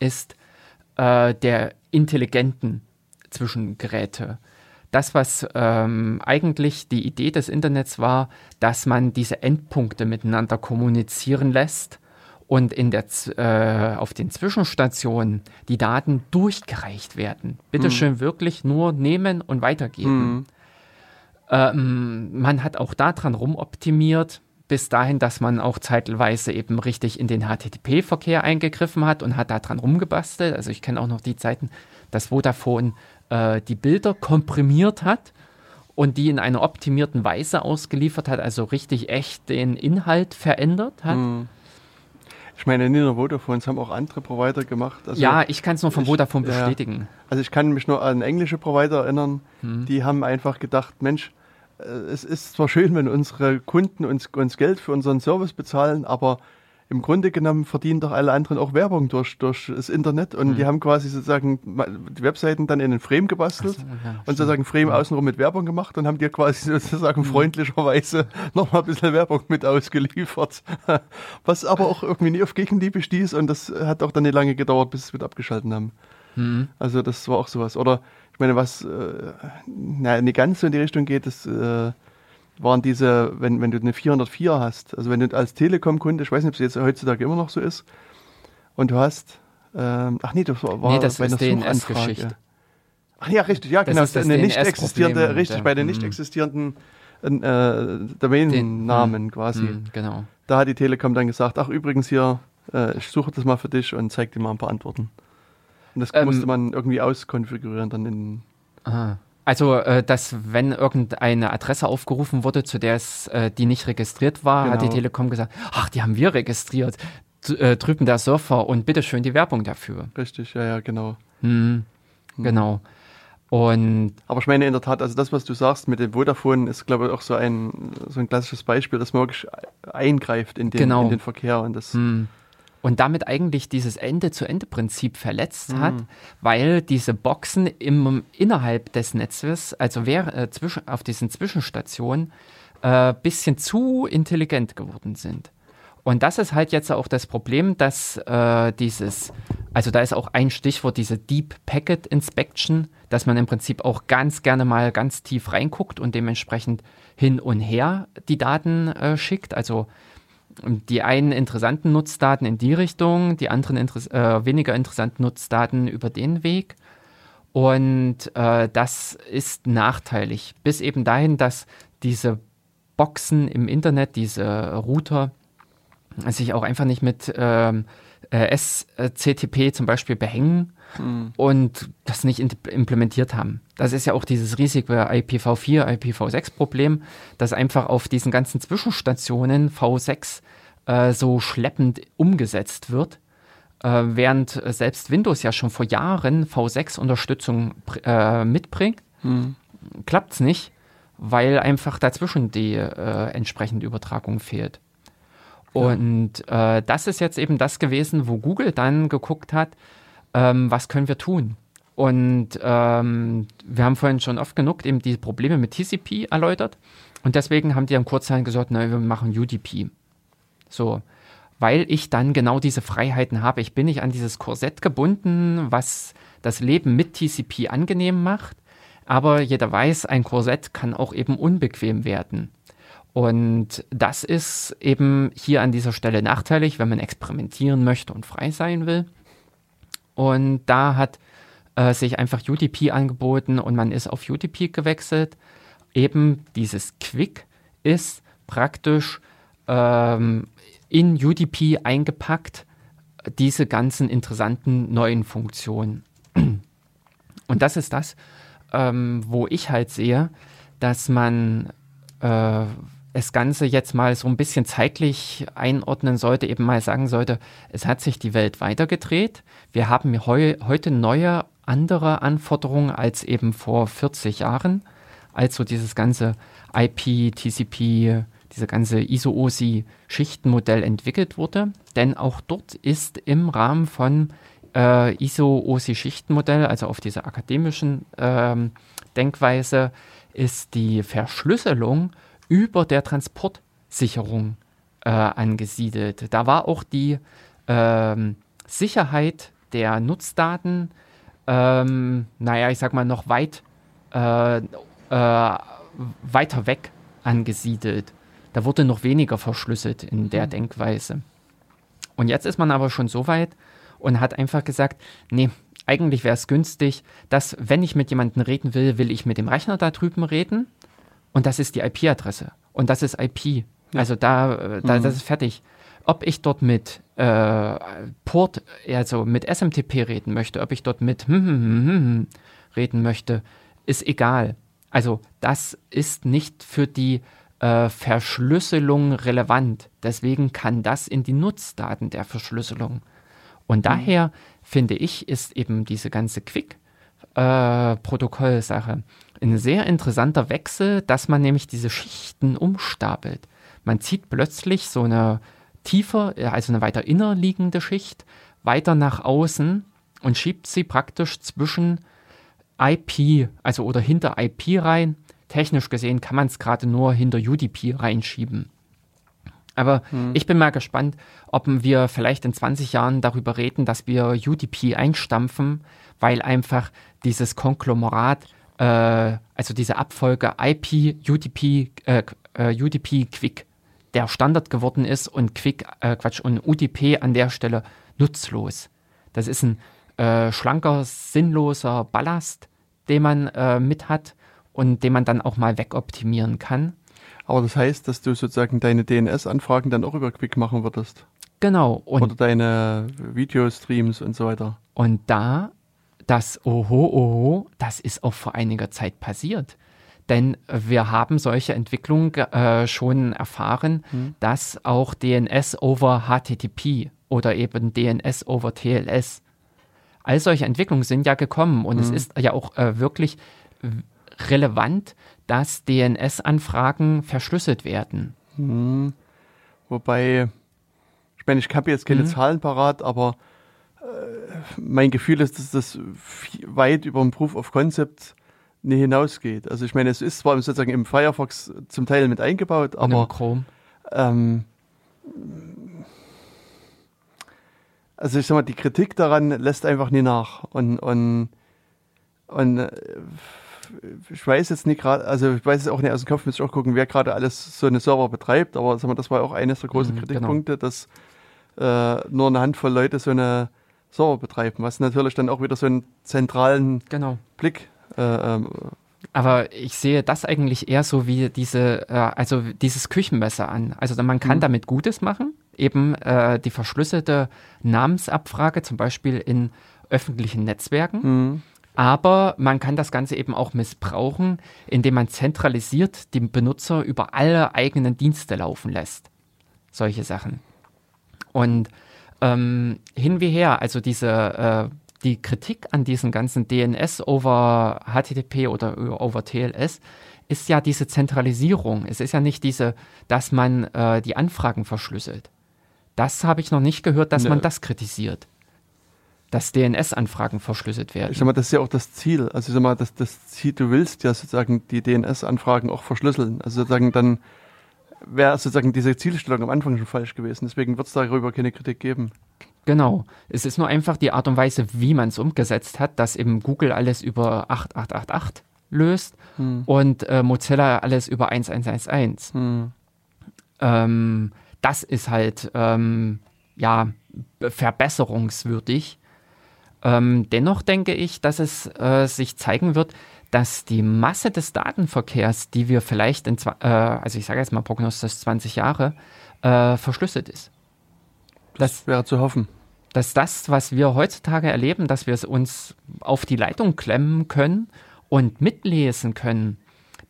Speaker 1: ist äh, der intelligenten Zwischengeräte. Das, was ähm, eigentlich die Idee des Internets war, dass man diese Endpunkte miteinander kommunizieren lässt und in der, äh, auf den Zwischenstationen die Daten durchgereicht werden. Bitte mhm. schön wirklich nur nehmen und weitergeben. Mhm. Ähm, man hat auch daran rumoptimiert, bis dahin, dass man auch zeitweise eben richtig in den HTTP-Verkehr eingegriffen hat und hat daran rumgebastelt. Also ich kenne auch noch die Zeiten, dass Vodafone äh, die Bilder komprimiert hat und die in einer optimierten Weise ausgeliefert hat, also richtig echt den Inhalt verändert hat. Mhm.
Speaker 2: Ich meine, nicht nur Vodafone, es haben auch andere Provider gemacht.
Speaker 1: Also ja, ich kann es nur von Vodafone ich, bestätigen. Ja,
Speaker 2: also ich kann mich nur an englische Provider erinnern, hm. die haben einfach gedacht, Mensch, äh, es ist zwar schön, wenn unsere Kunden uns, uns Geld für unseren Service bezahlen, aber im Grunde genommen verdienen doch alle anderen auch Werbung durch, durch das Internet und mhm. die haben quasi sozusagen die Webseiten dann in einen Frame gebastelt so, ja, und sozusagen Frame ja. außenrum mit Werbung gemacht und haben dir quasi sozusagen mhm. freundlicherweise nochmal ein bisschen Werbung mit ausgeliefert. Was aber auch irgendwie nie auf Gegenliebe stieß und das hat auch dann nicht lange gedauert, bis sie es wieder abgeschalten haben. Mhm. Also das war auch sowas. Oder ich meine, was äh, na, nicht ganz so in die Richtung geht, das äh, waren diese, wenn, wenn du eine 404 hast, also wenn du als Telekom-Kunde, ich weiß nicht, ob es jetzt heutzutage immer noch so ist, und du hast, ähm, ach nee, das war,
Speaker 1: war nee, das bei einer DNS-Geschichte.
Speaker 2: Ach ja, richtig, ja, das genau, ist eine nicht existierende, richtig, bei den nicht existierenden äh, Domain-Namen mhm. quasi. Mh,
Speaker 1: genau.
Speaker 2: Da hat die Telekom dann gesagt, ach übrigens hier, äh, ich suche das mal für dich und zeig dir mal ein paar Antworten. Und das ähm, musste man irgendwie auskonfigurieren dann in.
Speaker 1: Aha. Also, äh, dass wenn irgendeine Adresse aufgerufen wurde, zu der es äh, die nicht registriert war, genau. hat die genau. Telekom gesagt, ach, die haben wir registriert. Äh, drüben der Surfer und bitteschön die Werbung dafür.
Speaker 2: Richtig, ja, ja, genau.
Speaker 1: Hm, hm. Genau. Und
Speaker 2: Aber ich meine in der Tat, also das, was du sagst mit dem Vodafone, ist, glaube ich, auch so ein, so ein klassisches Beispiel, dass man wirklich eingreift in den, genau. in den Verkehr und das. Hm
Speaker 1: und damit eigentlich dieses Ende-zu-Ende-Prinzip verletzt mhm. hat, weil diese Boxen im, innerhalb des Netzes, also wer, äh, zwischen, auf diesen Zwischenstationen, äh, bisschen zu intelligent geworden sind. Und das ist halt jetzt auch das Problem, dass äh, dieses, also da ist auch ein Stichwort, diese Deep Packet Inspection, dass man im Prinzip auch ganz gerne mal ganz tief reinguckt und dementsprechend hin und her die Daten äh, schickt. Also die einen interessanten Nutzdaten in die Richtung, die anderen interess äh, weniger interessanten Nutzdaten über den Weg. Und äh, das ist nachteilig. Bis eben dahin, dass diese Boxen im Internet, diese Router, sich auch einfach nicht mit ähm, äh, SCTP zum Beispiel behängen mhm. und das nicht implementiert haben. Das ist ja auch dieses riesige IPv4, IPv6-Problem, dass einfach auf diesen ganzen Zwischenstationen V6 äh, so schleppend umgesetzt wird. Äh, während selbst Windows ja schon vor Jahren V6-Unterstützung äh, mitbringt, mhm. klappt es nicht, weil einfach dazwischen die äh, entsprechende Übertragung fehlt. Und äh, das ist jetzt eben das gewesen, wo Google dann geguckt hat, ähm, was können wir tun? Und ähm, wir haben vorhin schon oft genug eben die Probleme mit TCP erläutert. Und deswegen haben die am Kurzzeiten gesagt, na, wir machen UDP. So, weil ich dann genau diese Freiheiten habe. Ich bin nicht an dieses Korsett gebunden, was das Leben mit TCP angenehm macht. aber jeder weiß, ein Korsett kann auch eben unbequem werden. Und das ist eben hier an dieser Stelle nachteilig, wenn man experimentieren möchte und frei sein will. Und da hat äh, sich einfach UDP angeboten und man ist auf UDP gewechselt. Eben dieses Quick ist praktisch ähm, in UDP eingepackt, diese ganzen interessanten neuen Funktionen. Und das ist das, ähm, wo ich halt sehe, dass man äh, das Ganze jetzt mal so ein bisschen zeitlich einordnen sollte, eben mal sagen sollte, es hat sich die Welt weitergedreht. Wir haben heu heute neue, andere Anforderungen als eben vor 40 Jahren, als so dieses ganze IP, TCP, diese ganze ISO-OSI-Schichtenmodell entwickelt wurde. Denn auch dort ist im Rahmen von äh, ISO-OSI-Schichtenmodell, also auf dieser akademischen ähm, Denkweise, ist die Verschlüsselung über der Transportsicherung äh, angesiedelt. Da war auch die ähm, Sicherheit der Nutzdaten, ähm, naja, ich sag mal, noch weit äh, äh, weiter weg angesiedelt. Da wurde noch weniger verschlüsselt in der mhm. Denkweise. Und jetzt ist man aber schon so weit und hat einfach gesagt, nee, eigentlich wäre es günstig, dass wenn ich mit jemandem reden will, will ich mit dem Rechner da drüben reden und das ist die IP-Adresse. Und das ist IP. Ja. Also da, äh, da mhm. das ist fertig. Ob ich dort mit äh, Port, also mit SMTP reden möchte, ob ich dort mit hm, hm, hm, reden möchte, ist egal. Also das ist nicht für die äh, Verschlüsselung relevant. Deswegen kann das in die Nutzdaten der Verschlüsselung. Und mhm. daher finde ich, ist eben diese ganze Quick-Protokoll-Sache äh, ein sehr interessanter Wechsel, dass man nämlich diese Schichten umstapelt. Man zieht plötzlich so eine tiefer, also eine weiter inner liegende Schicht weiter nach außen und schiebt sie praktisch zwischen IP, also oder hinter IP rein. Technisch gesehen kann man es gerade nur hinter UDP reinschieben. Aber hm. ich bin mal gespannt, ob wir vielleicht in 20 Jahren darüber reden, dass wir UDP einstampfen, weil einfach dieses Konglomerat äh, also diese Abfolge IP, UDP, äh, äh UDP Quick, der Standard geworden ist und Quick, äh, Quatsch, und UDP an der Stelle nutzlos. Das ist ein äh, schlanker, sinnloser Ballast, den man äh, mit hat und den man dann auch mal wegoptimieren kann.
Speaker 2: Aber das heißt, dass du sozusagen deine DNS-Anfragen dann auch über Quick machen würdest.
Speaker 1: Genau.
Speaker 2: Oder deine Videostreams und so weiter.
Speaker 1: Und da das Oho, Oho, das ist auch vor einiger Zeit passiert. Denn wir haben solche Entwicklungen äh, schon erfahren, hm. dass auch DNS over HTTP oder eben DNS over TLS, all solche Entwicklungen sind ja gekommen und hm. es ist ja auch äh, wirklich relevant, dass DNS-Anfragen verschlüsselt werden.
Speaker 2: Hm. Wobei, ich meine, ich habe jetzt keine hm. Zahlen parat, aber mein Gefühl ist, dass das weit über ein Proof of Concept nicht hinausgeht. Also ich meine, es ist zwar sozusagen im Firefox zum Teil mit eingebaut, aber Und im Chrome. Ähm, also ich sag mal, die Kritik daran lässt einfach nie nach. Und, und, und äh, ich weiß jetzt nicht gerade, also ich weiß es auch nicht aus dem Kopf, müsste ich auch gucken, wer gerade alles so eine Server betreibt, aber sag mal, das war auch eines der großen mhm, Kritikpunkte, genau. dass äh, nur eine Handvoll Leute so eine Server betreiben, was natürlich dann auch wieder so einen zentralen genau. Blick. Äh, ähm,
Speaker 1: aber ich sehe das eigentlich eher so wie diese, äh, also dieses Küchenmesser an. Also man kann mhm. damit Gutes machen, eben äh, die verschlüsselte Namensabfrage, zum Beispiel in öffentlichen Netzwerken. Mhm. Aber man kann das Ganze eben auch missbrauchen, indem man zentralisiert den Benutzer über alle eigenen Dienste laufen lässt. Solche Sachen. Und ähm, hin wie her, also diese äh, die Kritik an diesen ganzen DNS over HTTP oder over TLS ist ja diese Zentralisierung. Es ist ja nicht diese, dass man äh, die Anfragen verschlüsselt. Das habe ich noch nicht gehört, dass ne. man das kritisiert. Dass DNS-Anfragen verschlüsselt werden.
Speaker 2: Ich sag mal, das ist ja auch das Ziel. Also ich sag mal, das, das Ziel, du willst ja sozusagen die DNS-Anfragen auch verschlüsseln. Also sozusagen dann wäre sozusagen diese Zielstellung am Anfang schon falsch gewesen. Deswegen wird es darüber keine Kritik geben.
Speaker 1: Genau. Es ist nur einfach die Art und Weise, wie man es umgesetzt hat, dass eben Google alles über 8888 löst hm. und äh, Mozilla alles über 1111. Hm. Ähm, das ist halt ähm, ja verbesserungswürdig. Ähm, dennoch denke ich, dass es äh, sich zeigen wird, dass die Masse des Datenverkehrs, die wir vielleicht in, äh, also ich sage jetzt mal prognostisch 20 Jahre, äh, verschlüsselt ist.
Speaker 2: Das, das wäre zu hoffen.
Speaker 1: Dass das, was wir heutzutage erleben, dass wir es uns auf die Leitung klemmen können und mitlesen können,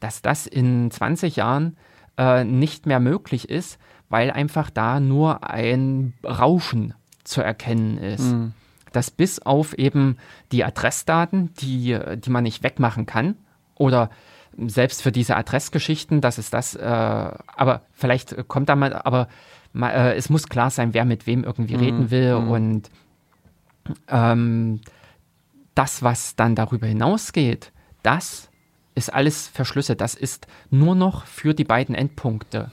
Speaker 1: dass das in 20 Jahren äh, nicht mehr möglich ist, weil einfach da nur ein Rauschen zu erkennen ist. Mhm dass bis auf eben die Adressdaten, die, die man nicht wegmachen kann, oder selbst für diese Adressgeschichten, dass es das, äh, aber vielleicht kommt da mal, aber mal, äh, es muss klar sein, wer mit wem irgendwie mhm. reden will mhm. und ähm, das, was dann darüber hinausgeht, das ist alles verschlüsselt. Das ist nur noch für die beiden Endpunkte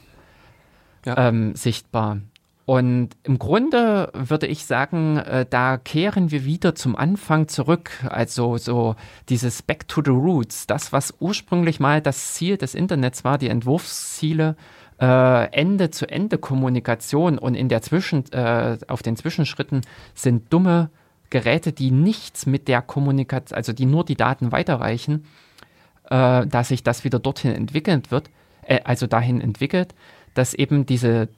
Speaker 1: ja. ähm, sichtbar. Und im Grunde würde ich sagen, äh, da kehren wir wieder zum Anfang zurück. Also so dieses Back to the Roots, das, was ursprünglich mal das Ziel des Internets war, die Entwurfsziele, äh, Ende-zu-Ende-Kommunikation und in der Zwischen, äh, auf den Zwischenschritten sind dumme Geräte, die nichts mit der Kommunikation, also die nur die Daten weiterreichen, äh, dass sich das wieder dorthin entwickelt wird, äh, also dahin entwickelt, dass eben diese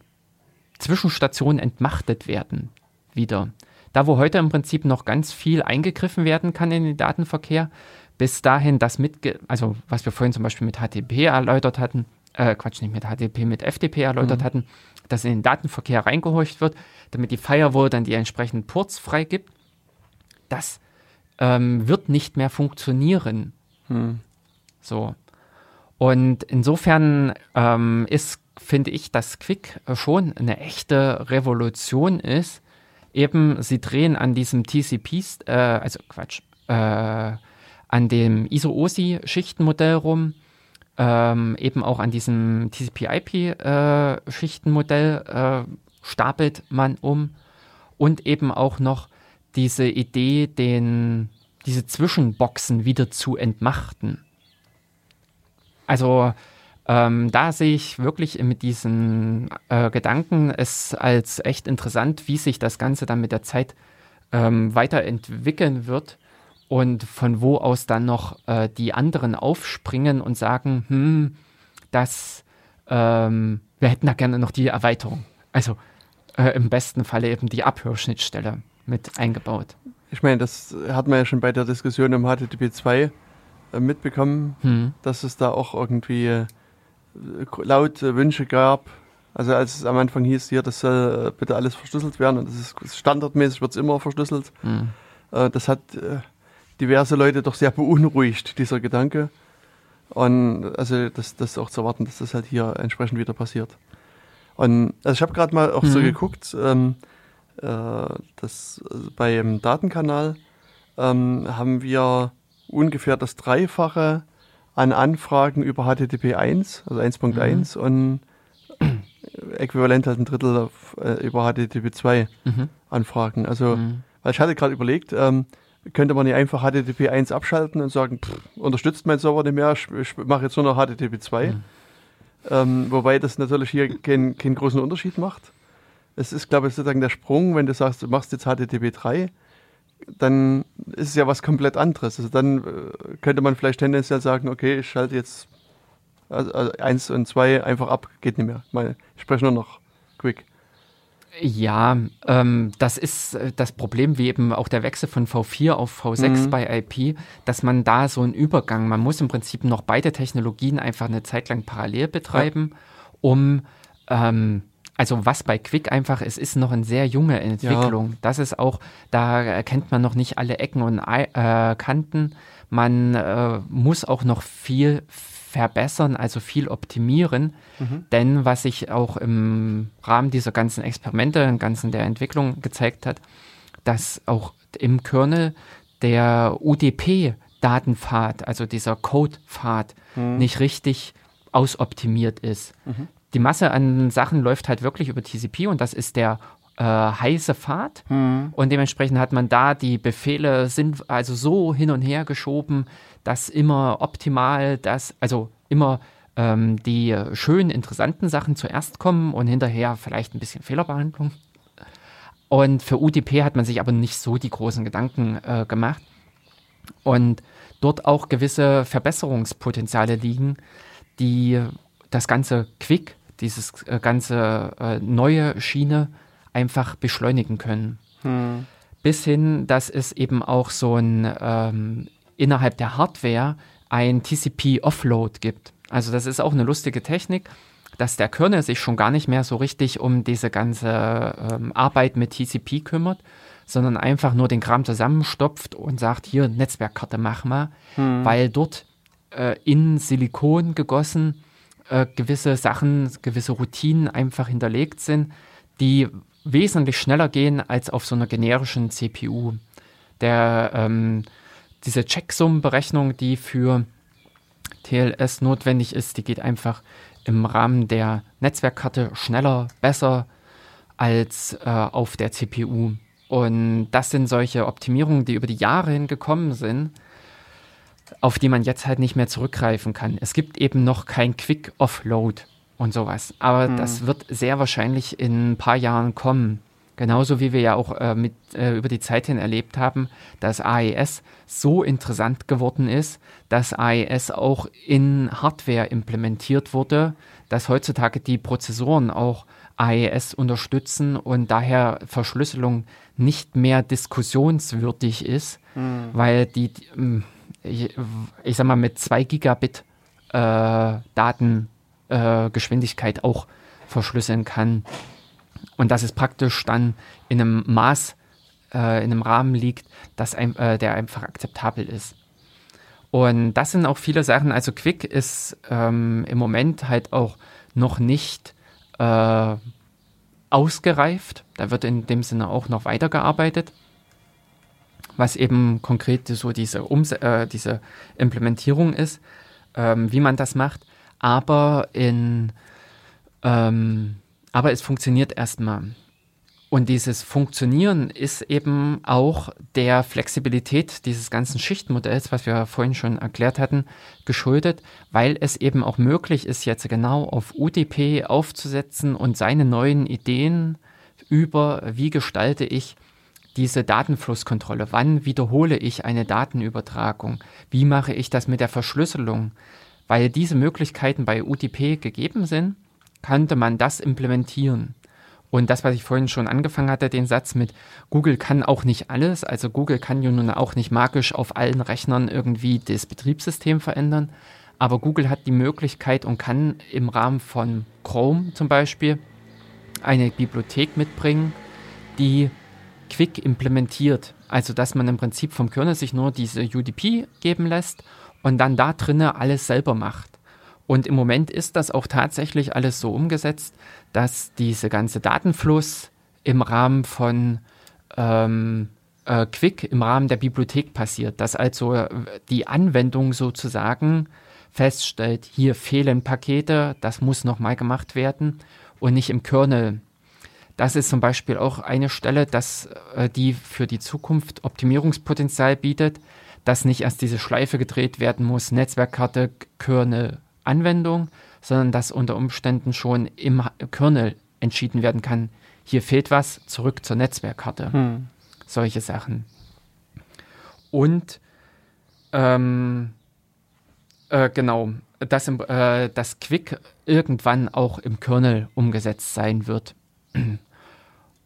Speaker 1: Zwischenstationen entmachtet werden wieder. Da, wo heute im Prinzip noch ganz viel eingegriffen werden kann in den Datenverkehr, bis dahin das mit, also was wir vorhin zum Beispiel mit HTTP erläutert hatten, äh, Quatsch, nicht mit HTTP, mit FTP erläutert mhm. hatten, dass in den Datenverkehr reingehorcht wird, damit die Firewall dann die entsprechenden Ports freigibt, das ähm, wird nicht mehr funktionieren. Mhm. So. Und insofern ähm, ist finde ich, dass Quick schon eine echte Revolution ist. Eben, sie drehen an diesem TCP, äh, also Quatsch, äh, an dem ISO-OSI-Schichtenmodell rum, ähm, eben auch an diesem TCP-IP-Schichtenmodell äh, äh, stapelt man um und eben auch noch diese Idee, den, diese Zwischenboxen wieder zu entmachten. Also ähm, da sehe ich wirklich mit diesen äh, Gedanken es als echt interessant, wie sich das Ganze dann mit der Zeit ähm, weiterentwickeln wird und von wo aus dann noch äh, die anderen aufspringen und sagen, hm, das, ähm, wir hätten da gerne noch die Erweiterung. Also äh, im besten Falle eben die Abhörschnittstelle mit eingebaut.
Speaker 2: Ich meine, das hat man ja schon bei der Diskussion im HTTP 2 äh, mitbekommen, hm. dass es da auch irgendwie äh, laut Wünsche gab. Also als es am Anfang hieß, hier, das soll äh, bitte alles verschlüsselt werden und das ist standardmäßig wird es immer verschlüsselt. Mhm. Das hat äh, diverse Leute doch sehr beunruhigt, dieser Gedanke. Und also das, das auch zu erwarten, dass das halt hier entsprechend wieder passiert. Und also ich habe gerade mal auch mhm. so geguckt, ähm, äh, dass also beim Datenkanal ähm, haben wir ungefähr das Dreifache an Anfragen über HTTP 1, also 1.1 mhm. und äquivalent halt ein Drittel auf, äh, über HTTP 2 mhm. Anfragen. Also, mhm. weil ich hatte gerade überlegt, ähm, könnte man nicht einfach HTTP 1 abschalten und sagen, pff, unterstützt mein Server nicht mehr, ich, ich mache jetzt nur noch HTTP 2. Mhm. Ähm, wobei das natürlich hier keinen keinen großen Unterschied macht. Es ist, glaube ich, sozusagen der Sprung, wenn du sagst, du machst jetzt HTTP 3, dann ist es ja was komplett anderes. Also dann äh, könnte man vielleicht tendenziell sagen, okay, ich schalte jetzt also, also eins und zwei einfach ab, geht nicht mehr. Ich, meine, ich spreche nur noch quick.
Speaker 1: Ja, ähm, das ist äh, das Problem, wie eben auch der Wechsel von V4 auf V6 mhm. bei IP, dass man da so einen Übergang, man muss im Prinzip noch beide Technologien einfach eine Zeit lang parallel betreiben, ja. um ähm, also was bei Quick einfach ist, ist noch eine sehr junge Entwicklung. Ja. Das ist auch, da erkennt man noch nicht alle Ecken und äh, Kanten. Man äh, muss auch noch viel verbessern, also viel optimieren. Mhm. Denn was sich auch im Rahmen dieser ganzen Experimente, im ganzen der Entwicklung gezeigt hat, dass auch im Kernel der UDP-Datenpfad, also dieser Code-Pfad, mhm. nicht richtig ausoptimiert ist. Mhm die Masse an Sachen läuft halt wirklich über TCP und das ist der äh, heiße Fahrt mhm. und dementsprechend hat man da die Befehle sind also so hin und her geschoben, dass immer optimal das, also immer ähm, die schönen, interessanten Sachen zuerst kommen und hinterher vielleicht ein bisschen Fehlerbehandlung. Und für UDP hat man sich aber nicht so die großen Gedanken äh, gemacht. Und dort auch gewisse Verbesserungspotenziale liegen, die das ganze Quick, dieses äh, ganze äh, neue Schiene einfach beschleunigen können. Hm. Bis hin, dass es eben auch so ein ähm, innerhalb der Hardware ein TCP-Offload gibt. Also das ist auch eine lustige Technik, dass der Kernel sich schon gar nicht mehr so richtig um diese ganze ähm, Arbeit mit TCP kümmert, sondern einfach nur den Kram zusammenstopft und sagt, hier Netzwerkkarte mach mal, hm. weil dort äh, in Silikon gegossen äh, gewisse Sachen, gewisse Routinen einfach hinterlegt sind, die wesentlich schneller gehen als auf so einer generischen CPU. Der, ähm, diese Checksummenberechnung, die für TLS notwendig ist, die geht einfach im Rahmen der Netzwerkkarte schneller, besser als äh, auf der CPU. Und das sind solche Optimierungen, die über die Jahre hingekommen sind, auf die man jetzt halt nicht mehr zurückgreifen kann. Es gibt eben noch kein Quick Offload und sowas. Aber hm. das wird sehr wahrscheinlich in ein paar Jahren kommen. Genauso wie wir ja auch äh, mit, äh, über die Zeit hin erlebt haben, dass AES so interessant geworden ist, dass AES auch in Hardware implementiert wurde, dass heutzutage die Prozessoren auch AES unterstützen und daher Verschlüsselung nicht mehr diskussionswürdig ist, mhm. weil die, ähm, ich, ich, sag mal, mit 2 Gigabit äh, Datengeschwindigkeit äh, auch verschlüsseln kann. Und dass es praktisch dann in einem Maß, äh, in einem Rahmen liegt, dass ein, äh, der einfach akzeptabel ist. Und das sind auch viele Sachen. Also Quick ist ähm, im Moment halt auch noch nicht äh, ausgereift. Da wird in dem Sinne auch noch weitergearbeitet, was eben konkret so diese, Ums äh, diese Implementierung ist, ähm, wie man das macht. Aber in ähm, aber es funktioniert erstmal. Und dieses Funktionieren ist eben auch der Flexibilität dieses ganzen Schichtmodells, was wir vorhin schon erklärt hatten, geschuldet, weil es eben auch möglich ist, jetzt genau auf UDP aufzusetzen und seine neuen Ideen über, wie gestalte ich diese Datenflusskontrolle, wann wiederhole ich eine Datenübertragung, wie mache ich das mit der Verschlüsselung, weil diese Möglichkeiten bei UDP gegeben sind, könnte man das implementieren. Und das, was ich vorhin schon angefangen hatte, den Satz mit Google kann auch nicht alles. Also Google kann ja nun auch nicht magisch auf allen Rechnern irgendwie das Betriebssystem verändern. Aber Google hat die Möglichkeit und kann im Rahmen von Chrome zum Beispiel eine Bibliothek mitbringen, die Quick implementiert. Also dass man im Prinzip vom Kernel sich nur diese UDP geben lässt und dann da drinnen alles selber macht. Und im Moment ist das auch tatsächlich alles so umgesetzt, dass diese ganze Datenfluss im Rahmen von ähm, äh, Quick, im Rahmen der Bibliothek passiert, dass also äh, die Anwendung sozusagen feststellt, hier fehlen Pakete, das muss nochmal gemacht werden und nicht im Kernel. Das ist zum Beispiel auch eine Stelle, dass, äh, die für die Zukunft Optimierungspotenzial bietet, dass nicht erst diese Schleife gedreht werden muss, Netzwerkkarte, Kernel, Anwendung, sondern dass unter Umständen schon im Kernel entschieden werden kann, hier fehlt was, zurück zur Netzwerkkarte. Hm. Solche Sachen. Und ähm, äh, genau, dass, im, äh, das Quick irgendwann auch im Kernel umgesetzt sein wird.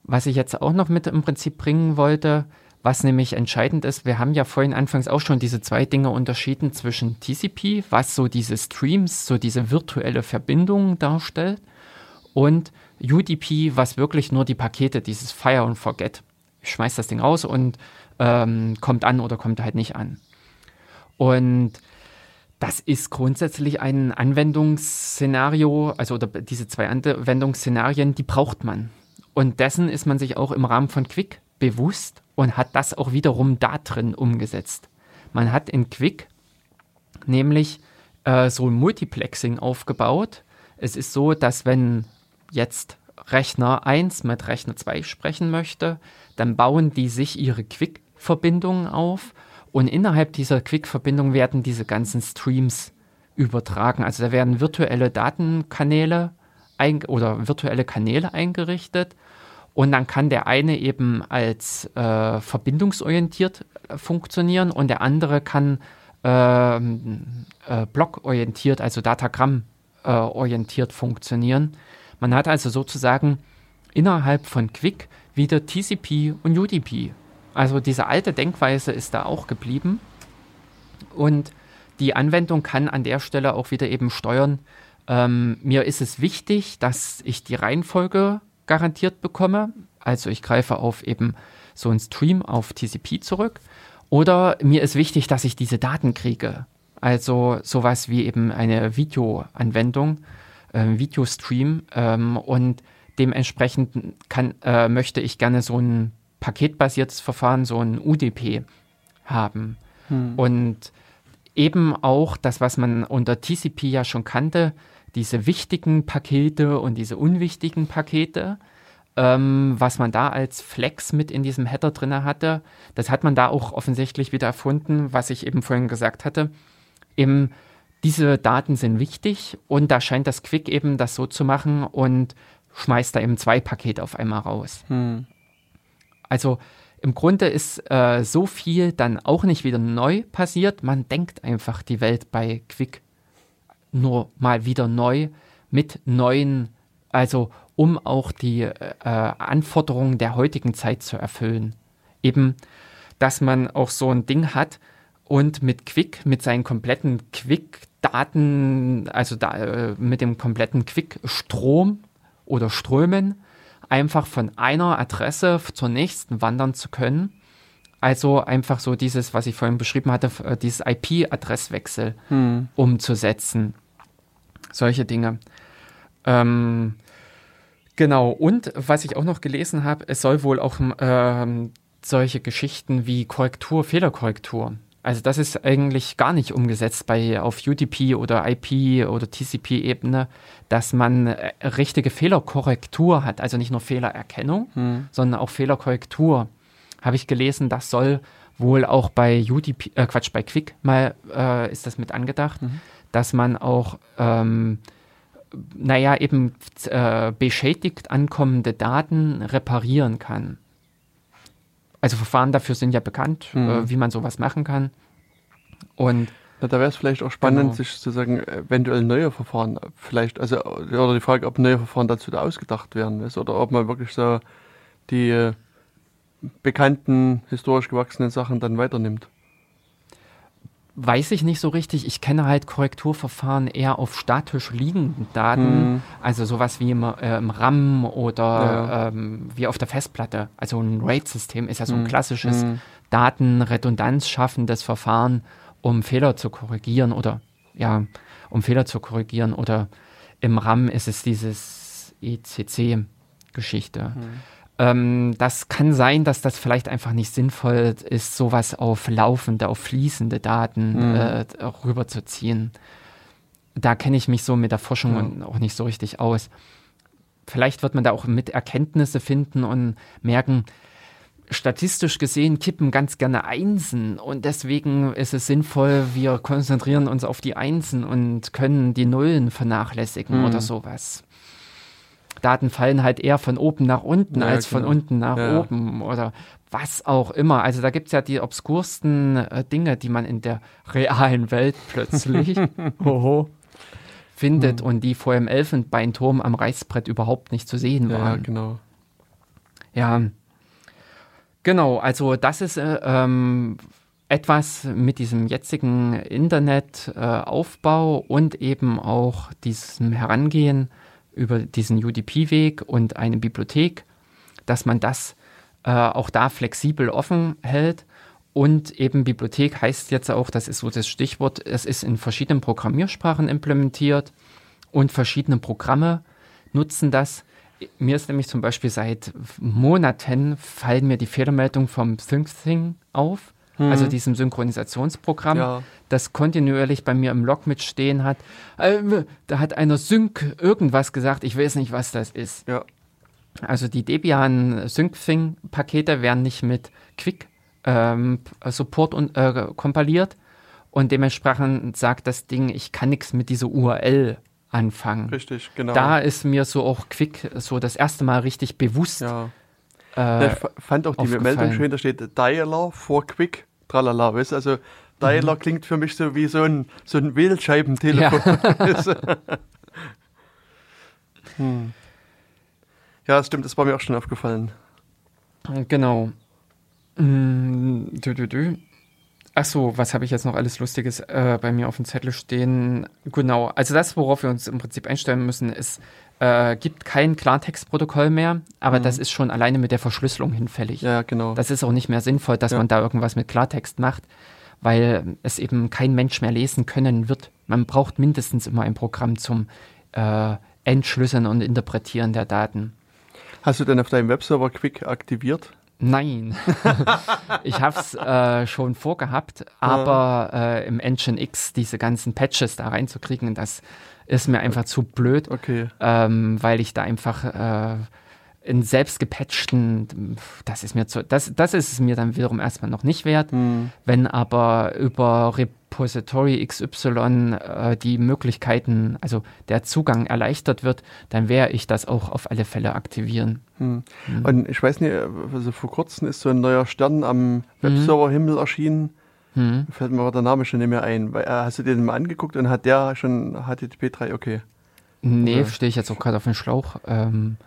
Speaker 1: Was ich jetzt auch noch mit im Prinzip bringen wollte, was nämlich entscheidend ist, wir haben ja vorhin anfangs auch schon diese zwei Dinge unterschieden zwischen TCP, was so diese Streams, so diese virtuelle Verbindung darstellt, und UDP, was wirklich nur die Pakete, dieses Fire und Forget. Ich schmeiß das Ding raus und ähm, kommt an oder kommt halt nicht an. Und das ist grundsätzlich ein Anwendungsszenario, also diese zwei Anwendungsszenarien, die braucht man. Und dessen ist man sich auch im Rahmen von Quick bewusst und hat das auch wiederum da drin umgesetzt. Man hat in Quick nämlich äh, so ein Multiplexing aufgebaut. Es ist so, dass wenn jetzt Rechner 1 mit Rechner 2 sprechen möchte, dann bauen die sich ihre Quick-Verbindungen auf und innerhalb dieser Quick-Verbindung werden diese ganzen Streams übertragen. Also da werden virtuelle Datenkanäle oder virtuelle Kanäle eingerichtet und dann kann der eine eben als äh, verbindungsorientiert äh, funktionieren und der andere kann ähm, äh, blockorientiert, also Datagramm-orientiert äh, funktionieren. Man hat also sozusagen innerhalb von Quick wieder TCP und UDP. Also diese alte Denkweise ist da auch geblieben. Und die Anwendung kann an der Stelle auch wieder eben steuern. Ähm, mir ist es wichtig, dass ich die Reihenfolge garantiert bekomme. Also ich greife auf eben so einen Stream auf TCP zurück. Oder mir ist wichtig, dass ich diese Daten kriege. Also sowas wie eben eine Videoanwendung, äh, Videostream. Ähm, und dementsprechend kann, äh, möchte ich gerne so ein paketbasiertes Verfahren, so ein UDP haben. Hm. Und eben auch das, was man unter TCP ja schon kannte, diese wichtigen Pakete und diese unwichtigen Pakete, ähm, was man da als Flex mit in diesem Header drin hatte, das hat man da auch offensichtlich wieder erfunden, was ich eben vorhin gesagt hatte. Eben, diese Daten sind wichtig und da scheint das Quick eben das so zu machen und schmeißt da eben zwei Pakete auf einmal raus. Hm. Also im Grunde ist äh, so viel dann auch nicht wieder neu passiert. Man denkt einfach die Welt bei Quick nur mal wieder neu mit neuen, also um auch die äh, Anforderungen der heutigen Zeit zu erfüllen. Eben, dass man auch so ein Ding hat und mit Quick, mit seinen kompletten Quick-Daten, also da, äh, mit dem kompletten Quick-Strom oder Strömen, einfach von einer Adresse zur nächsten wandern zu können. Also einfach so dieses, was ich vorhin beschrieben hatte, äh, dieses IP-Adresswechsel hm. umzusetzen. Solche Dinge. Ähm, genau, und was ich auch noch gelesen habe, es soll wohl auch ähm, solche Geschichten wie Korrektur, Fehlerkorrektur. Also das ist eigentlich gar nicht umgesetzt bei auf UDP oder IP oder TCP-Ebene, dass man äh, richtige Fehlerkorrektur hat, also nicht nur Fehlererkennung, hm. sondern auch Fehlerkorrektur. Habe ich gelesen, das soll wohl auch bei UDP, äh, Quatsch, bei Quick mal äh, ist das mit angedacht. Mhm dass man auch, ähm, naja, eben äh, beschädigt ankommende Daten reparieren kann. Also Verfahren dafür sind ja bekannt, mhm. äh, wie man sowas machen kann. Und
Speaker 2: ja, da wäre es vielleicht auch spannend, genau. sich sozusagen eventuell neue Verfahren vielleicht, also oder die Frage, ob neue Verfahren dazu da ausgedacht werden ist oder ob man wirklich so die äh, bekannten, historisch gewachsenen Sachen dann weiternimmt
Speaker 1: weiß ich nicht so richtig. Ich kenne halt Korrekturverfahren eher auf statisch liegenden Daten, mhm. also sowas wie im, äh, im RAM oder ja. ähm, wie auf der Festplatte. Also ein RAID-System ist ja so ein mhm. klassisches mhm. Datenredundanz schaffendes Verfahren, um Fehler zu korrigieren oder ja, um Fehler zu korrigieren. Oder im RAM ist es dieses ECC-Geschichte. Ähm, das kann sein, dass das vielleicht einfach nicht sinnvoll ist, sowas auf laufende, auf fließende Daten mhm. äh, rüberzuziehen. Da kenne ich mich so mit der Forschung ja. auch nicht so richtig aus. Vielleicht wird man da auch mit Erkenntnisse finden und merken, statistisch gesehen kippen ganz gerne Einsen und deswegen ist es sinnvoll, wir konzentrieren uns auf die Einsen und können die Nullen vernachlässigen mhm. oder sowas. Daten fallen halt eher von oben nach unten ja, als genau. von unten nach ja. oben oder was auch immer. Also da gibt es ja die obskursten äh, Dinge, die man in der realen Welt plötzlich hoho, findet hm. und die vor dem Elfenbeinturm am Reißbrett überhaupt nicht zu sehen waren. Ja,
Speaker 2: genau.
Speaker 1: Ja, genau. Also das ist äh, ähm, etwas mit diesem jetzigen Internetaufbau äh, und eben auch diesem Herangehen über diesen UDP-Weg und eine Bibliothek, dass man das äh, auch da flexibel offen hält. Und eben Bibliothek heißt jetzt auch, das ist so das Stichwort, es ist in verschiedenen Programmiersprachen implementiert und verschiedene Programme nutzen das. Mir ist nämlich zum Beispiel seit Monaten fallen mir die Fehlermeldungen vom ThinkThing auf mhm. also diesem Synchronisationsprogramm, ja. das kontinuierlich bei mir im Log mitstehen hat. Äh, da hat einer Sync irgendwas gesagt, ich weiß nicht, was das ist. Ja. Also die Debian SyncThing-Pakete werden nicht mit Quick ähm, Support und, äh, kompiliert und dementsprechend sagt das Ding, ich kann nichts mit dieser URL anfangen.
Speaker 2: Richtig, genau.
Speaker 1: Da ist mir so auch Quick so das erste Mal richtig bewusst.
Speaker 2: ja.
Speaker 1: Äh,
Speaker 2: Ja, ich fa- fand auch die. Meldung schön, da steht Dialer vor Quick, tralala, weißt du, also
Speaker 1: Mhm.
Speaker 2: Dialer klingt für mich so wie so ein, so ein Wählscheibentelefon. du? hm. Ja, das stimmt, das war mir auch schon aufgefallen.
Speaker 1: Genau. Mm, dü, dü, dü. Ach so, was habe ich jetzt noch alles Lustiges äh, bei mir auf dem Zettel stehen? Genau, also das, worauf wir uns im Prinzip einstellen müssen, ist, äh, gibt kein Klartextprotokoll mehr, aber das ist schon alleine mit der Verschlüsselung hinfällig.
Speaker 2: Mhm. Ja, genau.
Speaker 1: Das ist auch nicht mehr sinnvoll, dass
Speaker 2: Ja.
Speaker 1: man da irgendwas mit Klartext macht, weil es eben kein Mensch mehr lesen können wird. Man braucht mindestens immer ein Programm zum äh, Entschlüsseln und Interpretieren der Daten.
Speaker 2: Hast du denn auf deinem Webserver Quick aktiviert?
Speaker 1: Nein, ich habe es äh, schon vorgehabt, aber äh, im Engine X diese ganzen Patches da reinzukriegen, das ist mir einfach zu blöd,
Speaker 2: Okay.
Speaker 1: ähm, weil ich da einfach äh, in selbst gepatchten, das ist mir zu, das, das ist es mir dann wiederum erstmal noch nicht wert.
Speaker 2: Hm.
Speaker 1: Wenn aber über Repository XY äh, die Möglichkeiten, also der Zugang erleichtert wird, dann werde ich das auch auf alle Fälle aktivieren.
Speaker 2: Hm. Und ich weiß nicht, also vor kurzem ist so ein neuer Stern am Webserverhimmel erschienen.
Speaker 1: Hm.
Speaker 2: Fällt mir aber der Name schon nicht mehr ein. Weil, äh, hast du den mal angeguckt und hat der schon HTTP 3? Okay.
Speaker 1: Nee, stehe ich jetzt auch gerade auf den Schlauch. Ähm,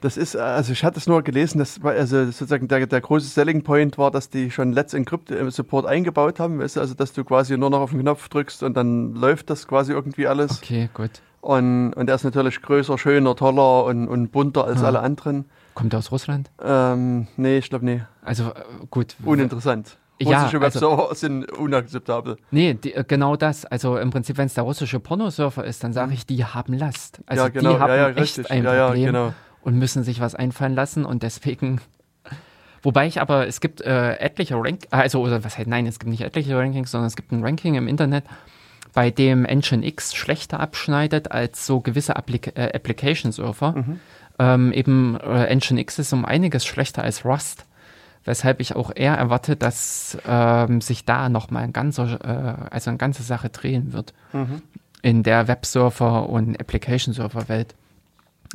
Speaker 2: Das ist, äh, also ich hatte es nur gelesen, dass also sozusagen der, der große Selling Point war, dass die schon Let's Encrypt im Support eingebaut haben, weißt du, also dass du quasi nur noch auf den Knopf drückst und dann läuft das quasi irgendwie alles.
Speaker 1: okay, gut.
Speaker 2: Und, und der ist natürlich größer, schöner, toller und, und bunter als
Speaker 1: Ja.
Speaker 2: alle anderen.
Speaker 1: Kommt der aus Russland?
Speaker 2: Ähm, nee, ich glaube nee.
Speaker 1: Also äh, gut.
Speaker 2: Uninteressant.
Speaker 1: Ja,
Speaker 2: Russische
Speaker 1: also-
Speaker 2: Webserver sind unakzeptabel.
Speaker 1: Nee, die, äh, genau das. Also im Prinzip, wenn es der russische Pornosurfer ist, dann sage ich, die haben Last. Also
Speaker 2: ja, genau,
Speaker 1: die haben
Speaker 2: ja, ja,
Speaker 1: echt
Speaker 2: richtig.
Speaker 1: ein
Speaker 2: ja, ja,
Speaker 1: Problem
Speaker 2: genau.
Speaker 1: Und müssen sich was einfallen lassen und deswegen. Wobei ich aber, es gibt äh, etliche Rank, also oder was heißt, nein, es gibt nicht etliche Rankings, sondern es gibt ein Ranking im Internet, bei dem Engine X schlechter abschneidet als so gewisse Applik äh, Application Surfer.
Speaker 2: Mhm.
Speaker 1: Ähm, eben äh, Engine X ist um einiges schlechter als Rust, weshalb ich auch eher erwarte, dass ähm, sich da nochmal ein ganzer, äh, also eine ganze Sache drehen wird
Speaker 2: Mhm.
Speaker 1: in der Websurfer und Application Surfer Welt.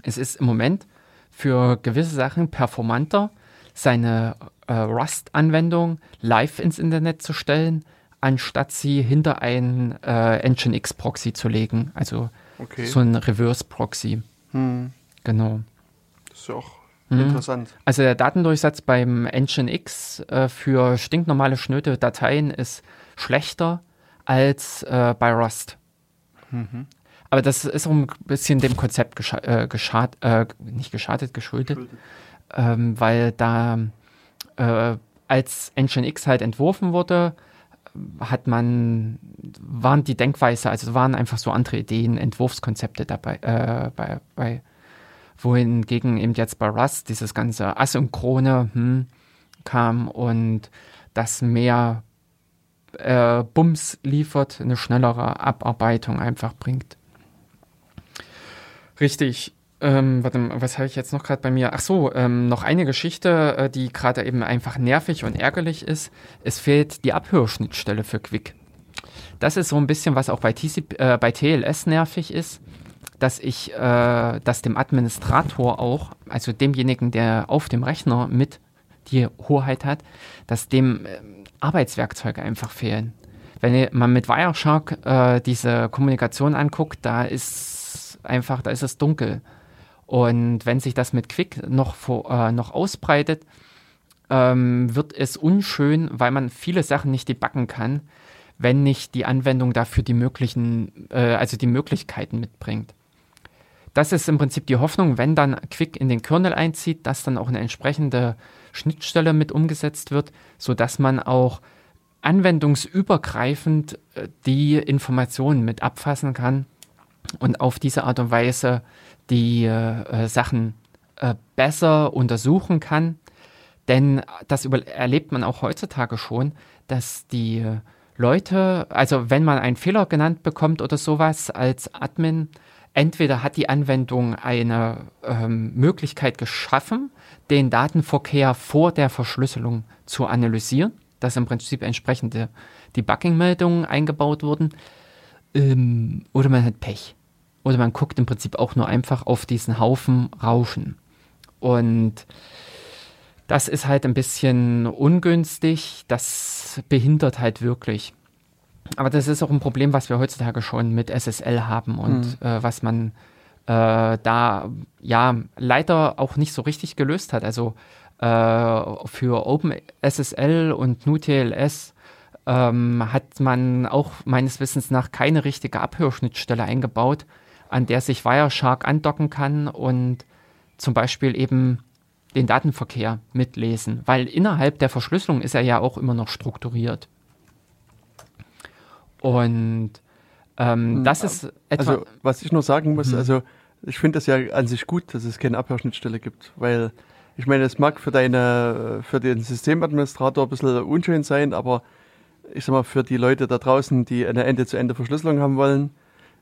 Speaker 1: Es ist im Moment für gewisse Sachen performanter, seine äh, Rust-Anwendung live ins Internet zu stellen, anstatt sie hinter ein äh, Nginx Proxy zu legen, also
Speaker 2: Okay.
Speaker 1: so ein Reverse Proxy.
Speaker 2: Hm.
Speaker 1: Genau.
Speaker 2: Das ist ja auch
Speaker 1: Mhm.
Speaker 2: interessant.
Speaker 1: Also der Datendurchsatz beim Nginx äh, für stinknormale schnöde Dateien ist schlechter als äh, bei Rust.
Speaker 2: Mhm.
Speaker 1: Aber das ist auch ein bisschen dem Konzept gescha äh, geschad äh, nicht geschadet, geschuldet, ähm, weil da äh, als Nginx halt entworfen wurde, hat man, waren die Denkweise, also waren einfach so andere Ideen, Entwurfskonzepte dabei, äh, bei, bei wohingegen eben jetzt bei Rust dieses ganze Asynchrone hm, kam und das mehr äh, Bums liefert, eine schnellere Abarbeitung einfach bringt. Richtig. Ähm, warte mal, was habe ich jetzt noch gerade bei mir? Ach so, ähm, noch eine Geschichte, äh, die gerade eben einfach nervig und ärgerlich ist. Es fehlt die Abhörschnittstelle für Quick. Das ist so ein bisschen, was auch bei, TCP, äh, bei TLS nervig ist, dass ich, äh, dass dem Administrator auch, also demjenigen, der auf dem Rechner mit die Hoheit hat, dass dem äh, Arbeitswerkzeuge einfach fehlen. Wenn man mit Wireshark äh, diese Kommunikation anguckt, da ist einfach, da ist es dunkel. Und wenn sich das mit Quick noch, vor, äh, noch ausbreitet, ähm, wird es unschön, weil man viele Sachen nicht debuggen kann, wenn nicht die Anwendung dafür die möglichen, äh, also die Möglichkeiten mitbringt. Das ist im Prinzip die Hoffnung, wenn dann Quick in den Kernel einzieht, dass dann auch eine entsprechende Schnittstelle mit umgesetzt wird, sodass man auch anwendungsübergreifend äh, die Informationen mit abfassen kann und auf diese Art und Weise die äh, Sachen äh, besser untersuchen kann. Denn das erlebt man auch heutzutage schon, dass die äh, Leute, also wenn man einen Fehler genannt bekommt oder sowas als Admin, entweder hat die Anwendung eine ähm, Möglichkeit geschaffen, den Datenverkehr vor der Verschlüsselung zu analysieren, dass im Prinzip entsprechende Debugging-Meldungen eingebaut wurden, ähm, oder man hat Pech. Oder man guckt im Prinzip auch nur einfach auf diesen Haufen Rauschen. Und das ist halt ein bisschen ungünstig, das behindert halt wirklich. Aber das ist auch ein Problem, was wir heutzutage schon mit SSL haben und mhm. äh, was man äh, da ja leider auch nicht so richtig gelöst hat. Also äh, für OpenSSL und NuTLS ähm, hat man auch meines Wissens nach keine richtige Abhörschnittstelle eingebaut, an der sich Wireshark andocken kann und zum Beispiel eben den Datenverkehr mitlesen, weil innerhalb der Verschlüsselung ist er ja auch immer noch strukturiert. Und ähm, hm, das ist
Speaker 2: etwa. Also, was ich nur sagen muss, hm. also ich finde das ja an sich gut, dass es keine Abhörschnittstelle gibt, weil ich meine, es mag für deine, für den Systemadministrator ein bisschen unschön sein, aber ich sag mal, für die Leute da draußen, die eine Ende-zu-Ende-Verschlüsselung haben wollen,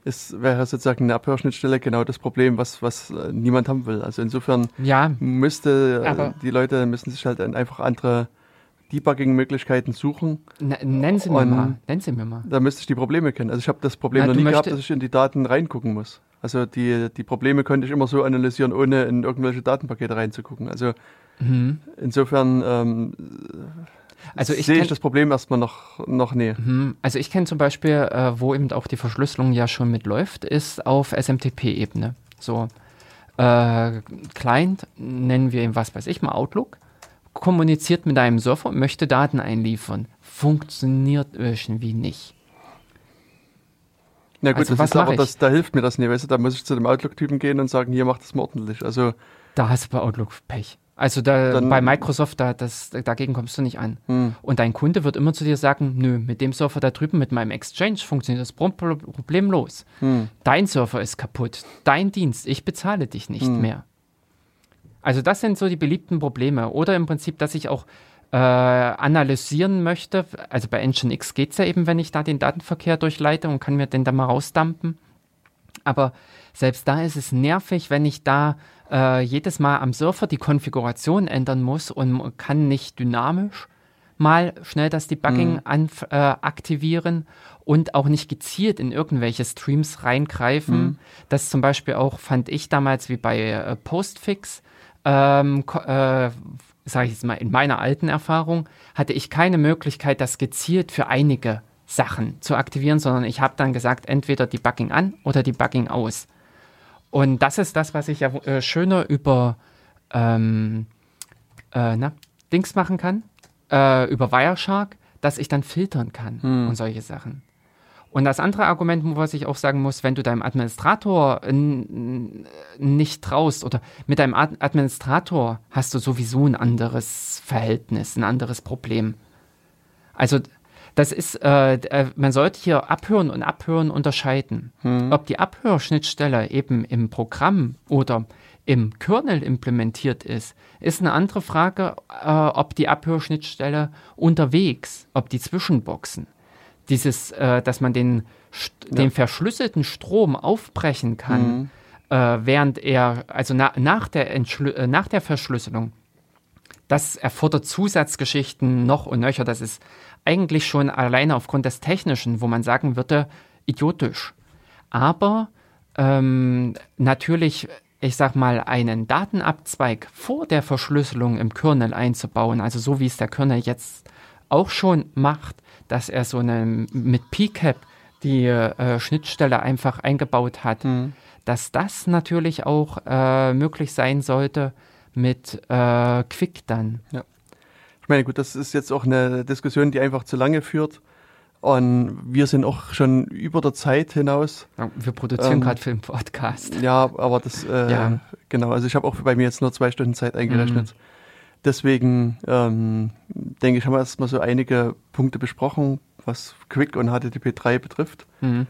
Speaker 2: ist, wäre sozusagen eine Abhörschnittstelle genau das Problem, was, was äh, niemand haben will. Also insofern
Speaker 1: ja,
Speaker 2: müsste äh, die Leute müssen sich halt einfach andere Debugging-Möglichkeiten suchen.
Speaker 1: N nennen Sie mir mal. Nennen Sie mir mal.
Speaker 2: Da müsste ich die Probleme kennen. Also ich habe das Problem Na, noch nie gehabt, dass ich in die Daten reingucken muss. Also die, die Probleme konnte ich immer so analysieren, ohne in irgendwelche Datenpakete reinzugucken. Also mhm. insofern ähm, also ich sehe ich das Problem erstmal noch, noch näher.
Speaker 1: Mhm. Also ich kenne zum Beispiel, äh, wo eben auch die Verschlüsselung ja schon mitläuft, ist auf SMTP-Ebene. So äh, Client, nennen wir ihn was weiß ich mal Outlook kommuniziert mit einem Surfer und möchte Daten einliefern. Funktioniert irgendwie nicht.
Speaker 2: Na gut, also, das ist aber das, da hilft mir das nicht, weißt du, da muss ich zu dem Outlook-Typen gehen und sagen, hier macht das mal ordentlich. Also
Speaker 1: da hast du bei Outlook Pech. Also da, dann, bei Microsoft, da, das, dagegen kommst du nicht an. Hm. Und dein Kunde wird immer zu dir sagen, nö, mit dem Surfer da drüben, mit meinem Exchange funktioniert das problemlos. Hm. Dein Surfer ist kaputt, dein Dienst, ich bezahle dich nicht hm. mehr. Also das sind so die beliebten Probleme. Oder im Prinzip, dass ich auch äh, analysieren möchte. Also bei Nginx geht es ja eben, wenn ich da den Datenverkehr durchleite und kann mir den da mal rausdampen. Aber selbst da ist es nervig, wenn ich da äh, jedes Mal am Surfer die Konfiguration ändern muss und kann nicht dynamisch mal schnell das Debugging mhm. an, äh, aktivieren und auch nicht gezielt in irgendwelche Streams reingreifen. Mhm. Das zum Beispiel auch fand ich damals wie bei äh, Postfix ähm, äh, sage ich jetzt mal, in meiner alten Erfahrung, hatte ich keine Möglichkeit, das gezielt für einige Sachen zu aktivieren, sondern ich habe dann gesagt, entweder Debugging an oder Debugging aus. Und das ist das, was ich ja äh, schöner über ähm, äh, na, Dings machen kann, äh, über Wireshark, dass ich dann filtern kann hm. und solche Sachen. Und das andere Argument, was ich auch sagen muss, wenn du deinem Administrator nicht traust oder mit deinem Administrator hast du sowieso ein anderes Verhältnis, ein anderes Problem. Also das ist, äh, äh, man sollte hier Abhören und Abhören unterscheiden. Hm. Ob die Abhörschnittstelle eben im Programm oder im Kernel implementiert ist, ist eine andere Frage, äh, ob die Abhörschnittstelle unterwegs, ob die Zwischenboxen dieses, äh, dass man den, ja. den verschlüsselten Strom aufbrechen kann, mhm. äh, während er, also na, nach, der äh, nach der Verschlüsselung, das erfordert Zusatzgeschichten noch und nöcher. Das ist eigentlich schon alleine aufgrund des Technischen, wo man sagen würde, idiotisch. Aber ähm, natürlich, ich sag mal, einen Datenabzweig vor der Verschlüsselung im Kernel einzubauen, also so wie es der Kernel jetzt auch schon macht, dass er so eine mit PCAP die äh, Schnittstelle einfach eingebaut hat, mhm. dass das natürlich auch äh, möglich sein sollte mit äh, Quick dann.
Speaker 2: Ja. Ich meine, gut, das ist jetzt auch eine Diskussion, die einfach zu lange führt. Und wir sind auch schon über der Zeit hinaus.
Speaker 1: Wir produzieren ähm, gerade für den Podcast.
Speaker 2: Ja, aber das, äh, ja. genau, also ich habe auch bei mir jetzt nur zwei Stunden Zeit eingerechnet. Mhm. Deswegen ähm, denke ich, haben wir erstmal so einige Punkte besprochen, was Quick und HTTP 3 betrifft. Mhm.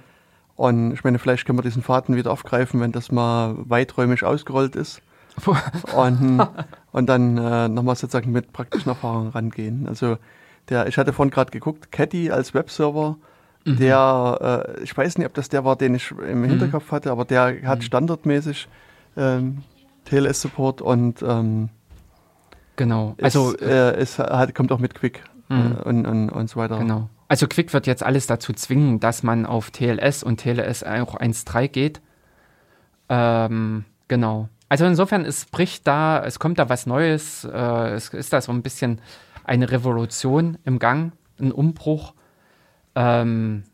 Speaker 2: Und ich meine, vielleicht können wir diesen Faden wieder aufgreifen, wenn das mal weiträumig ausgerollt ist. und, und dann äh, nochmal sozusagen mit praktischen Erfahrungen rangehen. Also der, ich hatte vorhin gerade geguckt, Caddy als Webserver mhm. der, äh, ich weiß nicht, ob das der war, den ich im mhm. Hinterkopf hatte, aber der hat mhm. standardmäßig ähm, TLS-Support und ähm,
Speaker 1: genau.
Speaker 2: Also ist, äh, es hat, kommt auch mit Quick äh, mhm. und, und, und so weiter.
Speaker 1: Genau. Also Quick wird jetzt alles dazu zwingen, dass man auf TLS und TLS auch 1.3 geht. Ähm, genau. Also insofern, es bricht da, es kommt da was Neues, äh, es ist da so ein bisschen eine Revolution im Gang, ein Umbruch. Ähm,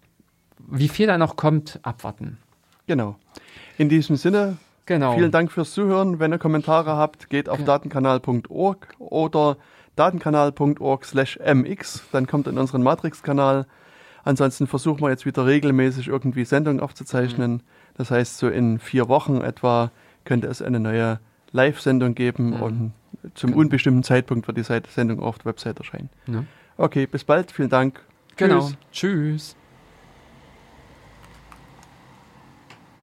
Speaker 1: wie viel da noch kommt, abwarten.
Speaker 2: Genau. In diesem Sinne, genau. vielen Dank fürs Zuhören. Wenn ihr Kommentare habt, geht auf ja. datenkanal.org oder datenkanal.org slash mx, dann kommt in unseren Matrix-Kanal. Ansonsten versuchen wir jetzt wieder regelmäßig irgendwie Sendungen aufzuzeichnen. Mhm. Das heißt, so in vier Wochen etwa könnte es eine neue Live-Sendung geben mhm. und zum genau. unbestimmten Zeitpunkt wird die Sendung auf der Website erscheinen. Ja. Okay, bis bald, vielen Dank.
Speaker 1: Genau. Tschüss. Tschüss.